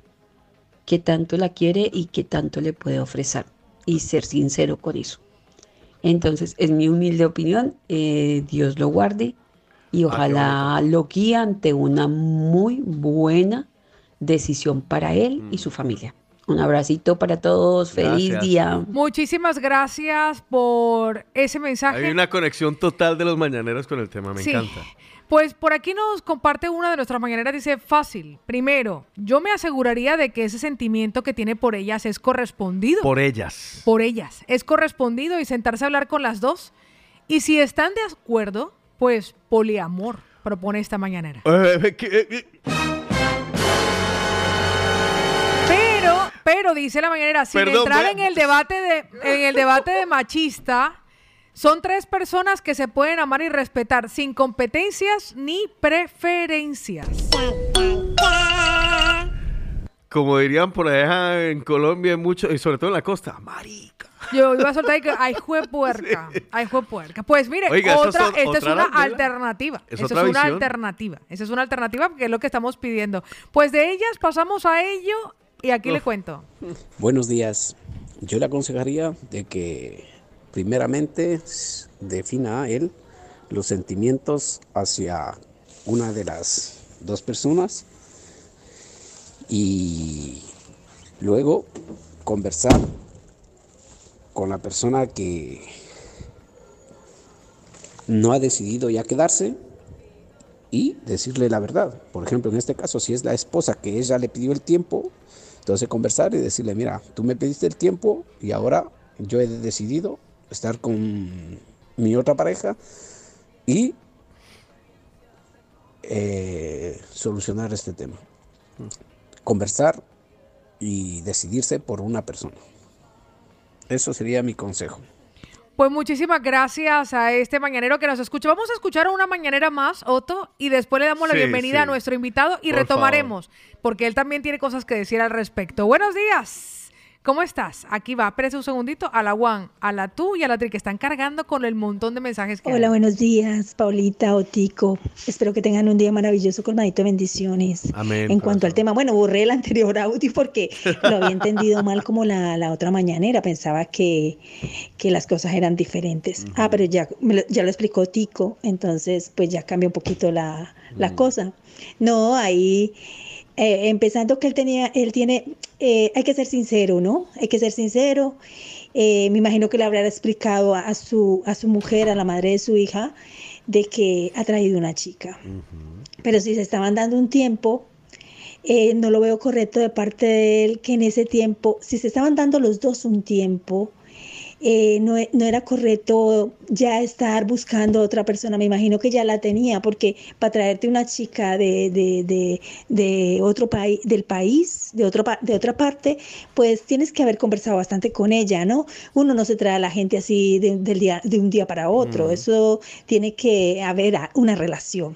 qué tanto la quiere y qué tanto le puede ofrecer y ser sincero con eso. Entonces, en mi humilde opinión, eh, Dios lo guarde y ojalá lo guíe ante una muy buena decisión para él y su familia. Un abracito para todos, feliz Gracias. día. Muchísimas gracias por ese mensaje. Hay una conexión total de los mañaneros con el tema, me Sí. encanta. Pues por aquí nos comparte una de nuestras mañaneras, dice, fácil. Primero, yo me aseguraría de que ese sentimiento que tiene por ellas es correspondido. Por ellas. Por ellas. Es correspondido y sentarse a hablar con las dos. Y si están de acuerdo, pues poliamor, propone esta mañanera. Pero, dice la mañanera, sin Perdón, entrar en el debate de, en el debate de machista, son tres personas que se pueden amar y respetar sin competencias ni preferencias. como dirían por allá en Colombia, mucho, y sobre todo en la costa, marica. Yo iba a soltar y que ay jue puerca, ay jue puerca. Pues mire, Oiga, otra, otra- esta es una alternativa. Es es una visión. alternativa. Esa es una alternativa porque es lo que estamos pidiendo. Pues de ellas pasamos a ello y aquí le cuento. Buenos días. Yo le aconsejaría de que primeramente defina a él los sentimientos hacia una de las dos personas y luego conversar con la persona que no ha decidido ya quedarse y decirle la verdad. Por ejemplo, en este caso, si es la esposa que ella le pidió el tiempo, entonces conversar y decirle, mira, tú me pediste el tiempo y ahora yo he decidido estar con mi otra pareja y eh, solucionar este tema. Conversar y decidirse por una persona. Eso sería mi consejo. Pues muchísimas gracias a este mañanero que nos escucha. Vamos a escuchar a una mañanera más, Otto, y después le damos la bienvenida sí. a nuestro invitado y Por retomaremos, porque él también tiene cosas que decir al respecto. Buenos días. ¿Cómo estás? Aquí va, espérese un segundito, a la Juan, a la tú y a la Tri, que están cargando con el montón de mensajes que Hola, hay. buenos días, Paulita, Otico. Espero que tengan un día maravilloso, colmadito de bendiciones. Amén. En cuanto al tema, bueno, borré el anterior audio porque lo había entendido mal como la, la otra mañanera. Pensaba que, que las cosas eran diferentes. Ah, pero ya, lo- ya lo explicó Tico, entonces pues ya cambia un poquito la, la cosa. No, ahí eh, empezando que él tenía, él tiene, eh, hay que ser sincero, ¿no? Hay que ser sincero. Eh, me imagino que le habrá explicado a, a su, a su mujer, a la madre de su hija, de que ha traído una chica. Pero si se estaban dando un tiempo, eh, no lo veo correcto de parte de él que en ese tiempo, si se estaban dando los dos un tiempo, eh, no, no era correcto ya estar buscando otra persona. Me imagino que ya la tenía, porque para traerte una chica de, de, de, de otro país, del país, de, otro, pa- de otra parte, pues tienes que haber conversado bastante con ella, ¿no? Uno no se trae a la gente así de, del día, de un día para otro. Mm. Eso tiene que haber una relación.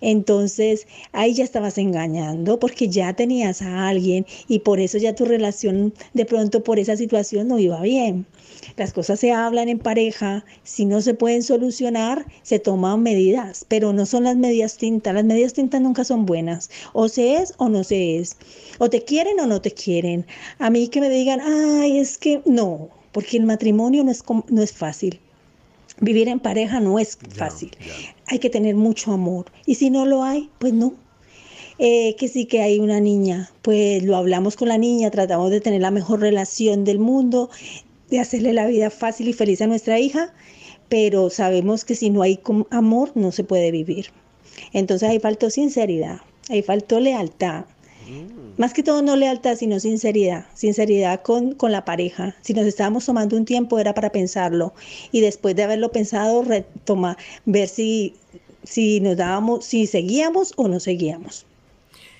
Entonces, ahí ya estabas engañando porque ya tenías a alguien y por eso ya tu relación de pronto por esa situación no iba bien. Las cosas se hablan en pareja, si no se pueden solucionar, se toman medidas, pero no son las medidas tintas. Las medidas tintas nunca son buenas. O se es o no se es. O te quieren o no te quieren. A mí que me digan, ay, es que no, porque el matrimonio no es, no es fácil. Vivir en pareja no es fácil. Hay que tener mucho amor. Y si no lo hay, pues no. Eh, que sí que hay una niña, pues lo hablamos con la niña, tratamos de tener la mejor relación del mundo, de hacerle la vida fácil y feliz a nuestra hija, pero sabemos que si no hay amor no se puede vivir. Entonces ahí faltó sinceridad, ahí faltó lealtad. Más que todo no lealtad, sino sinceridad, sinceridad con, con la pareja. Si nos estábamos tomando un tiempo era para pensarlo y después de haberlo pensado, retoma, ver si, si nos dábamos, si seguíamos o no seguíamos.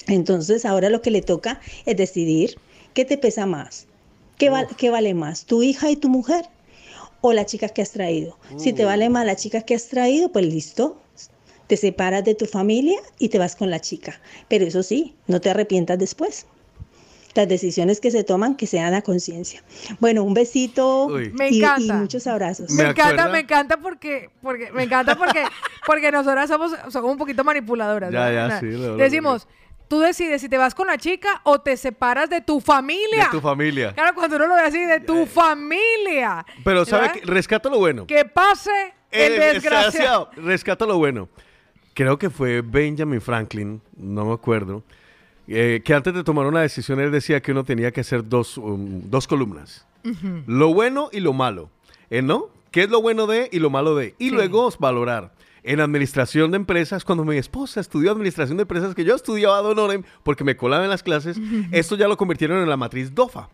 Entonces ahora lo que le toca es decidir qué te pesa más, qué, val- qué vale más, tu hija y tu mujer o la chica que has traído. Si te vale más la chica que has traído, pues listo, te separas de tu familia y te vas con la chica. Pero eso sí, no te arrepientas después. Las decisiones que se toman, que sean a conciencia. Bueno, un besito Me y- y, encanta. muchos abrazos. Me, encanta, me encanta porque, porque me encanta porque, porque nosotras somos, somos un poquito manipuladoras. Ya, ¿no? ya, Na- sí, lo- lo- Decimos, tú decides si te vas con la chica o te separas de tu familia. De tu familia. Claro, cuando uno lo ve así, de tu familia. Pero ¿sabe qué? Rescato lo bueno. Que pase el Eh, desgraciado. Rescato lo bueno. Creo que fue Benjamin Franklin, no me acuerdo, eh, que antes de tomar una decisión él decía que uno tenía que hacer dos, um, dos columnas. Lo bueno y lo malo. ¿Eh, ¿No? ¿Qué es lo bueno de y lo malo de? Y Sí. luego valorar. En administración de empresas, cuando mi esposa estudió administración de empresas, que yo estudiaba Don Orem porque me colaba en las clases, esto ya lo convirtieron en la matriz DOFA.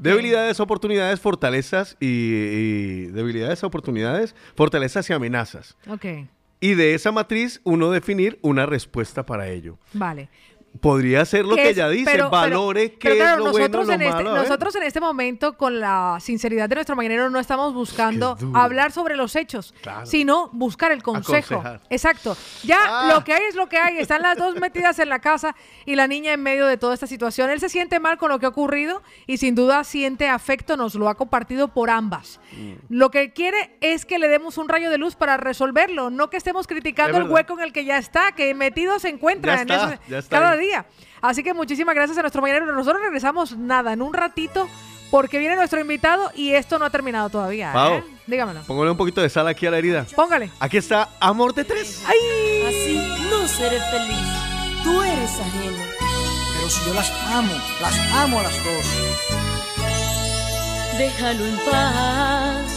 Debilidades, oportunidades, fortalezas y, y debilidades, oportunidades, fortalezas y amenazas. Ok, Y de esa matriz uno definir una respuesta para ello. vale. Podría ser lo ¿Qué que es? ella dice, Pero- valore pero- qué pero claro, es lo bueno, nosotros lo en este, malo. Nosotros en este momento, con la sinceridad de nuestro mañanero, no estamos buscando hablar sobre los hechos, Claro. sino buscar el consejo. Aconsejar. Exacto. Ya Ah. lo que hay es lo que hay. Están las dos metidas en la casa y la niña en medio de toda esta situación. Él se siente mal con lo que ha ocurrido y sin duda siente afecto, nos lo ha compartido por ambas. Mm. Lo que quiere es que le demos un rayo de luz para resolverlo, no que estemos criticando Es el hueco en el que ya está, que metido se encuentra Ya en está, ese- ya está cada ahí. Día. Así que muchísimas gracias a nuestro mañanero. Nosotros regresamos nada, en un ratito, porque viene nuestro invitado y esto no ha terminado todavía. Pau, ¿eh? Dígamelo. Póngale un poquito de sal aquí a la herida. Póngale. Aquí está Amor de Tres. Así no seré feliz. Tú eres ajeno. Pero si yo las amo, las amo a las dos. Déjalo en paz.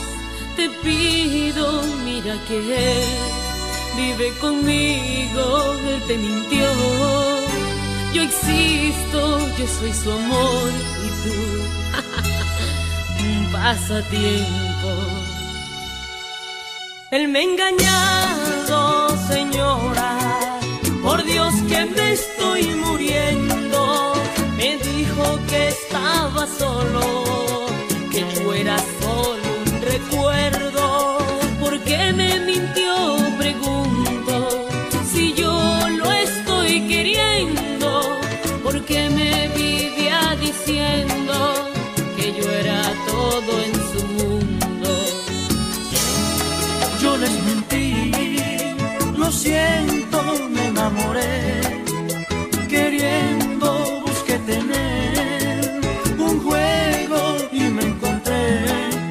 Te pido, mira que él vive conmigo. Él te mintió. Yo existo, yo soy su amor y tú un pasatiempo. Él me ha engañado, señora. Por Dios que me estoy muriendo. Me dijo que estaba solo, que yo era solo ¿por qué me vivía diciendo que yo era todo en su mundo? Yo les mentí, lo siento, me enamoré, queriendo busqué tener un juego y me encontré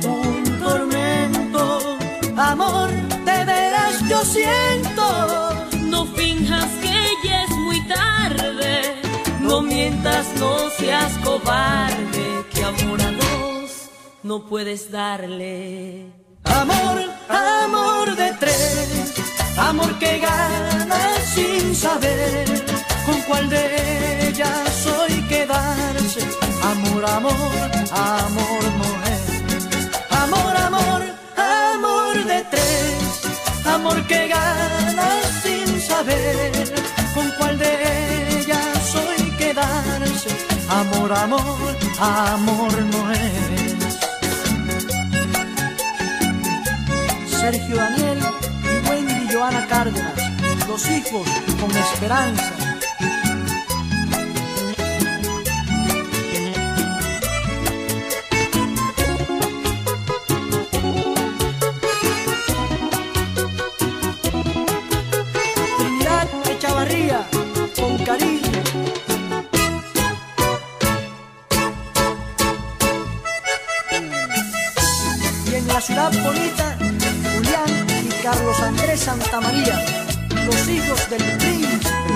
un tormento. Amor, de veras yo siento. No seas cobarde. Que amor a dos no puedes darle. Amor, amor de tres, amor que gana sin saber con cuál de ellas hoy quedarse. Amor, amor, amor es. Amor, amor, amor de tres, amor que gana sin saber con cuál de ellas. Amor, amor, amor no es. Sergio Daniel y Wendy Joana Cárdenas, los hijos con esperanza. Julián y Carlos Andrés Santamaría, los hijos del príncipe.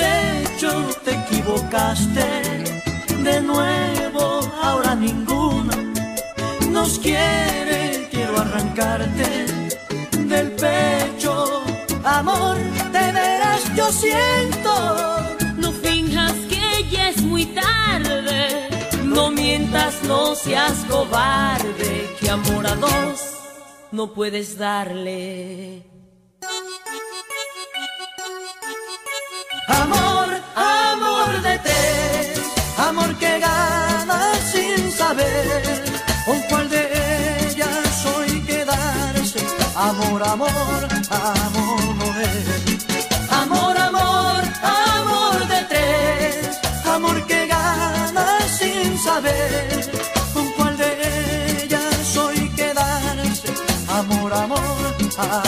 Hecho? Te equivocaste de nuevo, ahora ninguno nos quiere, quiero arrancarte del pecho. Amor, de veras yo siento. No finjas que ya es muy tarde, no mientas, no seas cobarde, que amor a dos no puedes darle. Con cuál de ellas hoy quedarse. Amor, amor, amor es. Amor, amor, amor de tres, amor que gana sin saber con cuál de ellas hoy quedarse. Amor, amor, amor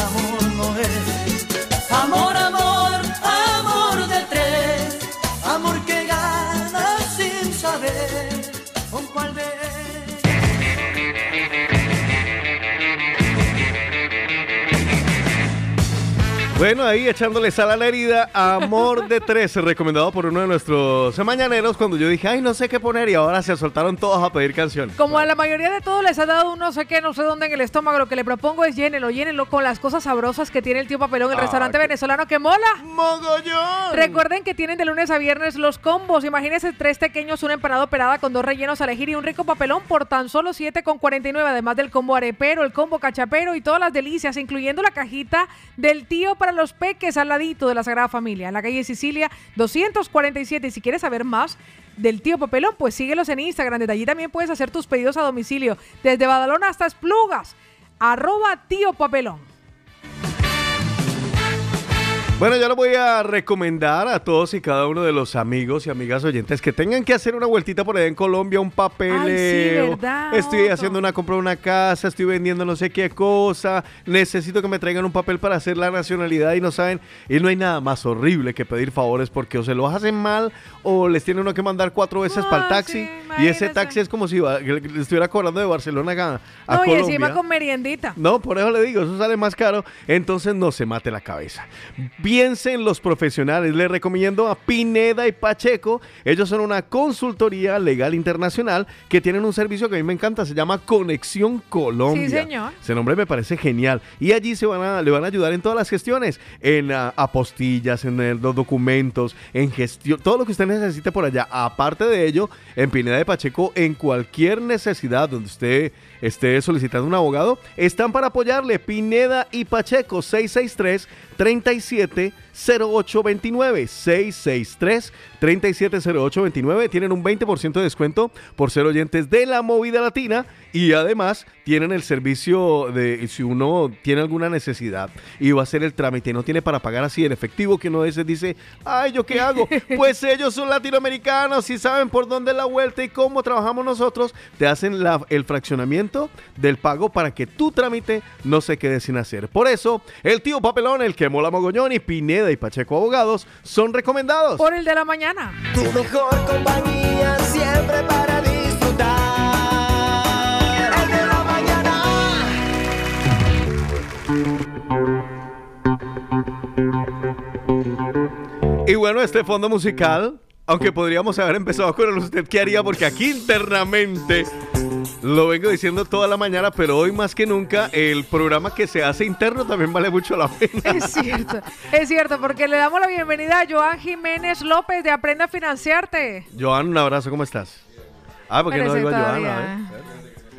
Bueno, ahí echándole sal a la herida, Amor de Tres, recomendado por uno de nuestros mañaneros cuando yo dije, ay, no sé qué poner y ahora se soltaron todos a pedir canción. Como a la mayoría de todos les ha dado un no sé qué, no sé dónde en el estómago, lo que le propongo es llénelo, llénelo con las cosas sabrosas que tiene el tío Papelón, el Ah, restaurante qué- venezolano que mola. ¡Mogollón! Recuerden que tienen de lunes a viernes los combos. Imagínense tres pequeños, una empanada operada con dos rellenos a elegir y un rico papelón por tan solo 7,49. Además del combo arepero, el combo cachapero y todas las delicias, incluyendo la cajita del tío para los peques al ladito de la Sagrada Familia, en la calle Sicilia 247. Y si quieres saber más del tío Papelón, pues síguelos en Instagram. Desde allí también puedes hacer tus pedidos a domicilio, desde Badalona hasta Esplugas. Arroba tío Papelón. Bueno, yo les voy a recomendar a todos y cada uno de los amigos y amigas oyentes que tengan que hacer una vueltita por allá en Colombia, un papeleo. ¿verdad, estoy Otto? haciendo una compra de una casa, estoy vendiendo no sé qué cosa, necesito que me traigan un papel para hacer la nacionalidad y no saben, y no hay nada más horrible que pedir favores porque o se lo hacen mal o les tiene uno que mandar cuatro veces para el taxi y ese taxi es como si le estuviera cobrando de Barcelona a, a No, y encima con meriendita. No, por eso le digo, eso sale más caro. Entonces no se mate la cabeza. Piense en los profesionales. Le recomiendo a Pineda y Pacheco. Ellos son una consultoría legal internacional que tienen un servicio que a mí me encanta. Se llama Conexión Colombia. Sí, señor. Ese nombre me parece genial. Y allí se van a, le van a ayudar en todas las gestiones. En ah, apostillas, en el- los documentos, en gestión. Todo lo que usted necesite por allá. Aparte de ello, en Pineda de Pacheco, en cualquier necesidad donde usted esté solicitando un abogado, están para apoyarle. Pineda y Pacheco, 663 37 0829 663 370829 tienen un 20% de descuento por ser oyentes de la movida latina y además tienen el servicio de si uno tiene alguna necesidad y va a hacer el trámite y no tiene para pagar así en efectivo que uno a veces dice, ay, ¿yo qué hago? Pues ellos son latinoamericanos y saben por dónde es la vuelta y cómo trabajamos nosotros, te hacen la- el fraccionamiento del pago para que tu trámite no se quede sin hacer. Por eso, el tío Papelón, el que mola mogollón y Pineda y Pacheco Abogados son recomendados. Por el de la mañana. Tu mejor compañía siempre para disfrutar. El de la mañana. Y bueno, este fondo musical, aunque podríamos haber empezado con el usted qué haría, porque aquí internamente lo vengo diciendo toda la mañana, pero hoy más que nunca el programa que se hace interno también vale mucho la pena. Es cierto, es cierto, porque le damos la bienvenida a Joan Jiménez López de Aprenda a Financiarte. Joan, un abrazo, ¿cómo estás? Ah, porque no Espérese oigo a Joan. todavía. a ver.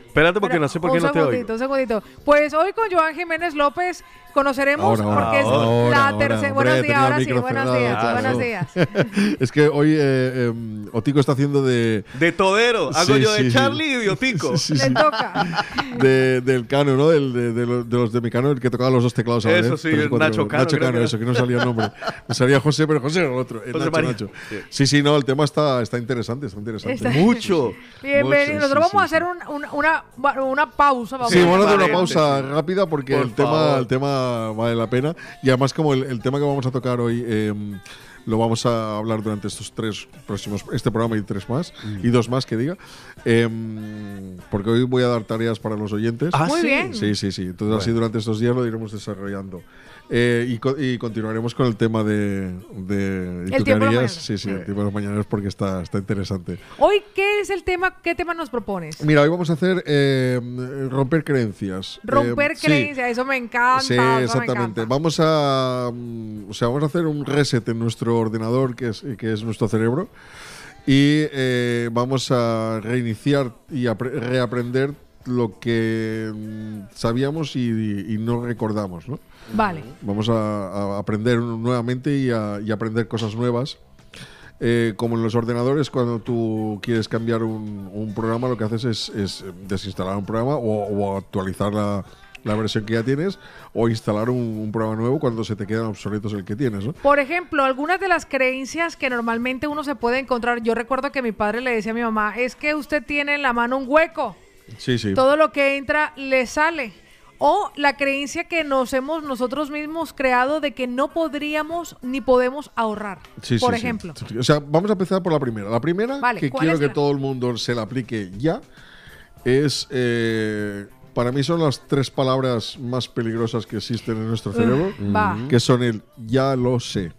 Espérate, porque no sé por qué un no te oigo. segundito, un segundito. Pues hoy con Joan Jiménez López conoceremos Ahora, ahora, porque es ahora, la ahora, tercera. hombre, Buenos días, ahora sí, buenos días, claro. buenos días. es que hoy eh, em, Otico está haciendo de... De todero, hago Sí, yo de sí, sí. Charlie y de Otico. Sí, sí, Le sí. toca. De- del Cano, ¿no? Del- de, de los, de los de Mecano, el que tocaba los dos teclados a la Eso vez, sí, tres, cuatro. Nacho Cano, Nacho Cano, que eso, que no salía el nombre. Me salía José, pero José era el otro. el José Nacho, María. Nacho. Sí, sí, no, el tema está, está interesante, está interesante. Está- Mucho. Bienvenido. Nosotros vamos a hacer un- un- una, una pausa. Vamos Sí, vamos a hacer una pausa rápida porque Por el tema, el tema vale la pena. Y además, como el, el tema que vamos a tocar hoy eh, lo vamos a hablar durante estos tres próximos, este programa y tres más, Mm. y dos más que diga, eh, porque hoy voy a dar tareas para los oyentes. Ah, Muy sí. bien. Sí, sí, sí. Entonces, así durante estos días lo iremos desarrollando. Eh, y, co- y continuaremos con el tema de, de ¿y El tiempo de los. Sí, sí, el tiempo de los mañaneros porque está, está interesante. Hoy, ¿qué es el tema? ¿Qué tema nos propones? Mira, hoy vamos a hacer eh, romper creencias. Romper Eh, sí. creencias, eso me encanta. Sí, me exactamente. encanta. Vamos a, mm, o sea, vamos a hacer un reset en nuestro ordenador, que es, que es nuestro cerebro, y vamos a reiniciar y apre- reaprender lo que mm, sabíamos y, y no recordamos, ¿no? Vale. Vamos a, a aprender nuevamente y a, y aprender cosas nuevas. Eh, como en los ordenadores, cuando tú quieres cambiar un, un programa, lo que haces es, es desinstalar un programa o, o actualizar la, la versión que ya tienes o instalar un, un programa nuevo cuando se te quedan obsoletos el que tienes. ¿no? Por ejemplo, algunas de las creencias que normalmente uno se puede encontrar, yo recuerdo que mi padre le decía a mi mamá, es que usted tiene en la mano un hueco, Sí, sí. todo lo que entra le sale. O la creencia que nos hemos nosotros mismos creado de que no podríamos ni podemos ahorrar. Sí, por sí, ejemplo. Sí, O sea, vamos a empezar por la primera. La primera, Vale, que ¿cuál quiero que la? todo el mundo se la aplique ya, es. eh, para mí son las tres palabras más peligrosas que existen en nuestro cerebro, que son el ya lo sé.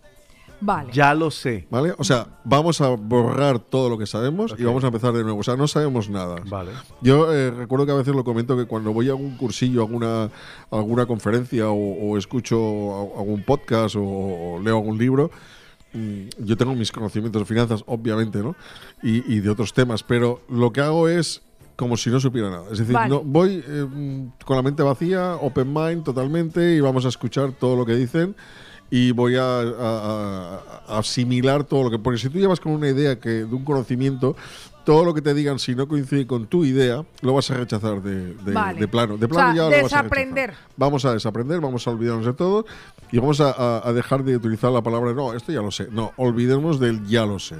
Vale. Ya lo sé. ¿Vale? O sea, vamos a borrar todo lo que sabemos y vamos a empezar de nuevo. O sea, no sabemos nada. Vale. Yo eh, recuerdo que a veces lo comento que cuando voy a algún cursillo, a alguna, a alguna conferencia o, o escucho a- algún podcast o, o leo algún libro, mm, yo tengo mis conocimientos de finanzas, obviamente, ¿no? Y, y de otros temas, pero lo que hago es como si no supiera nada. Es decir, Vale. no, voy eh, mm, con la mente vacía, open mind totalmente, y vamos a escuchar todo lo que dicen y voy a, a- a- a asimilar todo lo que. Porque si tú llevas con una idea que de un conocimiento, todo lo que te digan, si no coincide con tu idea, lo vas a rechazar de, de- Vale. de plano. De O plano sea, ya lo vas a rechazar. desaprender. Vamos a desaprender, vamos a olvidarnos de todo y vamos a, a- a dejar de utilizar la palabra no, esto ya lo sé. No, olvidemos del ya lo sé.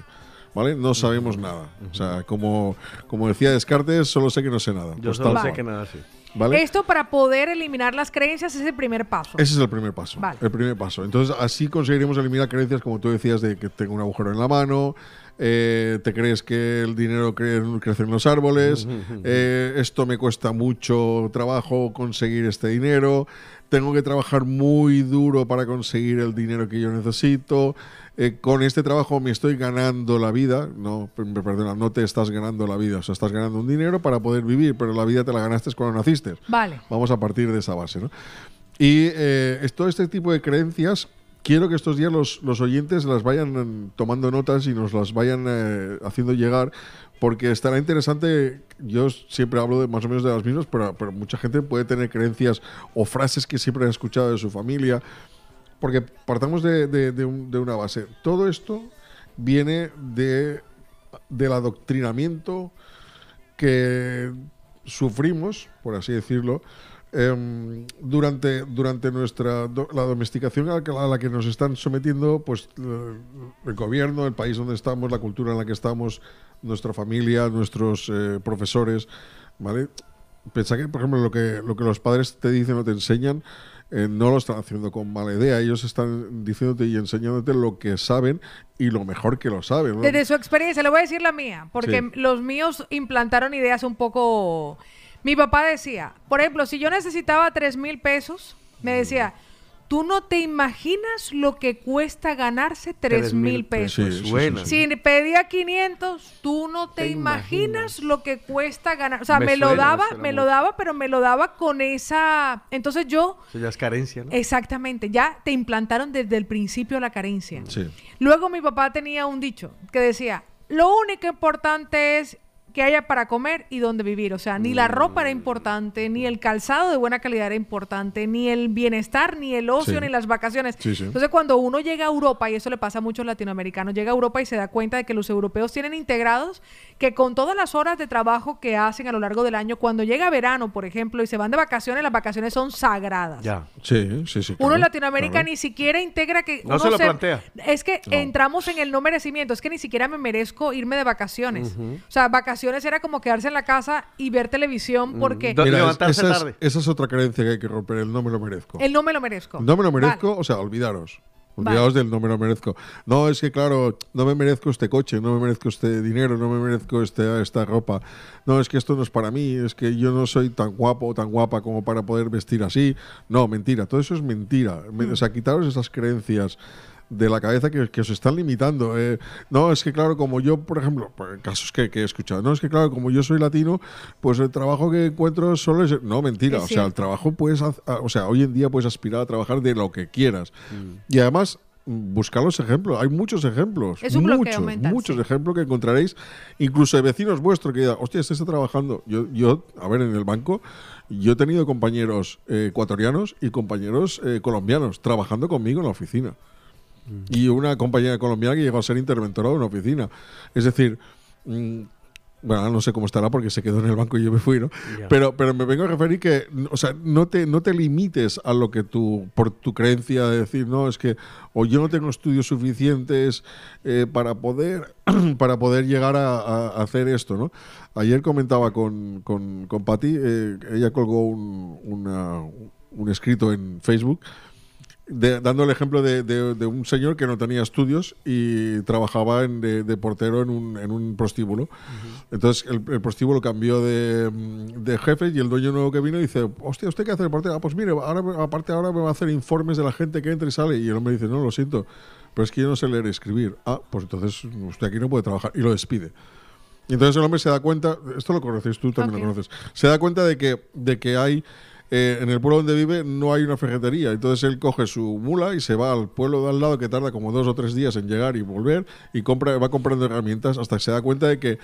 ¿Vale? No sabemos nada. O sea, como, como decía Descartes, solo sé que no sé nada. Yo Pues solo sé que nada sí. ¿Vale? Esto para poder eliminar las creencias es el primer paso. Ese es el primer paso. Vale. El primer paso. Entonces, así conseguiremos eliminar creencias como tú decías de que tengo un agujero en la mano, eh, te crees que el dinero cre- crece en los árboles, eh, esto me cuesta mucho trabajo conseguir este dinero, tengo que trabajar muy duro para conseguir el dinero que yo necesito. Eh, con este trabajo me estoy ganando la vida, no, per- perdona, no te estás ganando la vida, o sea, estás ganando un dinero para poder vivir, pero la vida te la ganaste cuando naciste. Vale. Vamos a partir de esa base, ¿no? Y eh, todo este tipo de creencias, quiero que estos días los, los oyentes las vayan mm, tomando notas y nos las vayan eh, haciendo llegar, porque estará interesante. Yo siempre hablo de más o menos de las mismas, pero, pero mucha gente puede tener creencias o frases que siempre ha escuchado de su familia. Porque partamos de, de- de un- de una base. Todo esto viene de, del adoctrinamiento que sufrimos, por así decirlo, em, durante, durante nuestra la domesticación a la, que, a la que nos están sometiendo pues eh, el gobierno, el país donde estamos, la cultura en la que estamos, nuestra familia, nuestros eh, profesores, ¿vale? Pensá que, por ejemplo, lo que, lo que los padres te dicen o te enseñan eh, no lo están haciendo con mala idea. Ellos están diciéndote y enseñándote lo que saben y lo mejor que lo saben. ¿no? Desde su experiencia, le voy a decir la mía, porque Sí. los míos implantaron ideas un poco... Mi papá decía, por ejemplo, si yo necesitaba 3 mil pesos, me decía, tú no te imaginas lo que cuesta ganarse 3 mil pesos. Sí, sí. Si pedía 500, tú no te, Te imaginas lo que cuesta ganar. O sea, me, Me lo suena, daba, me lo daba, pero me lo daba con esa... Entonces yo, Eso ya es carencia, ¿no? exactamente, ya te implantaron desde el principio la carencia. Sí. Luego mi papá tenía un dicho que decía, lo único importante es que haya para comer y donde vivir. O sea, ni la ropa era importante, ni el calzado de buena calidad era importante, ni el bienestar, ni el ocio, Sí. ni las vacaciones. Sí, sí. Entonces, cuando uno llega a Europa, y eso le pasa a muchos latinoamericanos, llega a Europa y se da cuenta de que los europeos tienen integrados que con todas las horas de trabajo que hacen a lo largo del año, cuando llega verano, por ejemplo, y se van de vacaciones, las vacaciones son sagradas. Ya. Sí, sí, sí. Uno en Latinoamérica claro. ni siquiera integra que No uno se lo plantea. Es que entramos en el no merecimiento, es que ni siquiera me merezco irme de vacaciones. O sea, vacaciones era como quedarse en la casa y ver televisión porque Do- Mira, es- levantarse esa, es, tarde. esa es otra creencia que hay que romper, el no me lo merezco. el no me lo merezco. No me lo Vale. merezco, o sea, olvidaros. Olvidaos del no me lo merezco. No, es que claro, no me merezco este coche, no me merezco este dinero, no me merezco este, esta ropa. No, es que esto no es para mí, es que yo no soy tan guapo o tan guapa como para poder vestir así. No, mentira, todo eso es mentira. Me- O sea, quitaros esas creencias de la cabeza que, que os están limitando. eh. No, es que claro, como yo, por ejemplo, por casos que, que he escuchado, no, es que claro, como yo soy latino, pues el trabajo que encuentro solo es... No, mentira, o sea, el trabajo puedes, o sea, hoy en día puedes aspirar a trabajar de lo que quieras. Y además, mm, buscar los ejemplos. Hay muchos ejemplos. Es un muchos, mental, muchos sí. ejemplos que encontraréis, incluso de vecinos vuestros que digan, hostia, este está trabajando. Yo, yo, a ver, en el banco, yo he tenido compañeros eh, ecuatorianos y compañeros eh, colombianos trabajando conmigo en la oficina. Y una compañera colombiana que llegó a ser interventora de una oficina. Es decir, mm, bueno, no sé cómo estará porque se quedó en el banco y yo me fui, ¿no? Pero, pero me vengo a referir que, o sea, no te, no te limites a lo que tú, por tu creencia de decir, no, es que o yo no tengo estudios suficientes eh, para poder para poder llegar a, a hacer esto, ¿no? Ayer comentaba con, con, con Patti, eh, ella colgó un, una- un escrito en Facebook de- dando el ejemplo de, de- de un señor que no tenía estudios y trabajaba en- de, portero en un, en un prostíbulo. Entonces el, el prostíbulo cambió de, de jefe y el dueño nuevo que vino dice, hostia, ¿usted qué hace de portero? Ah, pues mire, ahora, aparte ahora me va a hacer informes de la gente que entra y sale. Y el hombre dice, no, lo siento, pero es que yo no sé leer y escribir. Ah, pues entonces usted aquí no puede trabajar. Y lo despide. Y entonces el hombre se da cuenta, esto lo conoces tú, también Ok. lo conoces, se da cuenta de que, de que hay, eh, en el pueblo donde vive no hay una ferretería. Entonces él coge su mula y se va al pueblo de al lado que tarda como dos o tres días en llegar y volver y compra, va comprando herramientas hasta que se da cuenta de que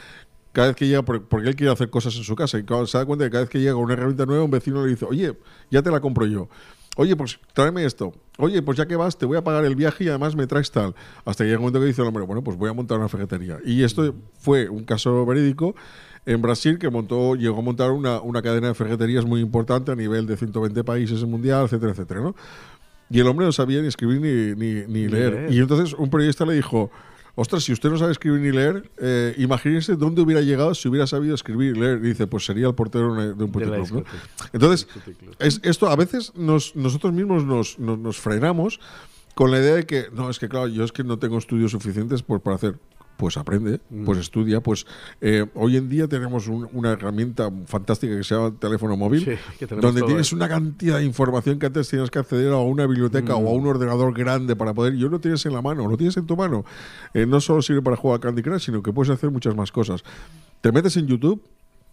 cada vez que llega, por- porque él quiere hacer cosas en su casa, y se da cuenta de que cada vez que llega una herramienta nueva, un vecino le dice, oye, ya te la compro yo. Oye, pues tráeme esto. Oye, pues ya que vas, te voy a pagar el viaje y además me traes tal. Hasta que llega un momento que dice el hombre, bueno, pues voy a montar una ferretería. Y esto fue un caso verídico en Brasil que montó, llegó a montar una, una cadena de ferreterías muy importante a nivel de 120 países mundial, etcétera, etcétera, ¿no? Y el hombre no sabía ni escribir ni, ni, ni leer. leer. Y entonces un periodista le dijo, ostras, si usted no sabe escribir ni leer, eh, imagínese dónde hubiera llegado si hubiera sabido escribir y leer. Y dice, pues sería el portero de un puticlub, ¿no? Entonces, es, esto a veces nos, nosotros mismos nos, nos, nos frenamos con la idea de que, no, es que claro, yo es que no tengo estudios suficientes pues, para hacer. Pues aprende, Mm. pues estudia. Pues eh, hoy en día tenemos un- una herramienta fantástica que se llama teléfono móvil, Sí, donde tienes eso. una cantidad de información que antes tenías que acceder a una biblioteca o a Mm. un ordenador grande para poder. Yo lo tienes en la mano, lo tienes en tu mano. Eh, no solo sirve para jugar a Candy Crush, sino que puedes hacer muchas más cosas. Te metes en YouTube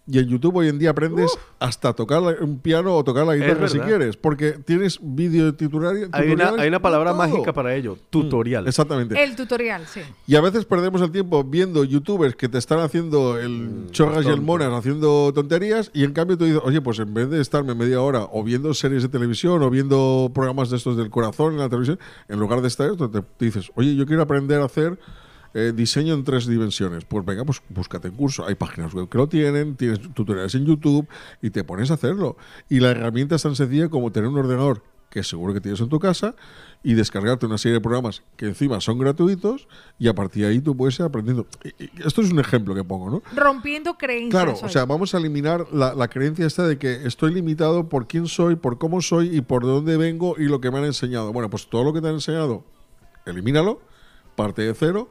y en YouTube hoy en día aprendes hasta tocar un piano o tocar la guitarra si quieres, porque tienes vídeo tutorial. Hay una, hay una palabra todo. Mm. mágica para ello, tutorial. Exactamente. El tutorial, sí. Y a veces perdemos el tiempo viendo youtubers que te están haciendo el chorras y el monas, haciendo tonterías, y en cambio tú dices, oye, pues en vez de estarme media hora o viendo series de televisión o viendo programas de estos del corazón en la televisión, en lugar de estar esto, te, te dices, oye, yo quiero aprender a hacer eh, diseño en tres dimensiones. Pues venga, pues búscate un curso. Hay páginas web que lo tienen, tienes tutoriales en YouTube y te pones a hacerlo. Y la herramienta es tan sencilla como tener un ordenador que seguro que tienes en tu casa, y descargarte una serie de programas que encima son gratuitos, y a partir de ahí tú puedes ir aprendiendo. Esto es un ejemplo que pongo, ¿no? Rompiendo creencias. Claro, o hoy. sea, vamos a eliminar la, la creencia esta de que estoy limitado por quién soy, por cómo soy y por dónde vengo y lo que me han enseñado. Bueno, pues todo lo que te han enseñado, elimínalo, parte de cero.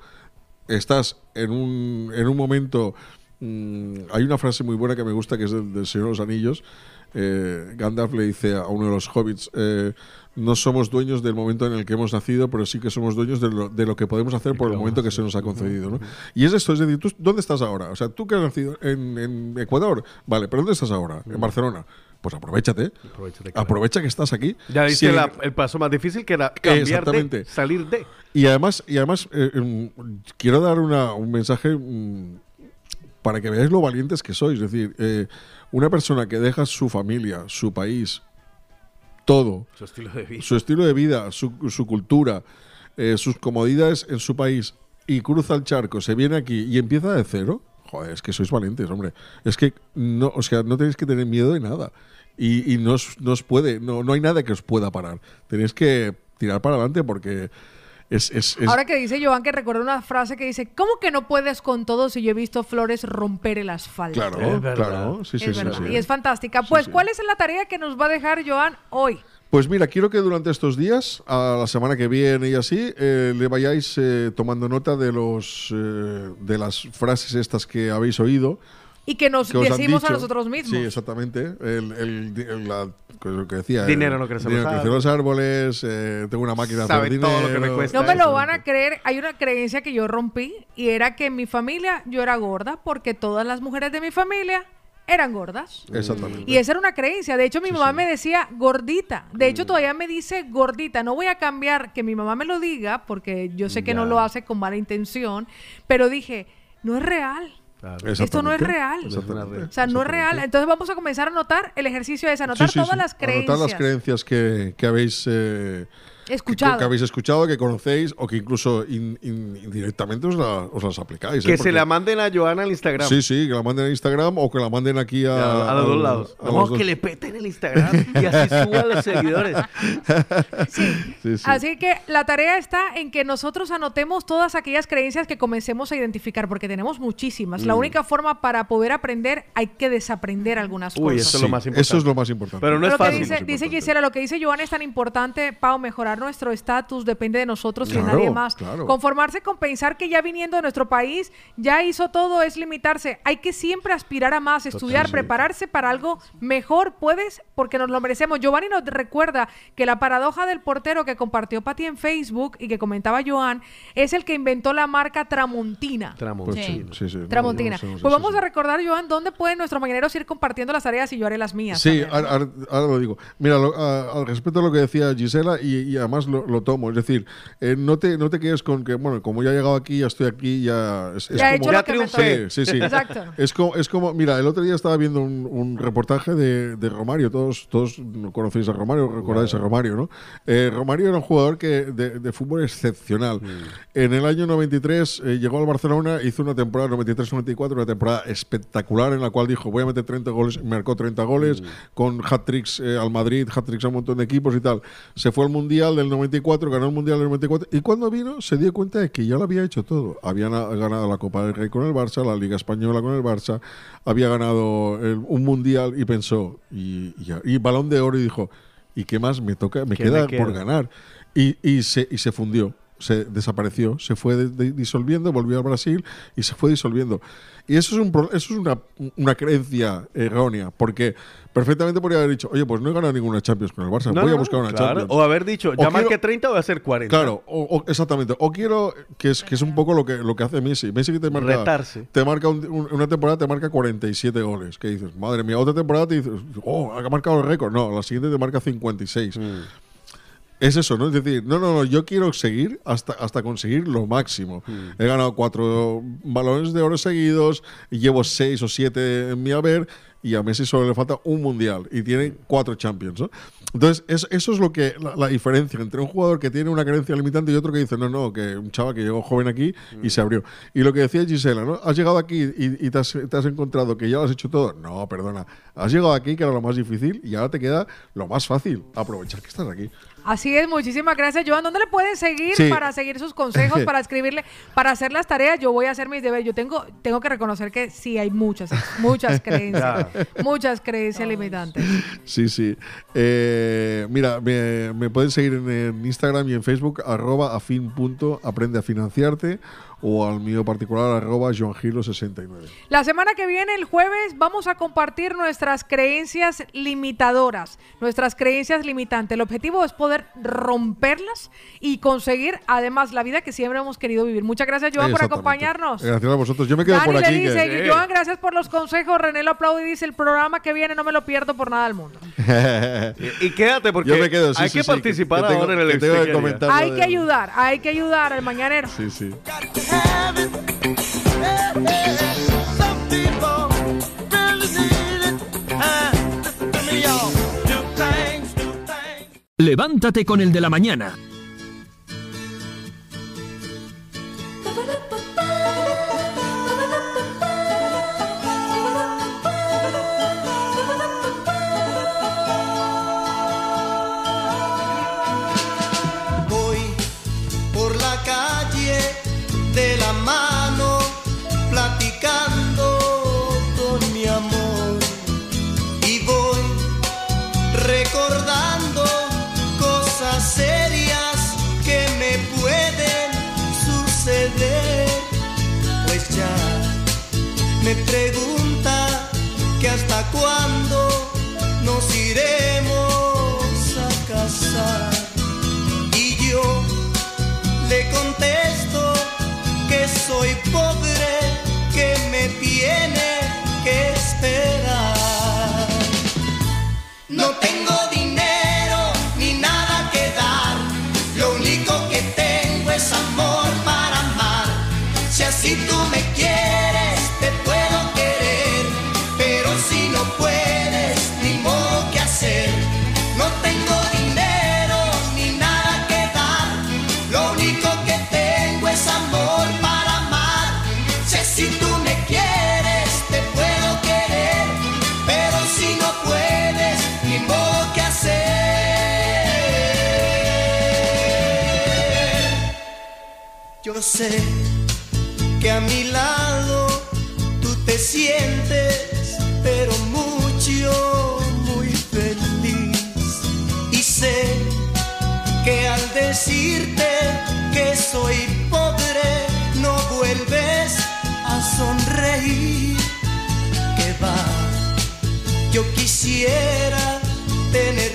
Estás en un, en un momento. mm, hay una frase muy buena que me gusta que es del, del Señor de los Anillos. Eh, Gandalf le dice a uno de los hobbits: eh, No somos dueños del momento en el que hemos nacido, pero sí que somos dueños de lo, de lo que podemos hacer por el momento que se nos ha concedido. ¿no? Y es esto: es decir, ¿tú dónde estás ahora? O sea, tú que has nacido en, en Ecuador, vale, pero ¿dónde estás ahora? En Barcelona. Pues aprovechate. Aprovecha que estás aquí. Ya viste el paso más difícil que era cambiar de, salir de. y además, y además eh, em, quiero dar una- un mensaje mm, para que veáis lo valientes que sois. Es decir, eh, una persona que deja su familia, su país, todo, Su estilo de vida. su estilo de vida, su, su cultura, eh, sus comodidades en su país y cruza el charco, se viene aquí y empieza de cero. Joder, es que sois valientes, hombre. Es que no, o sea, no tenéis que tener miedo de nada. Y, y no, os, no os puede, no, no hay nada que os pueda parar. Tenéis que tirar para adelante porque es, es- es- Ahora que dice Joan que recuerda una frase que dice, ¿cómo que no puedes con todo si yo he visto flores romper el asfalto? Claro, claro. Sí, sí, Es sí, verdad, sí. Y es fantástica. Pues, ¿cuál es la tarea que nos va a dejar Joan hoy? Pues mira, quiero que durante estos días, a la semana que viene y así, eh, le vayáis eh, tomando nota de los eh, de las frases estas que habéis oído. Y que nos que decimos a nosotros mismos. Sí, exactamente. El, el- el- la- lo que decía. Dinero no crece dinero los crece los árboles. eh, tengo una máquina de Sabe hacer todo lo que me dinero. cuesta. No me lo van a creer. Hay una creencia que yo rompí y era que en mi familia yo era gorda porque todas las mujeres de mi familia eran gordas. Exactamente. Y esa era una creencia. De hecho, mi mamá me decía gordita. De hecho, todavía me dice gordita. No voy a cambiar que mi mamá me lo diga porque yo sé que no lo hace con mala intención. Pero dije, no es real. Esto no es real. Exactamente. O sea, no es real. Entonces vamos a comenzar a anotar el ejercicio es anotar Sí, sí, todas sí. las creencias. Anotar las creencias que, que habéis eh, Escuchado. Que, habéis escuchado, que conocéis o que incluso in- in- indirectamente os, la- os las aplicáis. ¿eh? Que se Porque- la manden a Joana al Instagram. Sí, sí, que la manden a Instagram o que la manden aquí a, A, a los dos lados. a los No, dos. que le peten el Instagram y así suban los seguidores. Sí, sí. Así que la tarea está en que nosotros anotemos todas aquellas creencias que comencemos a identificar, porque tenemos muchísimas. La Mm. única forma para poder aprender hay que desaprender algunas Uy, cosas. eso es lo Sí, más importante. Eso es lo más importante. Pero no es Lo que fácil. dice, dice Gisela, lo que dice Joan es tan importante, Pau, mejorar nuestro estatus depende de nosotros y de Claro, nadie más. claro. Conformarse con pensar que ya viniendo de nuestro país ya hizo todo es limitarse. Hay que siempre aspirar a más, estudiar, Totalmente. prepararse para algo mejor. Puedes, porque nos lo merecemos. Giovanni nos recuerda que la paradoja del portero que compartió Pati en Facebook y que comentaba Joan es el que inventó la marca Tramontina. Pues sí, sí, Tramontina. no no pues vamos a recordar, Joan, dónde pueden nuestros mañaneros ir compartiendo las tareas y yo haré las mías. Sí, ahora, ahora- ahora lo digo. Mira, lo- a- al respecto a lo que decía Gisela, y, y además lo, lo tomo, es decir, eh, no, te, no te quedes con que, bueno, como ya he llegado aquí, ya estoy aquí, ya... Es, es Ya he como, hecho lo Ya que me triunfé. Sí, sí, sí. Exacto. Es como, es como, mira, el otro día estaba viendo un, un reportaje de, de Romario, todos, todos conocéis a Romario, recordáis a Romario, ¿no? Eh, Romario era un jugador que, de, de fútbol excepcional. En el año 93 eh, llegó al Barcelona, hizo una temporada 93-94, una temporada espectacular en la cual dijo, voy a meter 30 goles, marcó 30 goles, con hat-tricks eh, al Madrid, hat-tricks a un montón de equipos y tal. Se fue al Mundial del 94, ganó el Mundial del 94, y cuando vino se dio cuenta de que ya lo había hecho todo. Había na- ganado la Copa del Rey con el Barça, la Liga Española con el Barça, había ganado el- un Mundial y pensó, y, y, y Balón de Oro y dijo, ¿y qué más me toca? Me ¿Qué queda me por ganar. Y, y, se, y se fundió, se desapareció, se fue de- de- disolviendo, volvió a Brasil y se fue disolviendo. Y eso es, un, eso es una, una creencia errónea, porque perfectamente podría haber dicho, oye, pues no he ganado ninguna Champions con el Barça, No, voy a buscar una claro. Champions. O haber dicho, ya marqué 30 o voy a hacer 40. Claro, o, o- exactamente. O quiero, que es, que es un poco lo que, lo que hace Messi. Messi que te marca, Retarse. te marca un- un- una temporada, te marca 47 goles. Que dices, madre mía, otra temporada te dices, oh, ha marcado el récord. No, la siguiente te marca 56. Es eso, ¿no? Es decir, no, no, no, yo quiero seguir hasta, hasta conseguir lo máximo. He ganado cuatro balones de oro seguidos, llevo seis o siete en mi haber, y a Messi solo le falta un mundial y tiene cuatro Champions. ¿no? Entonces, es- eso es lo que la, la diferencia entre un jugador que tiene una creencia limitante y otro que dice, no, no, que un chaval que llegó joven aquí y se abrió. Y lo que decía Gisela, ¿no? Has llegado aquí y, y te, has, te has encontrado que ya lo has hecho todo. No, perdona. Has llegado aquí, que era lo más difícil, y ahora te queda lo más fácil. Aprovechar que estás aquí. Así es, muchísimas gracias, Joan. ¿Dónde le pueden seguir Sí. para seguir sus consejos, para escribirle, para hacer las tareas? Yo voy a hacer mis deberes. Yo tengo, tengo que reconocer que sí hay muchas, muchas creencias, muchas creencias limitantes. Sí, sí. Eh, mira, me, me pueden seguir en, en Instagram y en Facebook, arroba afin punto, aprende a financiarte, o al mío particular, arroba joangilo69. La semana que viene, el jueves, vamos a compartir nuestras creencias limitadoras, nuestras creencias limitantes. El objetivo es poder romperlas y conseguir, además, la vida que siempre hemos querido vivir. Muchas gracias, Joan, por acompañarnos. Gracias a vosotros. Yo me quedo Dani por le aquí. dice, que- Joan, gracias por los consejos. René lo aplaude y dice, el programa que viene no me lo pierdo por nada del mundo. Y, y quédate porque Yo me quedo, sí, hay sí, que sí, que- participar que tengo- ahora en el que tengo comentar. Hay que ayudar, hay que ayudar al mañanero. Sí, sí. Levántate con el de la mañana. Me pregunta que hasta cuándo sé que a mi lado tú te sientes, pero mucho, muy feliz. Y sé que al decirte que soy pobre, no vuelves a sonreír. Que va, yo quisiera tener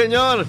señor.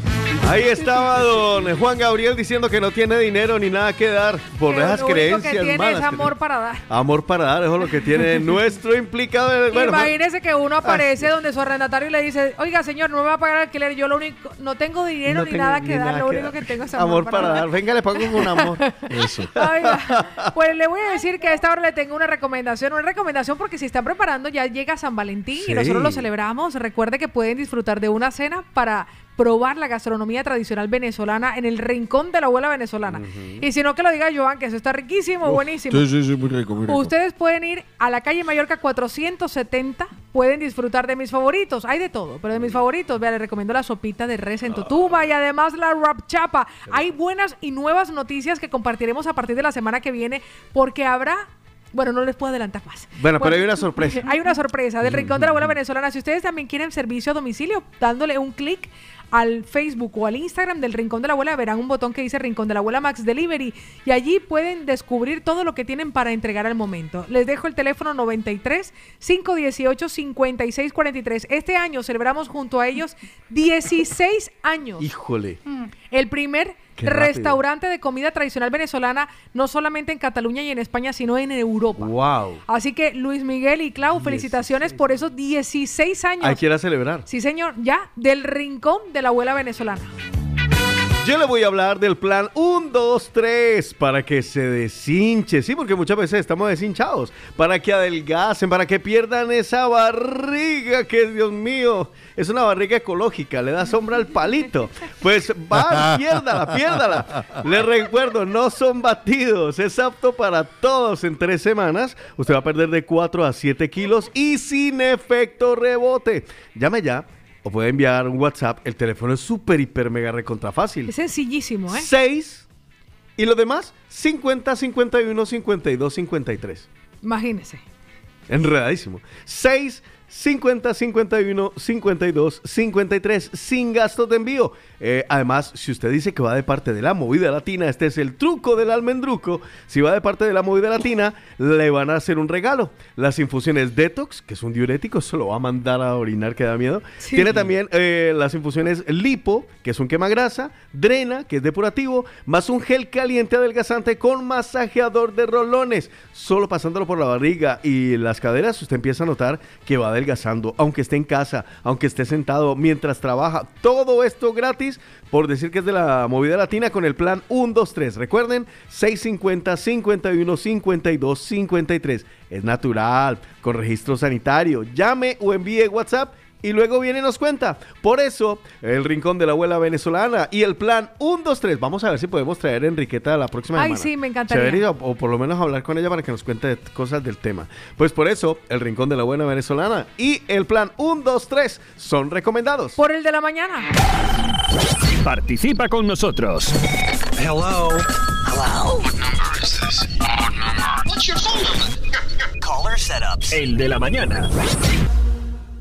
Ahí estaba don Juan Gabriel diciendo que no tiene dinero ni nada que dar por Pero esas lo único creencias que tiene malas. es amor para dar. Amor para dar, eso es lo que tiene nuestro implicado. Bueno, Imagínese que uno Ah. aparece donde su arrendatario le dice, oiga señor, no me va a pagar alquiler, yo lo único, no tengo dinero No ni tengo nada ni que dar, nada lo que único dar. que tengo es amor, amor para dar. Venga, le pago con amor. Eso. Oiga, pues le voy a decir que a esta hora le tengo una recomendación, una recomendación porque si están preparando ya llega San Valentín Sí. y nosotros lo celebramos. Recuerde que pueden disfrutar de una cena para probar la gastronomía tradicional venezolana en el rincón de la abuela venezolana. Y si no, que lo diga Joan, que eso está riquísimo, buenísimo. Sí, sí, sí, muy rico, muy rico. Ustedes pueden ir a la calle Mallorca 470, pueden disfrutar de mis favoritos. Hay de todo, pero de mis favoritos, vea, les recomiendo la sopita de res en Totuba y además la rap chapa. Hay buenas y nuevas noticias que compartiremos a partir de la semana que viene porque habrá bueno, no les puedo adelantar más. Bueno, pero hay una sorpresa. Hay una sorpresa del Rincón de la Abuela Venezolana. Si ustedes también quieren servicio a domicilio, dándole un clic al Facebook o al Instagram del Rincón de la Abuela, verán un botón que dice Rincón de la Abuela Max Delivery y allí pueden descubrir todo lo que tienen para entregar al momento. Les dejo el teléfono 93 518 5643. Este año celebramos junto a ellos 16 años. Híjole. El primer Qué rápido. restaurante de comida tradicional venezolana, no solamente en Cataluña y en España, sino en Europa. Wow. Así que Luis Miguel y Clau, felicitaciones por esos 16 años. Hay que ir a celebrar. Sí, señor, ya del rincón de la abuela venezolana. Yo le voy a hablar del plan 1, 2, 3 para que se deshinche. Sí, porque muchas veces estamos deshinchados. Para que adelgacen, para que pierdan esa barriga que, Dios mío, es una barriga ecológica. Le da sombra al palito. Pues va, piérdala, piérdala. Les recuerdo, no son batidos. Es apto para todos en tres semanas. Usted va a perder de 4 a 7 kilos y sin efecto rebote. Llame ya. O puede enviar un WhatsApp. El teléfono es súper, hiper, mega recontra fácil. Es sencillísimo, ¿eh? 6 y los demás 50, 51, 52, 53. Imagínese. Enredadísimo. 6, 50, 51, 52, 53 sin gastos de envío. Eh, además, si usted dice que va de parte de la movida latina, este es el truco del almendruco. Si va de parte de la movida latina, le van a hacer un regalo. Las infusiones detox, que es un diurético, se lo va a mandar a orinar que da miedo. Sí. Tiene también eh, las infusiones lipo, que es un quemagrasa, drena, que es depurativo, más un gel caliente adelgazante con masajeador de rolones. Solo pasándolo por la barriga y las caderas, usted empieza a notar que va adelgazando, aunque esté en casa, aunque esté sentado, mientras trabaja. Todo esto gratis por decir que es de la movida latina con el plan 1, 2, 3. Recuerden, 650, 51, 52, 53. Es natural, con registro sanitario. Llame o envíe WhatsApp y luego viene y nos cuenta. Por eso, el rincón de la abuela venezolana y el plan 1, 2, 3. Vamos a ver si podemos traer a Enriqueta la próxima Ay, semana. sí, me encantaría. O, o por lo menos hablar con ella para que nos cuente cosas del tema. Pues por eso, el rincón de la abuela venezolana y el plan 1, 2, 3 son recomendados. Por el de la mañana. Participa con nosotros. Hello. Hello. What number is this? Odd number. What's your phone number? Caller setups. El de la mañana.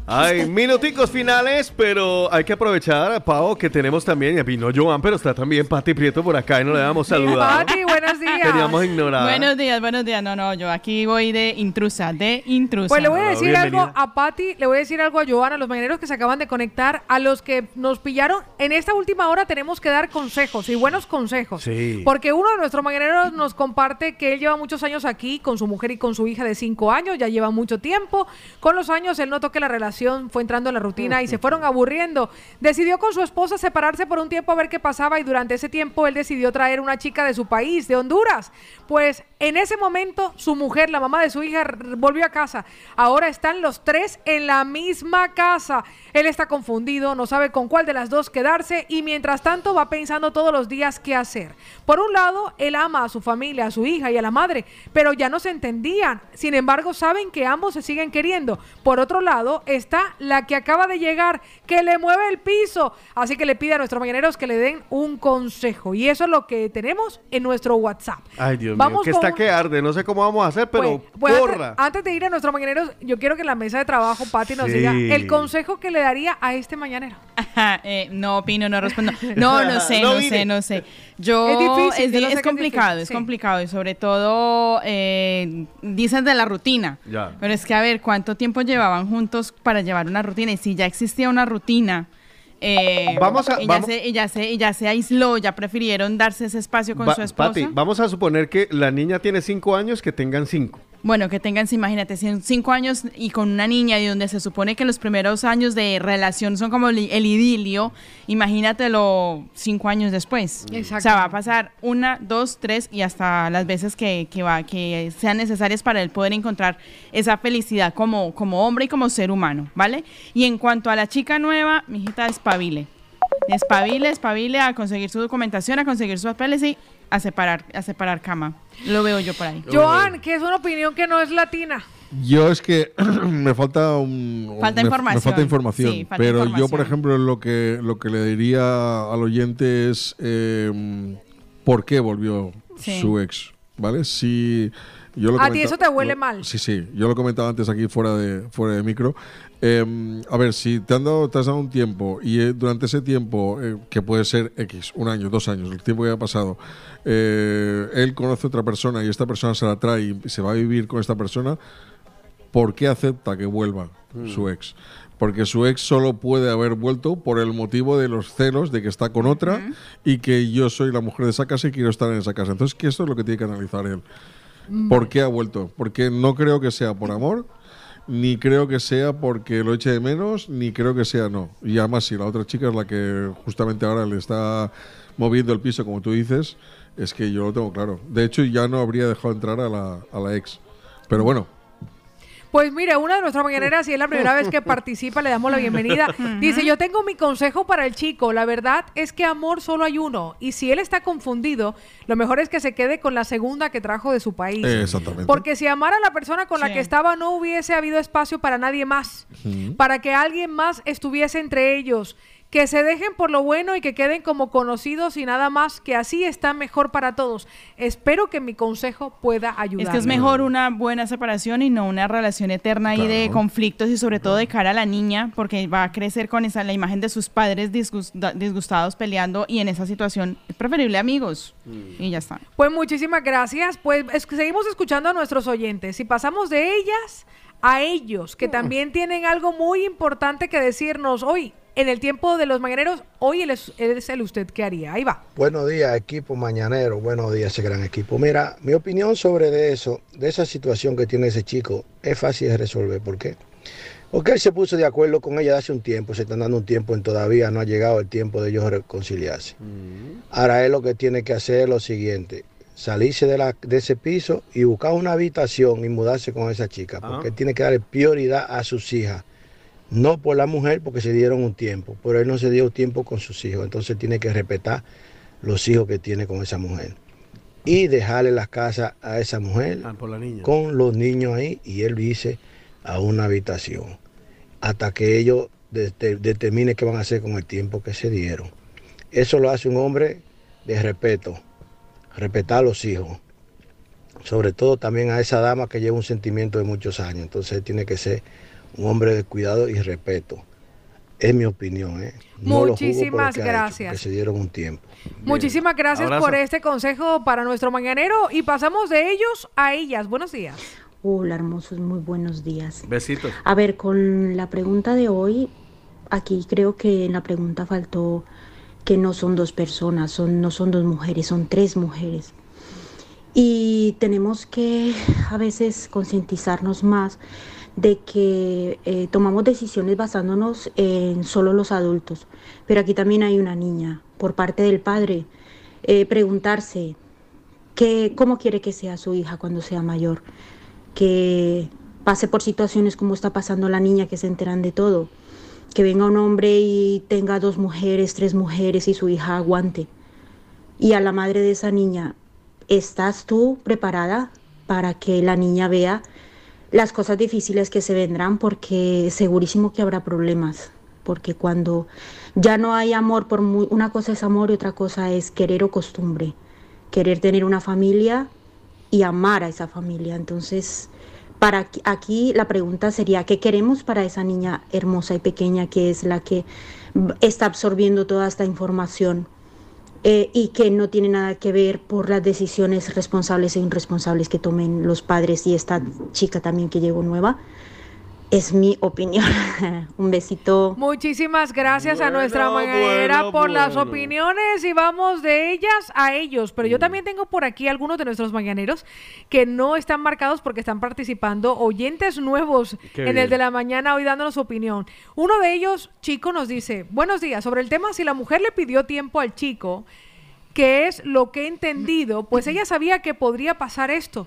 Hay minuticos finales, pero hay que aprovechar, Pau, que tenemos también, y vino Joan, pero está también Pati Prieto por acá y no le damos saludar. Pati, buenos días. Teníamos ignorado. Buenos días, buenos días. No, no, yo aquí voy de intrusa, de intrusa. Pues le voy a decir algo a Patti, le voy a decir algo a Joana, a los mañaneros que se acaban de conectar, a los que nos pillaron. En esta última hora tenemos que dar consejos y buenos consejos. Sí. Porque uno de nuestros mañaneros nos comparte que él lleva muchos años aquí con su mujer y con su hija de cinco años, ya lleva mucho tiempo. Con los años él notó que la relación fue entrando en la rutina y se fueron aburriendo. Decidió con su esposa separarse por un tiempo a ver qué pasaba y durante ese tiempo él decidió traer una chica de su país, de Honduras. Pues en ese momento su mujer, la mamá de su hija, volvió a casa. Ahora están los tres en la misma casa. Él está confundido, no sabe con cuál de las dos quedarse y mientras tanto va pensando todos los días qué hacer. Por un lado, él ama a su familia, a su hija y a la madre, pero ya no se entendían. Sin embargo, saben que ambos se siguen queriendo. Por otro lado, está la que acaba de llegar, que le mueve el piso. Así que le pide a nuestros mañaneros que le den un consejo. Y eso es lo que tenemos en nuestro WhatsApp. Ay, Dios Vamos mío, que con está que arde. No sé cómo vamos a hacer, pero Pues antes, corra. antes de ir a nuestros mañaneros, yo quiero que en la mesa de trabajo Pati nos Sí. diga el consejo que le daría a este mañanero. Ajá, eh, no opino, no respondo. No, no sé, No no, sé, no sé. Yo Es difícil, es, yo di- no sé es complicado, es sí. complicado y sobre todo eh, dicen de la rutina. Ya. Pero es que a ver, ¿cuánto tiempo llevaban juntos para llevar una rutina? Y si ya existía una rutina, eh, Vamos a- y, vamos- ya se, y, ya se, y ya se aisló, ya prefirieron darse ese espacio con Va- su esposa. Pati, vamos a suponer que la niña tiene cinco años, que tengan cinco. Bueno, que tengan, imagínate, cin- cinco años y con una niña y donde se supone que los primeros años de relación son como el, el idilio, imagínatelo cinco años después. Exacto. O sea, va a pasar una, dos, tres y hasta las veces que, que, va, que sean necesarias para él poder encontrar esa felicidad como, como hombre y como ser humano, ¿vale? Y en cuanto a la chica nueva, mi hijita, espabile. Espabile, espabile a conseguir su documentación, a conseguir sus papeles y a separar, a separar cama. Lo veo yo por ahí. Joan, que es una opinión que no es latina. Yo es que me falta un Falta me- información. Me falta información. Sí, falta pero yo, por ejemplo, lo que lo que le diría al oyente es eh, por qué volvió Sí. su ex, ¿vale? Si yo lo A ti eso te huele lo- mal. Sí, sí. Yo lo comentaba antes aquí fuera de fuera de micro. Eh, a ver, si te han dado, te has dado un tiempo y eh, durante ese tiempo, eh, que puede ser X, un año, dos años, el tiempo que haya pasado, eh, él conoce a otra persona y esta persona se la trae y se va a vivir con esta persona, ¿por qué acepta que vuelva Mm. su ex? Porque su ex solo puede haber vuelto por el motivo de los celos de que está con otra y que yo soy la mujer de esa casa y quiero estar en esa casa. Entonces, que esto es lo que tiene que analizar él. ¿Por qué ha vuelto? Porque no creo que sea por amor, ni creo que sea porque lo eche de menos, ni creo que sea no. Y además, si la otra chica es la que justamente ahora le está moviendo el piso, como tú dices, es que yo lo tengo claro. De hecho, ya no habría dejado entrar a la, a la ex. Pero bueno, Pues mire, una de nuestras mañaneras, y es la primera vez que participa, le damos la bienvenida. Dice, yo tengo mi consejo para el chico. La verdad es que amor solo hay uno. Y si él está confundido, lo mejor es que se quede con la segunda que trajo de su país. Exactamente. Porque si amara a la persona con la que estaba, no hubiese habido espacio para nadie más. Para que alguien más estuviese entre ellos. Que se dejen por lo bueno y que queden como conocidos y nada más, que así está mejor para todos. Espero que mi consejo pueda ayudar. Es que es mejor una buena separación y no una relación eterna ahí de Claro. conflictos y sobre todo de cara a la niña, porque va a crecer con esa la imagen de sus padres disgusta- disgustados peleando y en esa situación es preferible amigos y ya está. Pues muchísimas gracias. Pues es que seguimos escuchando a nuestros oyentes. Y pasamos de ellas a ellos, que también tienen algo muy importante que decirnos hoy. En el tiempo de los mañaneros, hoy él es, él es el usted que haría. Ahí va. Buenos días, equipo mañanero. Buenos días, ese gran equipo. Mira, mi opinión sobre de eso, de esa situación que tiene ese chico, es fácil de resolver. ¿Por qué? Porque él se puso de acuerdo con ella hace un tiempo, se están dando un tiempo y todavía no ha llegado el tiempo de ellos reconciliarse. Ahora él lo que tiene que hacer es lo siguiente, salirse de, la, de ese piso y buscar una habitación y mudarse con esa chica, porque él tiene que darle prioridad a sus hijas. No por la mujer, porque se dieron un tiempo, pero él no se dio tiempo con sus hijos, entonces tiene que respetar los hijos que tiene con esa mujer. Y dejarle las casas a esa mujer por la niña. con los niños ahí y él dice a una habitación hasta que ellos de- de- determinen qué van a hacer con el tiempo que se dieron. Eso lo hace un hombre de respeto, respetar a los hijos, sobre todo también a esa dama que lleva un sentimiento de muchos años, entonces tiene que ser un hombre de cuidado y respeto. Es mi opinión, ¿eh? No lo juzgo por lo Muchísimas que ha hecho, gracias. porque se dieron un tiempo. Muchísimas gracias Abrazo. por este consejo para nuestro mañanero. Y pasamos de ellos a ellas. Buenos días. Hola, hermosos, muy buenos días. Besitos. A ver, con la pregunta de hoy, aquí creo que en la pregunta faltó que no son dos personas, son, no son dos mujeres, son tres mujeres. Y tenemos que a veces concientizarnos más de que eh, tomamos decisiones basándonos en solo los adultos, pero aquí también hay una niña por parte del padre. Eh, preguntarse que, cómo quiere que sea su hija cuando sea mayor, que pase por situaciones como está pasando la niña, que se enteran de todo, que venga un hombre y tenga dos mujeres, tres mujeres y su hija aguante. Y a la madre de esa niña, ¿estás tú preparada para que la niña vea las cosas difíciles que se vendrán? Porque segurísimo que habrá problemas. Porque cuando ya no hay amor, por muy, una cosa es amor y otra cosa es querer o costumbre. Querer tener una familia y amar a esa familia. Entonces, para aquí, la pregunta sería, ¿qué queremos para esa niña hermosa y pequeña que es la que está absorbiendo toda esta información eh, y que no tiene nada que ver por las decisiones responsables e irresponsables que tomen los padres y esta chica también que llegó nueva? Es mi opinión. Un besito. Muchísimas gracias a nuestra mañanera bueno, por las opiniones y vamos de ellas a ellos. Pero yo también tengo por aquí algunos de nuestros mañaneros que no están marcados porque están participando oyentes nuevos Qué en el de la mañana hoy dándonos su opinión. Uno de ellos, chico, nos dice, buenos días, sobre el tema si la mujer le pidió tiempo al chico, que es lo que he entendido, pues ella sabía que podría pasar esto.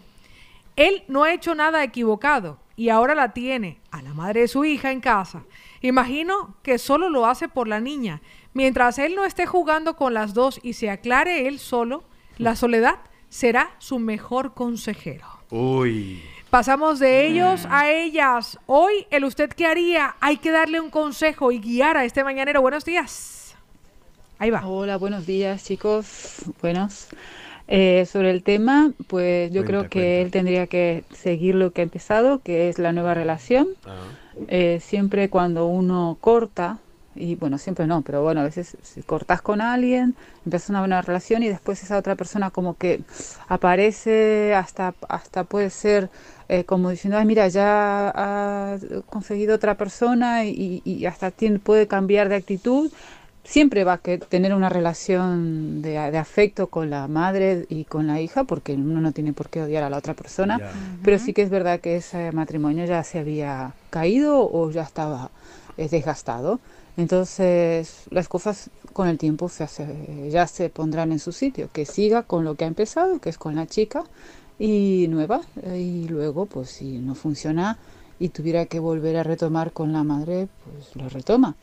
Él no ha hecho nada equivocado y ahora la tiene a la madre de su hija en casa. Imagino que solo lo hace por la niña. Mientras él no esté jugando con las dos y se aclare él solo, la soledad será su mejor consejero. Uy. Pasamos de ellos a ellas. Hoy, el usted qué haría, hay que darle un consejo y guiar a este mañanero. Buenos días. Ahí va. Hola, buenos días, chicos. Buenos. Eh, sobre el tema, pues yo creo que él tendría que seguir lo que ha empezado, que es la nueva relación. Eh, siempre cuando uno corta, y bueno, siempre no, pero bueno, a veces si cortas con alguien, empiezas una buena relación y después esa otra persona como que aparece, hasta, hasta puede ser eh, como diciendo, ay, mira, ya ha conseguido otra persona y, y hasta tiene, puede cambiar de actitud. Siempre va a que tener una relación de, de afecto con la madre y con la hija, porque uno no tiene por qué odiar a la otra persona, pero sí que es verdad que ese matrimonio ya se había caído o ya estaba eh, desgastado. Entonces, las cosas con el tiempo se hace- ya se pondrán en su sitio, que siga con lo que ha empezado, que es con la chica y nueva, eh, y luego, pues si no funciona y tuviera que volver a retomar con la madre, pues lo retoma.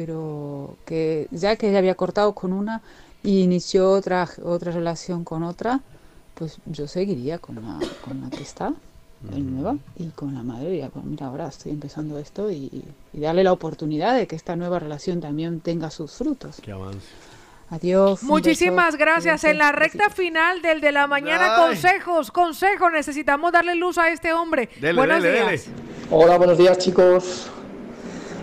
Pero que ya que ya había cortado con una y inició otra, otra relación con otra, pues yo seguiría con la, con la que está, la nueva, y con la madre diría, pues mira, ahora estoy empezando esto y, y darle la oportunidad de que esta nueva relación también tenga sus frutos. Que avance. Adiós. Muchísimas beso, gracias. En la recta final del de la mañana, Ay. consejos, consejos. Necesitamos darle luz a este hombre. Dele, Buenos dele, días. dele. Hola, buenos días chicos.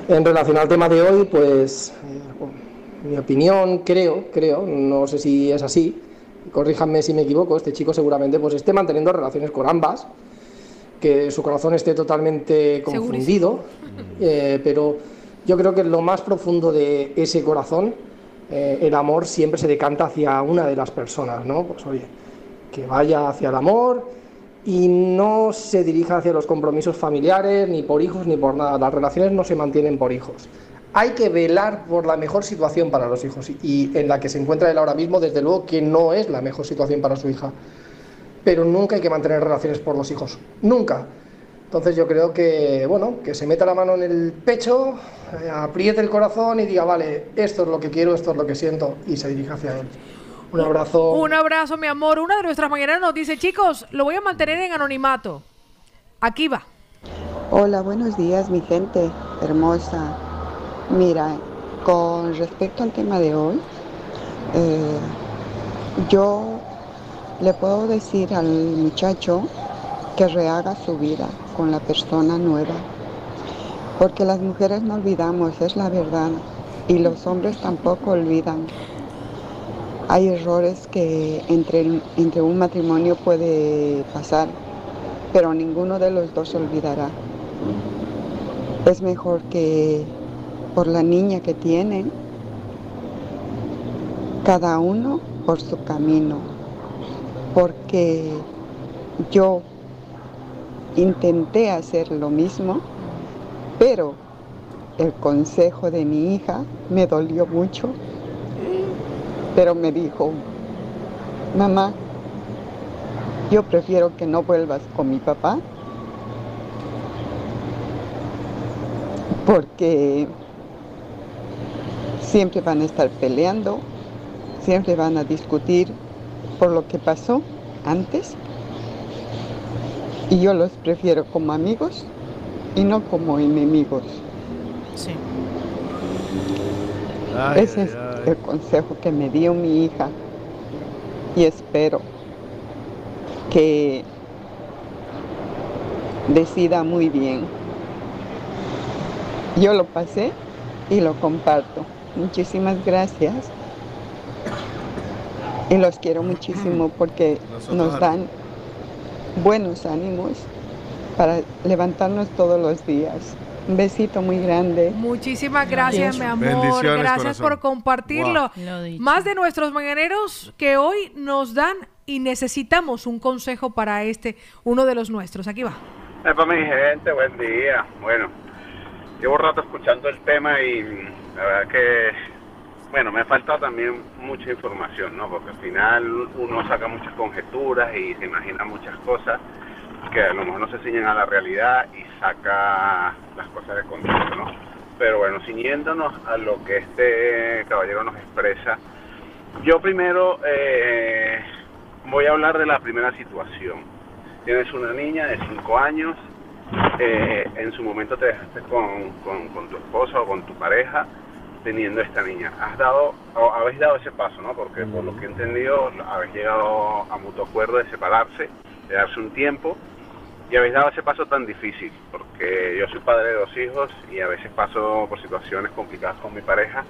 En relación al tema de hoy, pues eh, mi opinión, creo, creo, no sé si es así, corríjanme si me equivoco, este chico seguramente pues esté manteniendo relaciones con ambas, que su corazón esté totalmente confundido, eh, pero yo creo que en lo más profundo de ese corazón, eh, el amor siempre se decanta hacia una de las personas, ¿no? Pues oye, que vaya hacia el amor y no se dirija hacia los compromisos familiares, ni por hijos, ni por nada. Las relaciones no se mantienen por hijos. Hay que velar por la mejor situación para los hijos y- en la que se encuentra él ahora mismo, desde luego que no es la mejor situación para su hija. Pero nunca hay que mantener relaciones por los hijos. Nunca. Entonces yo creo que, bueno, que se meta la mano en el pecho, eh, apriete el corazón y diga, vale, esto es lo que quiero, esto es lo que siento, y se dirija hacia él. Un abrazo. Un abrazo, mi amor. Una de nuestras mañaneras nos dice, chicos, lo voy a mantener en anonimato. Aquí va. Hola, buenos días, mi gente hermosa. Mira, con respecto al tema de hoy, eh, yo le puedo decir al muchacho que rehaga su vida con la persona nueva, porque las mujeres no olvidamos, es la verdad, y los hombres tampoco olvidan. Hay errores que entre, entre un matrimonio puede pasar, pero ninguno de los dos olvidará. Es mejor que por la niña que tienen, cada uno por su camino, porque yo intenté hacer lo mismo, pero el consejo de mi hija me dolió mucho, pero me dijo, mamá, yo prefiero que no vuelvas con mi papá porque siempre van a estar peleando, siempre van a discutir por lo que pasó antes. Y yo los prefiero como amigos y no como enemigos. Sí. Ay, Ese ay, es ay. el consejo que me dio mi hija. Y espero que decida muy bien. Yo lo pasé y lo comparto. Muchísimas gracias. Y los quiero muchísimo porque Nosotros nos dan buenos ánimos para levantarnos todos los días. Un besito muy grande. Muchísimas gracias, mi amor. Bendiciones, Gracias corazón. por compartirlo. Wow. Más de nuestros mañaneros que hoy nos dan y necesitamos un consejo para este, uno de los nuestros. Aquí va. Epa, mi gente, buen día. Bueno, llevo rato escuchando el tema y la verdad que, bueno, me falta también mucha información, ¿no? Porque al final uno saca muchas conjeturas y se imagina muchas cosas que a lo mejor no se ciñen a la realidad y saca las cosas de contexto, ¿no? Pero bueno, ciñéndonos a lo que este caballero nos expresa, yo primero eh, voy a hablar de la primera situación. Tienes una niña de 5 años, eh, en su momento te dejaste con, con- con tu esposa o con tu pareja teniendo esta niña. Has dado, o habéis dado ese paso, ¿no? Porque por lo que he entendido, habéis llegado a mutuo acuerdo de separarse, de darse un tiempo y habéis dado ese paso tan difícil, porque yo soy padre de dos hijos y a veces paso por situaciones complicadas con mi pareja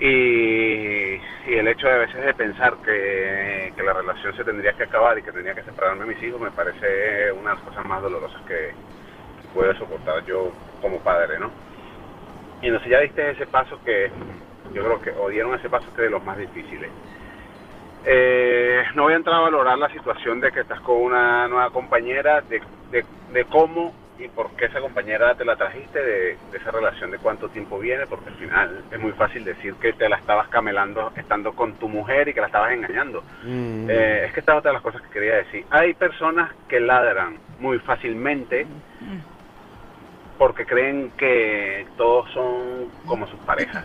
y, el hecho de a veces de pensar que, que la relación se tendría que acabar y que tendría que separarme de mis hijos me parece una de las cosas más dolorosas que, puedo soportar yo como padre, ¿no? Y entonces ya diste ese paso que yo creo que o dieron ese paso que es de los más difíciles. Eh, no voy a entrar a valorar la situación de que estás con una nueva compañera, de, de- de cómo y por qué esa compañera te la trajiste, de, de esa relación, de cuánto tiempo viene, porque al final es muy fácil decir que te la estabas camelando estando con tu mujer y que la estabas engañando. Eh, es que esta es otra de las cosas que quería decir. Hay personas que ladran muy fácilmente porque creen que todos son como sus parejas.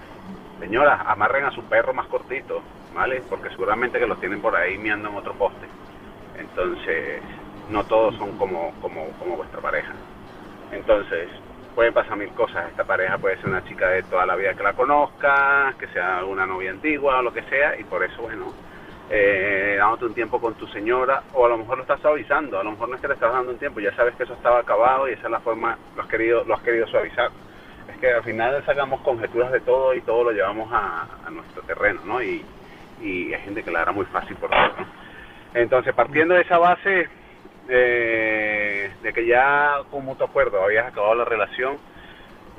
Señoras, amarren a su perro más cortito, Porque seguramente que los tienen por ahí miando en otro poste. Entonces, no todos son como, como, como vuestra pareja. Entonces, pueden pasar mil cosas. Esta pareja puede ser una chica de toda la vida que la conozca, que sea una novia antigua o lo que sea, y por eso, bueno, eh, dándote un tiempo con tu señora, o a lo mejor lo estás suavizando, a lo mejor no es que le estás dando un tiempo, ya sabes que eso estaba acabado y esa es la forma, lo has querido, lo has querido suavizar. Es que al final sacamos conjeturas de todo y todo lo llevamos a, nuestro terreno, ¿no? Y hay gente que la hará muy fácil por eso, ¿no? Entonces, partiendo de esa base, eh, de que ya con mutuo acuerdo habías acabado la relación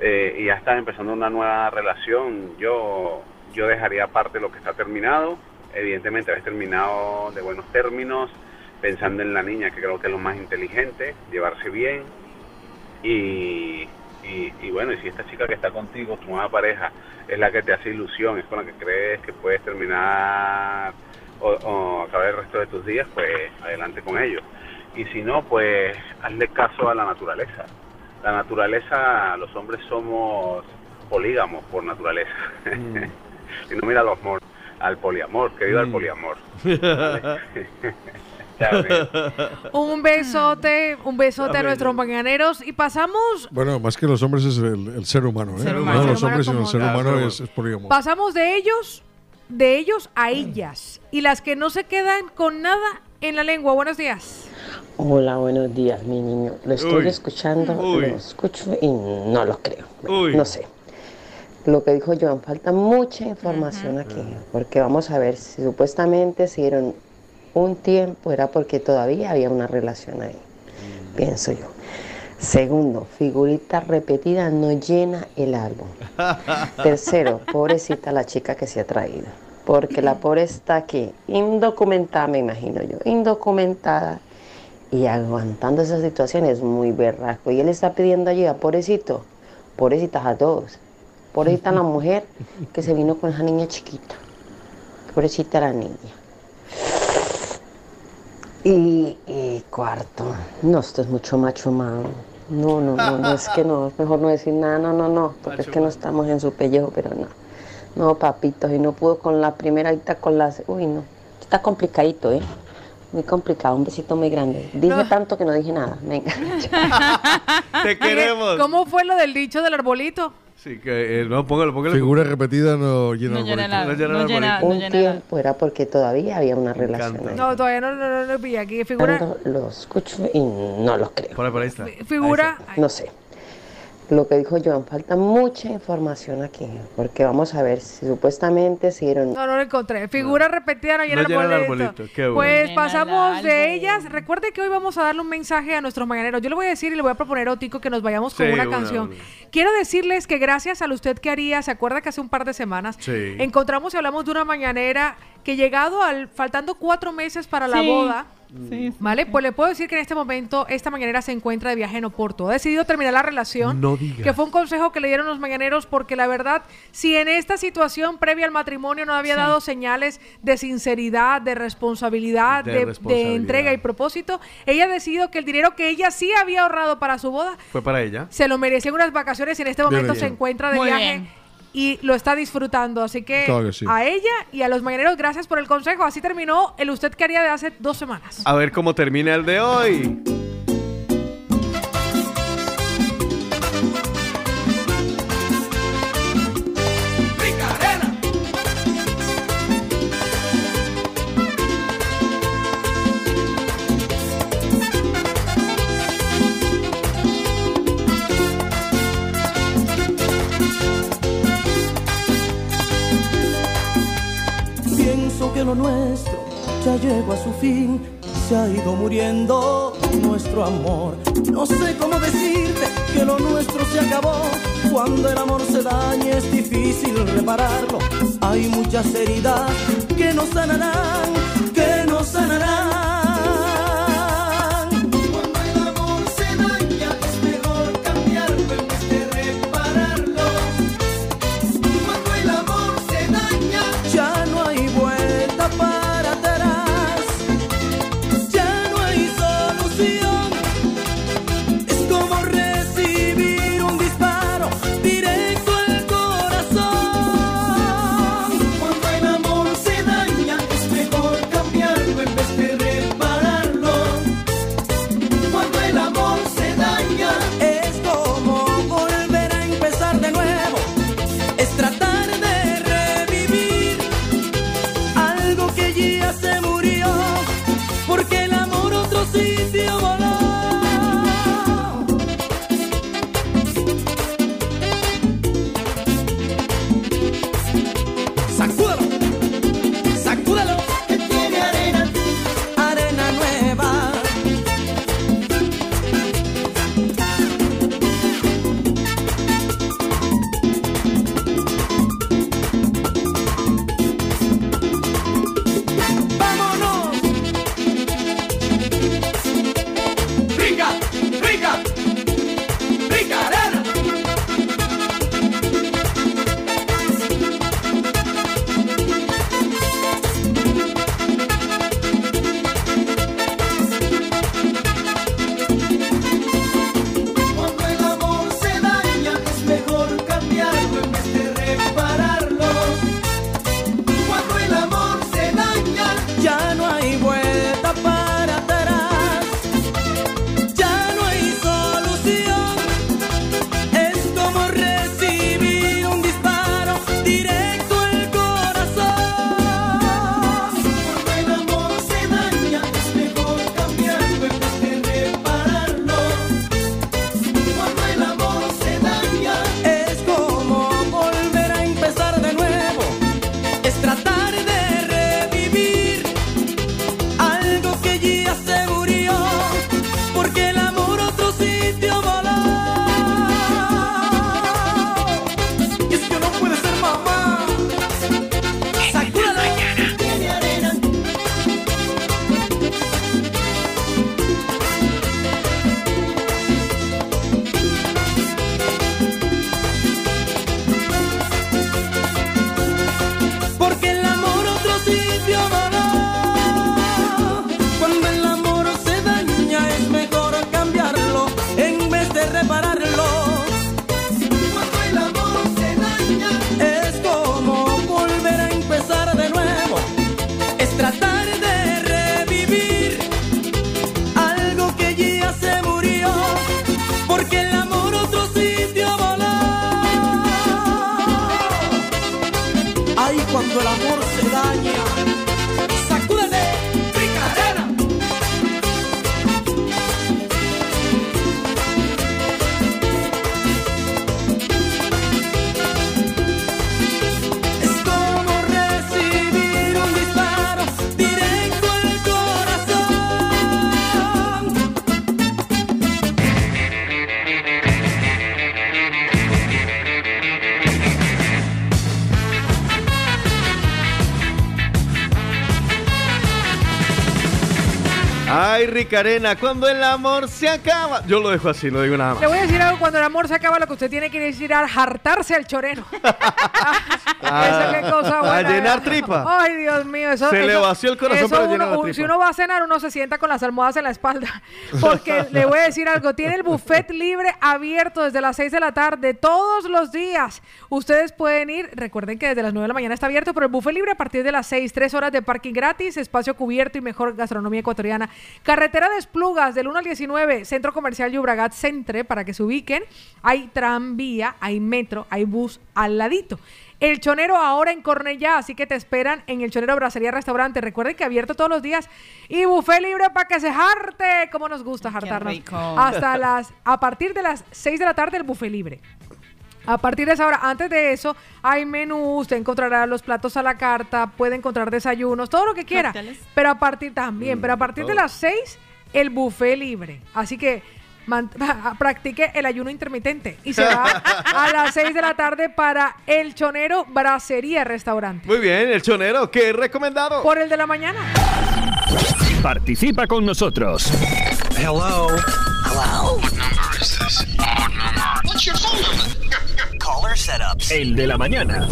eh, y ya estás empezando una nueva relación, yo, yo dejaría aparte lo que está terminado. Evidentemente habéis terminado de buenos términos, pensando en la niña, que creo que es lo más inteligente, llevarse bien. Y, y, y bueno, y si esta chica que está contigo, tu nueva pareja, es la que te hace ilusión, es con la que crees que puedes terminar o, o acabar el resto de tus días, pues adelante con ello. Y si no, pues hazle caso a la naturaleza. La naturaleza, los hombres somos polígamos por naturaleza. y no mira al amor, al poliamor, que viva el Mm. poliamor. ¿Vale? Un besote, un besote a nuestros mañaneros y pasamos Bueno, más que los hombres es el, el ser humano, ¿eh? Ser No los hombres, sino el ser humano Claro, es, es polígamo. pasamos de ellos de ellos a ellas y las que no se quedan con nada en la lengua. Buenos días. Hola, buenos días, mi niño. Lo estoy Uy. escuchando, Uy. lo escucho y no lo creo. Uy. No sé. Lo que dijo Joan, falta mucha información aquí, porque vamos a ver si supuestamente se dieron un tiempo, era porque todavía había una relación ahí, pienso yo. Segundo, figurita repetida no llena el álbum. Tercero, pobrecita la chica que se ha traído. Porque la pobre está aquí, indocumentada, me imagino yo, indocumentada y aguantando esa situación es muy berraco. Y él está pidiendo ayuda, pobrecito, pobrecitas a todos. Pobrecita la mujer que se vino con esa niña chiquita. Pobrecita la niña. Y, y cuarto, no, esto es mucho macho man. No, no, no, no, es que no, es mejor no decir nada, no, no, no, porque es que no estamos en su pellejo, pero no. No, papitos, y no pudo con la primera, ahorita con las. Uy, no. Está complicadito, ¿eh? Muy complicado, un besito muy grande. Dije tanto que no dije nada. Venga. Te queremos. ¿Cómo fue lo del dicho del arbolito? Sí, que eh, no, póngalo, póngalo. Figura repetida no llena No el llena bonito. la- No llena no llena- un tiempo era porque todavía había una relación. No, todavía no, no, no, no aquí. Figura, Cuando Lo escucho y no lo creo. Por ahí, por ahí está. figura, No sé. Lo que dijo Joan, falta mucha información aquí, porque vamos a ver si supuestamente se dieron... no, no lo encontré. Figura repetida no llena No el arbolito. arbolito, qué bueno. Pues Llena pasamos de ellas. Recuerde que hoy vamos a darle un mensaje a nuestros mañaneros. Yo le voy a decir y le voy a proponer a Otico que nos vayamos con Sí, una una, canción. una. Quiero decirles que gracias a usted que haría, se acuerda que hace un par de semanas Sí. encontramos y hablamos de una mañanera que llegado al, faltando cuatro meses para la Sí. boda, ¿Vale? Pues le puedo decir que en este momento esta mañanera se encuentra de viaje en Oporto. Ha decidido terminar la relación. No digas. Que fue un consejo que le dieron los mañaneros porque la verdad, si en esta situación previa al matrimonio no había Sí. dado señales de sinceridad, de responsabilidad, De de, de responsabilidad. entrega y propósito, ella ha decidido que el dinero que ella sí había ahorrado para su boda Fue para ella. se lo merecía en unas vacaciones y en este momento se encuentra de Muy viaje bien. Y lo está disfrutando. Así que, Claro que sí. a ella y a los mañaneros, gracias por el consejo. Así terminó el usted que haría de hace dos semanas. A ver cómo termina el de hoy. Nuestro ya llegó a su fin, se ha ido muriendo nuestro amor. No sé cómo decirte que lo nuestro se acabó. Cuando el amor se daña es difícil repararlo. Hay muchas heridas que no sanarán, Ay, Ricarena, cuando el amor se acaba. Yo lo dejo así, no digo nada Le más. voy a decir algo, cuando el amor se acaba, lo que usted tiene que decir es hartarse al choreno. Eso qué cosa a buena. llenar ¿verdad? tripa. Ay, Dios mío, eso Se le vació el corazón para uno- llenar la tripa. Si uno va a cenar, uno se sienta con las almohadas en la espalda. Porque le voy a decir algo, tiene el buffet libre abierto desde las 6 de la tarde todos los días. Ustedes pueden ir, recuerden que desde las 9 de la mañana está abierto, pero el buffet libre a partir de las 6, 3 horas de parking gratis, espacio cubierto y mejor gastronomía ecuatoriana. Carretera de Esplugas del 1 al 19, Centro Comercial Yubragat Centre, para que se ubiquen. Hay tranvía, hay metro, hay bus al ladito. El Chonero ahora en Cornellá, así que te esperan en el Chonero Bracería Restaurante. Recuerden que abierto todos los días y buffet libre para que se jarte, como nos gusta jartarnos. Hasta las a partir de las 6 de la tarde el buffet libre. A partir de esa hora, antes de eso, hay menú, usted encontrará los platos a la carta, puede encontrar desayunos, todo lo que quiera. Cócteles. Pero a partir también, pero a partir de las 6, el buffet libre. Así que practique el ayuno intermitente y se va a las 6 de la tarde para el Chonero Bracería Restaurante. Muy bien, el chonero, qué recomendado. Por el de la mañana. Participa con nosotros. Hello. Hello. What number is this? Odd number. What's your phone number? Caller setups. El de la mañana.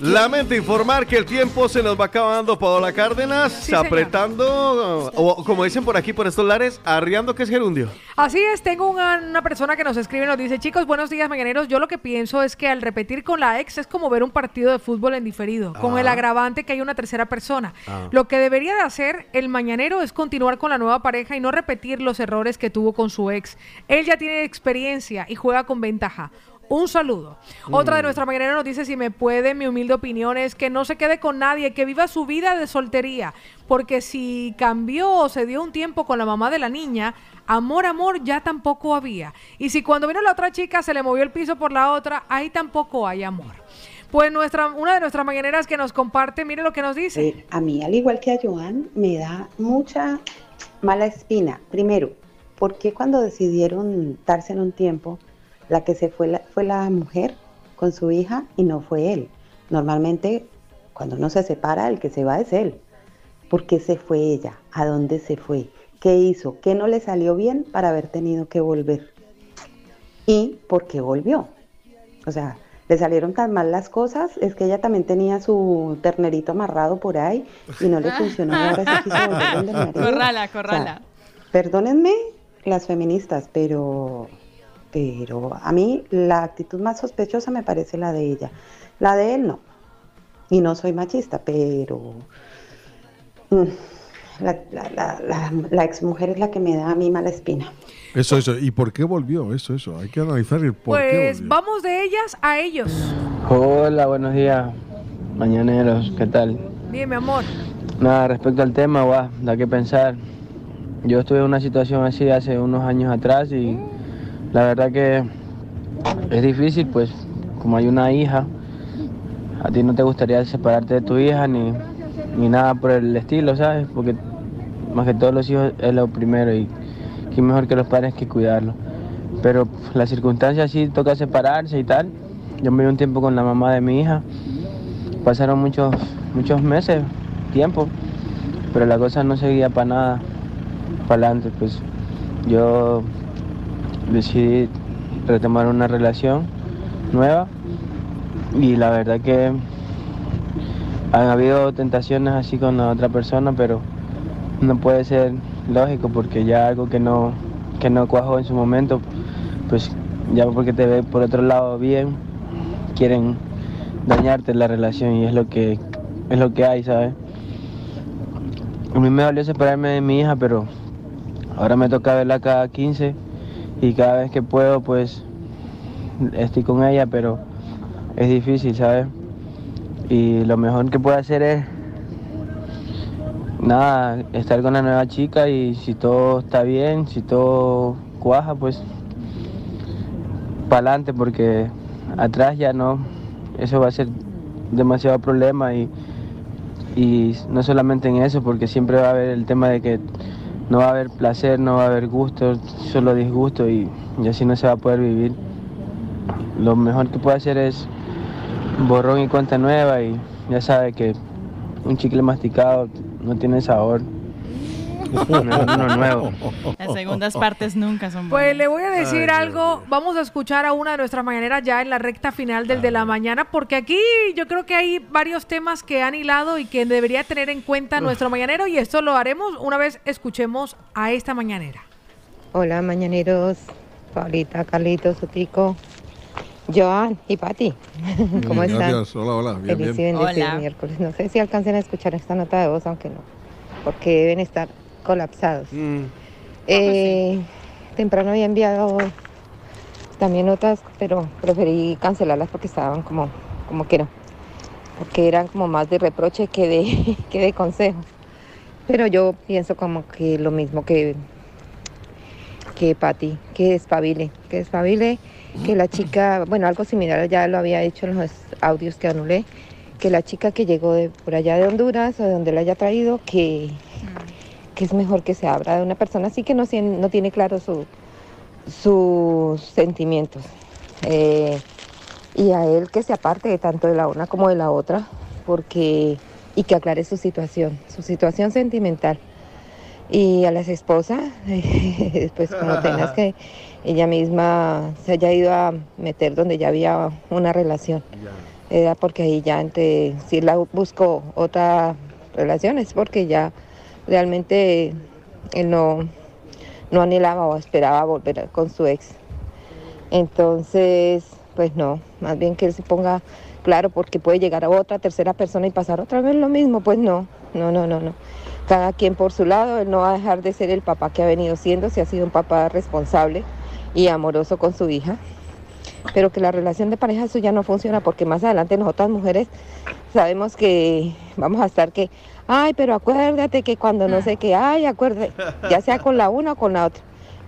Lamento informar que el tiempo se nos va acabando, Paola Cárdenas, apretando, o como dicen por aquí, por estos lares, arriando que es gerundio. Así es, tengo una, una persona que nos escribe y nos dice, chicos, buenos días, mañaneros. Yo lo que pienso es que al repetir con la ex es como ver un partido de fútbol en diferido, con Ah. el agravante que hay una tercera persona. Ah. Lo que debería de hacer el mañanero es continuar con la nueva pareja y no repetir los errores que tuvo con su ex. Él ya tiene experiencia y juega con ventaja. Un saludo. Otra de Mm. nuestras mañaneras nos dice, si me puede, mi humilde opinión es que no se quede con nadie, que viva su vida de soltería, porque si cambió o se dio un tiempo con la mamá de la niña, amor, amor ya tampoco había. Y si cuando vino la otra chica se le movió el piso por la otra, ahí tampoco hay amor. Pues nuestra, una de nuestras mañaneras que nos comparte, mire lo que nos dice. Eh, A mí, al igual que a Joan, me da mucha mala espina. Primero, ¿por qué cuando decidieron darse en un tiempo, la que se fue la, fue la mujer con su hija y no fue él? Normalmente, cuando uno se separa, el que se va es él. ¿Por qué se fue ella? ¿A dónde se fue? ¿Qué hizo? ¿Qué no le salió bien para haber tenido que volver? ¿Y por qué volvió? O sea, le salieron tan mal las cosas, es que ella también tenía su ternerito amarrado por ahí y no le funcionó y ahora se quiso volver donde el marido. Corrala, O sea, corrala. perdónenme las feministas, pero, pero a mí la actitud más sospechosa me parece la de ella. La de él no. Y no soy machista, pero mm, la, la, la, la, la exmujer es la que me da a mí mala espina. Eso, eso. ¿Y por qué volvió? Eso, eso. Hay que analizar el por qué Pues vamos de ellas a ellos. Hola, buenos días, mañaneros, ¿qué tal? Dime, mi amor. Nada, respecto al tema, guau, da que pensar. Yo estuve en una situación así hace unos años atrás y la verdad que es difícil, pues como hay una hija, a ti no te gustaría separarte de tu hija ni, ni nada por el estilo, ¿sabes? Porque más que todos los hijos es lo primero y qué mejor que los padres que cuidarlos. Pero las circunstancias sí toca separarse y tal. Yo me vi un tiempo con la mamá de mi hija. Pasaron muchos, muchos meses, tiempo, pero la cosa no seguía para nada, para adelante. Pues yo decidí retomar una relación nueva y la verdad que han habido tentaciones así con la otra persona, pero no puede ser lógico porque ya algo que no, que no cuajó en su momento, pues ya porque te ve por otro lado bien, quieren dañarte la relación y es lo que es lo que hay, ¿sabes? A mí me dolió separarme de mi hija, pero ahora me toca verla cada 15 y cada vez que puedo pues estoy con ella, pero es difícil, ¿sabes? Y lo mejor que puedo hacer es nada, estar con la nueva chica y si todo está bien, si todo cuaja, pues para adelante porque atrás ya no, eso va a ser demasiado problema y, y no solamente en eso, porque siempre va a haber el tema de que no va a haber placer, no va a haber gusto, solo disgusto y, así no se va a poder vivir. Lo mejor que puedo hacer es borrón y cuenta nueva y ya sabe que un chicle masticado no tiene sabor. Uno nuevo. Las segundas partes nunca son buenas. Pues le voy a decir Ay, algo. Vamos a escuchar a una de nuestras mañaneras ya en la recta final del de la mañana, porque aquí yo creo que hay varios temas que han hilado y que debería tener en cuenta nuestro mañanero, y esto lo haremos una vez escuchemos a esta mañanera. Hola, mañaneros. Paulita, Carlitos, Sotico, Joan y Pati. ¿Cómo Mm, están? Gracias, hola, hola, bien, Feliz y bien. bendecido Hola. miércoles. No sé si alcancen a escuchar esta nota de voz, aunque no, porque deben estar colapsados. Eh, temprano había enviado también notas, pero preferí cancelarlas porque estaban como, como que no, porque eran como más de reproche que de, que de consejo. Pero yo pienso como que lo mismo que, que Patti, que despabile, que despabile, que la chica, bueno, algo similar ya lo había hecho en los audios que anulé, que la chica que llegó de por allá de Honduras o de donde la haya traído, que, que es mejor que se abra de una persona así que no, tiene claro su, sus sentimientos. Eh, y a él que se aparte de tanto de la una como de la otra, porque y que aclare su situación, su situación sentimental. Y a las esposas, pues como tengas que ella misma se haya ido a meter donde ya había una relación. Era porque ahí ya entre, si la buscó otra relación es porque ya realmente él no, no anhelaba o esperaba volver con su ex. Entonces, pues no, más bien que él se ponga claro porque puede llegar a otra tercera persona y pasar otra vez lo mismo, pues no, no, no, no, no. Cada quien por su lado, él no va a dejar de ser el papá que ha venido siendo, si ha sido un papá responsable y amoroso con su hija. Pero que la relación de pareja eso ya no funciona porque más adelante nosotras mujeres sabemos que vamos a estar que, ay, pero acuérdate que cuando no sé qué, ay, acuérdate, ya sea con la una o con la otra.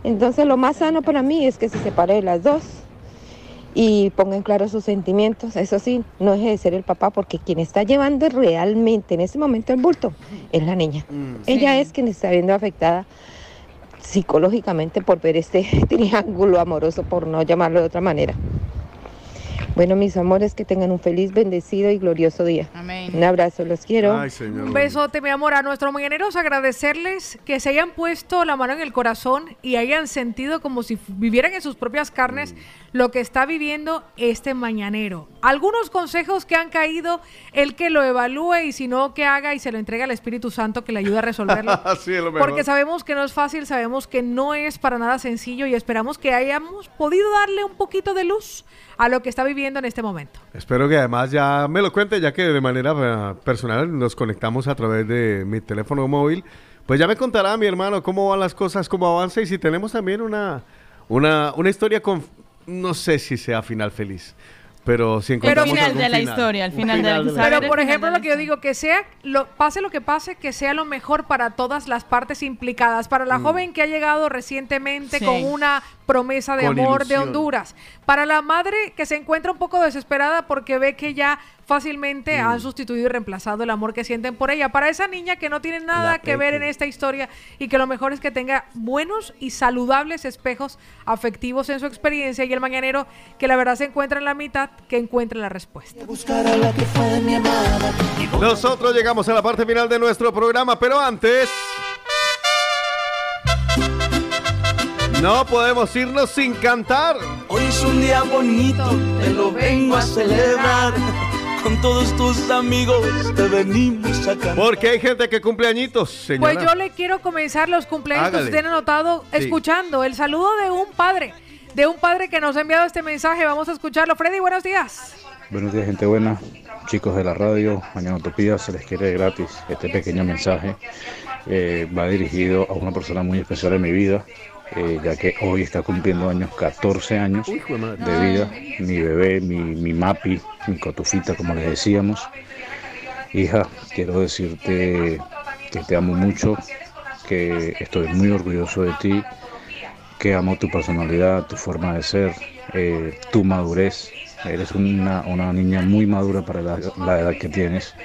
Entonces lo más sano para mí es que se separe las dos y pongan claro sus sentimientos. Eso sí, no deje de ser el papá porque quien está llevando realmente en ese momento el bulto es la niña. Ella es quien está viendo afectada psicológicamente por ver este triángulo amoroso, por no llamarlo de otra manera. Bueno, mis amores, que tengan un feliz, bendecido y glorioso día. Un abrazo, los quiero. Un besote, mi amor. A nuestros mañaneros agradecerles que se hayan puesto la mano en el corazón y hayan sentido como si vivieran en sus propias carnes lo que está viviendo este mañanero. Algunos consejos que han caído, el que lo evalúe y si no, que haga y se lo entregue al Espíritu Santo que le ayude a resolverlo. Sí, es lo mejor. Porque sabemos que no es fácil, sabemos que no es para nada sencillo y esperamos que hayamos podido darle un poquito de luz a lo que está viviendo en este momento. Espero que además ya me lo cuente, ya que de manera eh, personal nos conectamos a través de mi teléfono móvil. Pues ya me contará mi hermano cómo van las cosas, cómo avanza y si tenemos también una, una, una historia con, no sé si sea final feliz, pero si Pero encontramos final algún de la final. historia, al Un final de la final historia. Pero por ejemplo, lo que yo digo, que sea, lo, pase lo que pase, que sea lo mejor para todas las partes implicadas. Para la Mm. joven que ha llegado recientemente Sí. con una promesa de Con amor de. Honduras. Para la madre que se encuentra un poco desesperada porque ve que ya fácilmente Mm. han sustituido y reemplazado el amor que sienten por ella. Para esa niña que no tiene nada La que ver en esta historia y que lo mejor es que tenga buenos y saludables espejos afectivos en su experiencia y el mañanero que la verdad se encuentra en la mitad, que encuentre la respuesta. Nosotros llegamos a la parte final de nuestro programa, pero antes... No podemos irnos sin cantar. Hoy es un día bonito, te lo vengo a celebrar. Con todos tus amigos te venimos a cantar. Porque hay gente que cumple añitos, señora. Pues yo le quiero comenzar los cumpleaños que Hágale. usted ha notado Sí. escuchando. El saludo de un padre, de un padre que nos ha enviado este mensaje. Vamos a escucharlo. Freddy, buenos días. Buenos días, gente buena. Chicos de la radio, Mañana Utopía, se les quiere gratis. Este pequeño mensaje eh, va dirigido a una persona muy especial en mi vida, eh, ya que hoy está cumpliendo años, 14 años de vida. Mi bebé, mi, mi mapi, mi cotufita, como les decíamos. Hija, quiero decirte que te amo mucho, que estoy muy orgulloso de ti, que amo tu personalidad, tu forma de ser, eh, tu madurez. Eres una, una niña muy madura para la, la edad que tienes.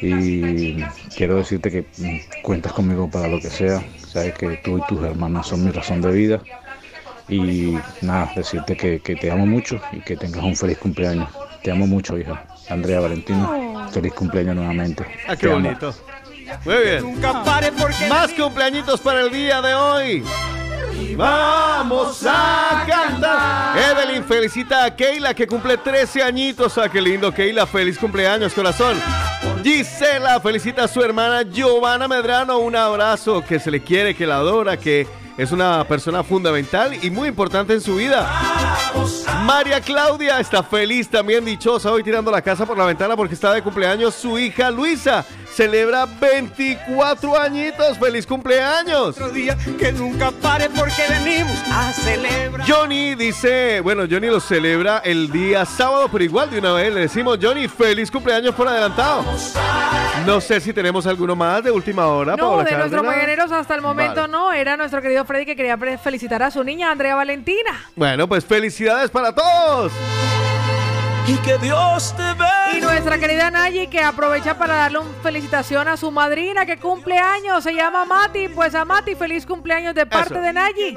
Y quiero decirte que cuentas conmigo para lo que sea. Sabes que tú y tus hermanas son mi razón de vida. Y nada, decirte que, que te amo mucho y que tengas un feliz cumpleaños. Te amo mucho, hija. Andrea Valentino, feliz cumpleaños nuevamente. Ah, Te qué amo. bonito. Muy bien. Más cumpleañitos para el día de hoy. Vamos a cantar. Evelyn felicita a Keila que cumple 13 añitos. Ah, qué lindo, Keila. Feliz cumpleaños, corazón. Gisela felicita a su hermana Giovanna Medrano. Un abrazo que se le quiere, que la adora, que es una persona fundamental y muy importante en su vida. María Claudia está feliz, también dichosa, hoy tirando la casa por la ventana porque está de cumpleaños su hija Luisa. Celebra 24 añitos. ¡Feliz cumpleaños! Otro día que nunca pare porque venimos a celebrar. Johnny dice, bueno, Johnny lo celebra el día sábado, pero igual de una vez le decimos, Johnny, feliz cumpleaños por adelantado. No sé si tenemos alguno más de última hora. No, Paola de nuestros mañaneros hasta el momento Vale. no. Era nuestro querido Freddy que quería felicitar a su niña, Andrea Valentina. Bueno, pues felicidades para todos. Y que Dios te Y nuestra querida Nayi que aprovecha para darle una felicitación a su madrina que cumple años, se llama Mati. Pues a Mati, feliz cumpleaños de parte Eso. de Nayi.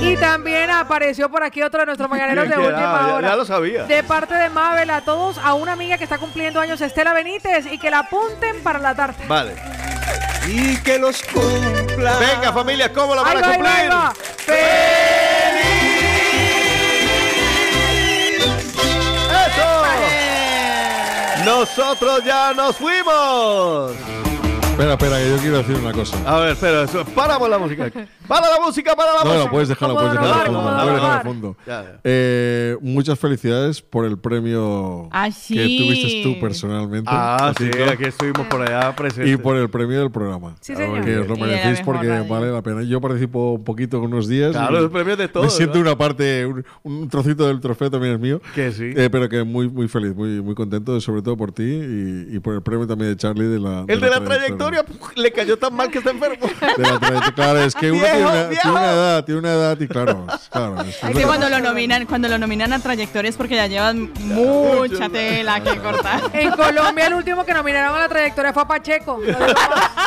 Y también apareció por aquí otro de nuestros mañaneros de última ya- hora. ya lo sabía. De parte de Mabel a todos, a una amiga que está cumpliendo años, Estela Benítez, y que la apunten para la tarta. Vale. Y que los cumpla. Venga, familia, ¿cómo la van a ahí va, cumplir? va. ¡Eso! Nosotros ya nos fuimos. Espera, espera, que yo quiero decir una cosa. A ver, espera, eso- paramos la música. ¡Para la música, para la No, música! no, puedes dejarlo, puedes dejarlo de fondo. Puedes dejarlo de fondo. Ya, ya. Eh, muchas felicidades por el premio Ah, que tuviste tú personalmente. Ah, sí, aquí estuvimos por allá presentes. Y por el premio del programa. Sí, señor. Que os lo merecéis porque radio. vale la pena. Yo participo un poquito con unos días. Claro, los premios de Me todos, siento ¿verdad? una parte, un, un trocito del trofeo también es mío. Que sí. Eh, pero que muy, muy feliz, muy, muy contento, sobre todo por ti y, y por el premio también de Charlie de la. El de la trayectoria puf, le cayó tan mal que está enfermo. De la trayectoria. Claro, es que uno tiene, una, viejo. tiene una edad, tiene una edad y claro, es- claro. es- Es que cuando lo nominan, cuando lo nominan a trayectoria es porque ya llevan mucha tela que cortar. En Colombia, el último que nominaron a la trayectoria fue a Pacheco.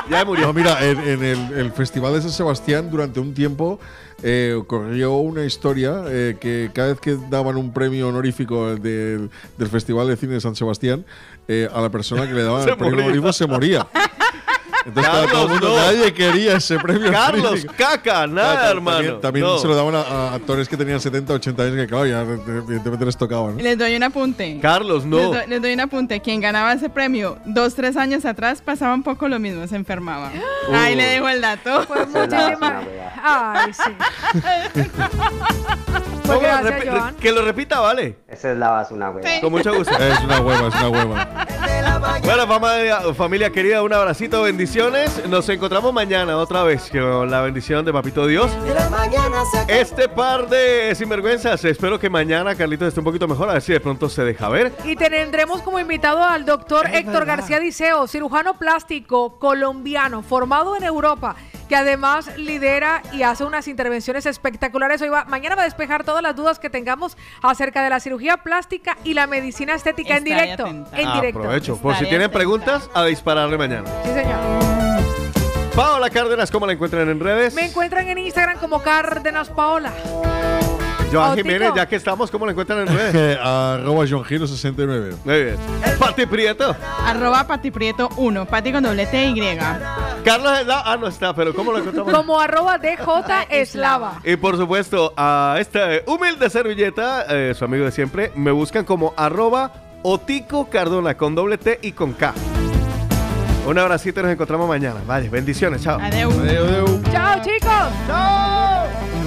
Ya murió. No, mira, en, en el, el Festival de San Sebastián durante un tiempo eh, ocurrió una historia eh, que cada vez que daban un premio honorífico del, del Festival de Cine de San Sebastián, eh, a la persona que le daban el premio moría. se moría. Entonces todo el Carlos, mundo, no. nadie quería ese premio. Carlos, caca, nada, Claro, hermano. También, también No. se lo daban a, a actores que tenían 70, 80 años, que claro, ya evidentemente les tocaba. ¿no? Les doy un apunte. Carlos, no. Les doy, les doy un apunte. Quien ganaba ese premio dos, tres años atrás pasaba un poco lo mismo, se enfermaba. Ahí le dejo el dato. Pues muchísimas. Ay, sí. Pues gracias, Repi- Joan. que lo repita, vale. Esa es la base, una hueva. Con mucho gusto. Es una hueva, es una hueva. Bueno, familia, familia querida, un abracito, bendiciones. Nos encontramos mañana otra vez con la bendición de Papito Dios. Este par de sinvergüenzas, espero que mañana Carlitos esté un poquito mejor, a ver si de pronto se deja ver. Y tendremos como invitado al doctor Héctor García Diceo, cirujano plástico colombiano, formado en Europa, que además lidera y hace unas intervenciones espectaculares. Hoy va, mañana va a despejar todas las dudas que tengamos acerca de la cirugía plástica y la medicina estética en directo. atenta. En directo. Aprovecho, por si tienen preguntas, a dispararle mañana. Sí, señor. Paola Cárdenas, ¿cómo la encuentran en redes? Me encuentran en Instagram como Cárdenas Paola. Joan. Jiménez, ya que estamos, ¿cómo la encuentran en redes? Arroba John Giro 69. Muy bien. Pati Prieto. Arroba patiprieto 1, pati con doble T Y. Carlos Eslava. Ah, no está, pero ¿cómo lo encontramos? Como arroba DJ Eslava. Y por supuesto, a esta humilde servilleta, eh, su amigo de siempre, me buscan como arroba Otico Cardona con doble T y con K. Un abracito y nos encontramos mañana. Vale, bendiciones. Chao. Adeu. Adeu, adeu. Chao, chicos. Chao.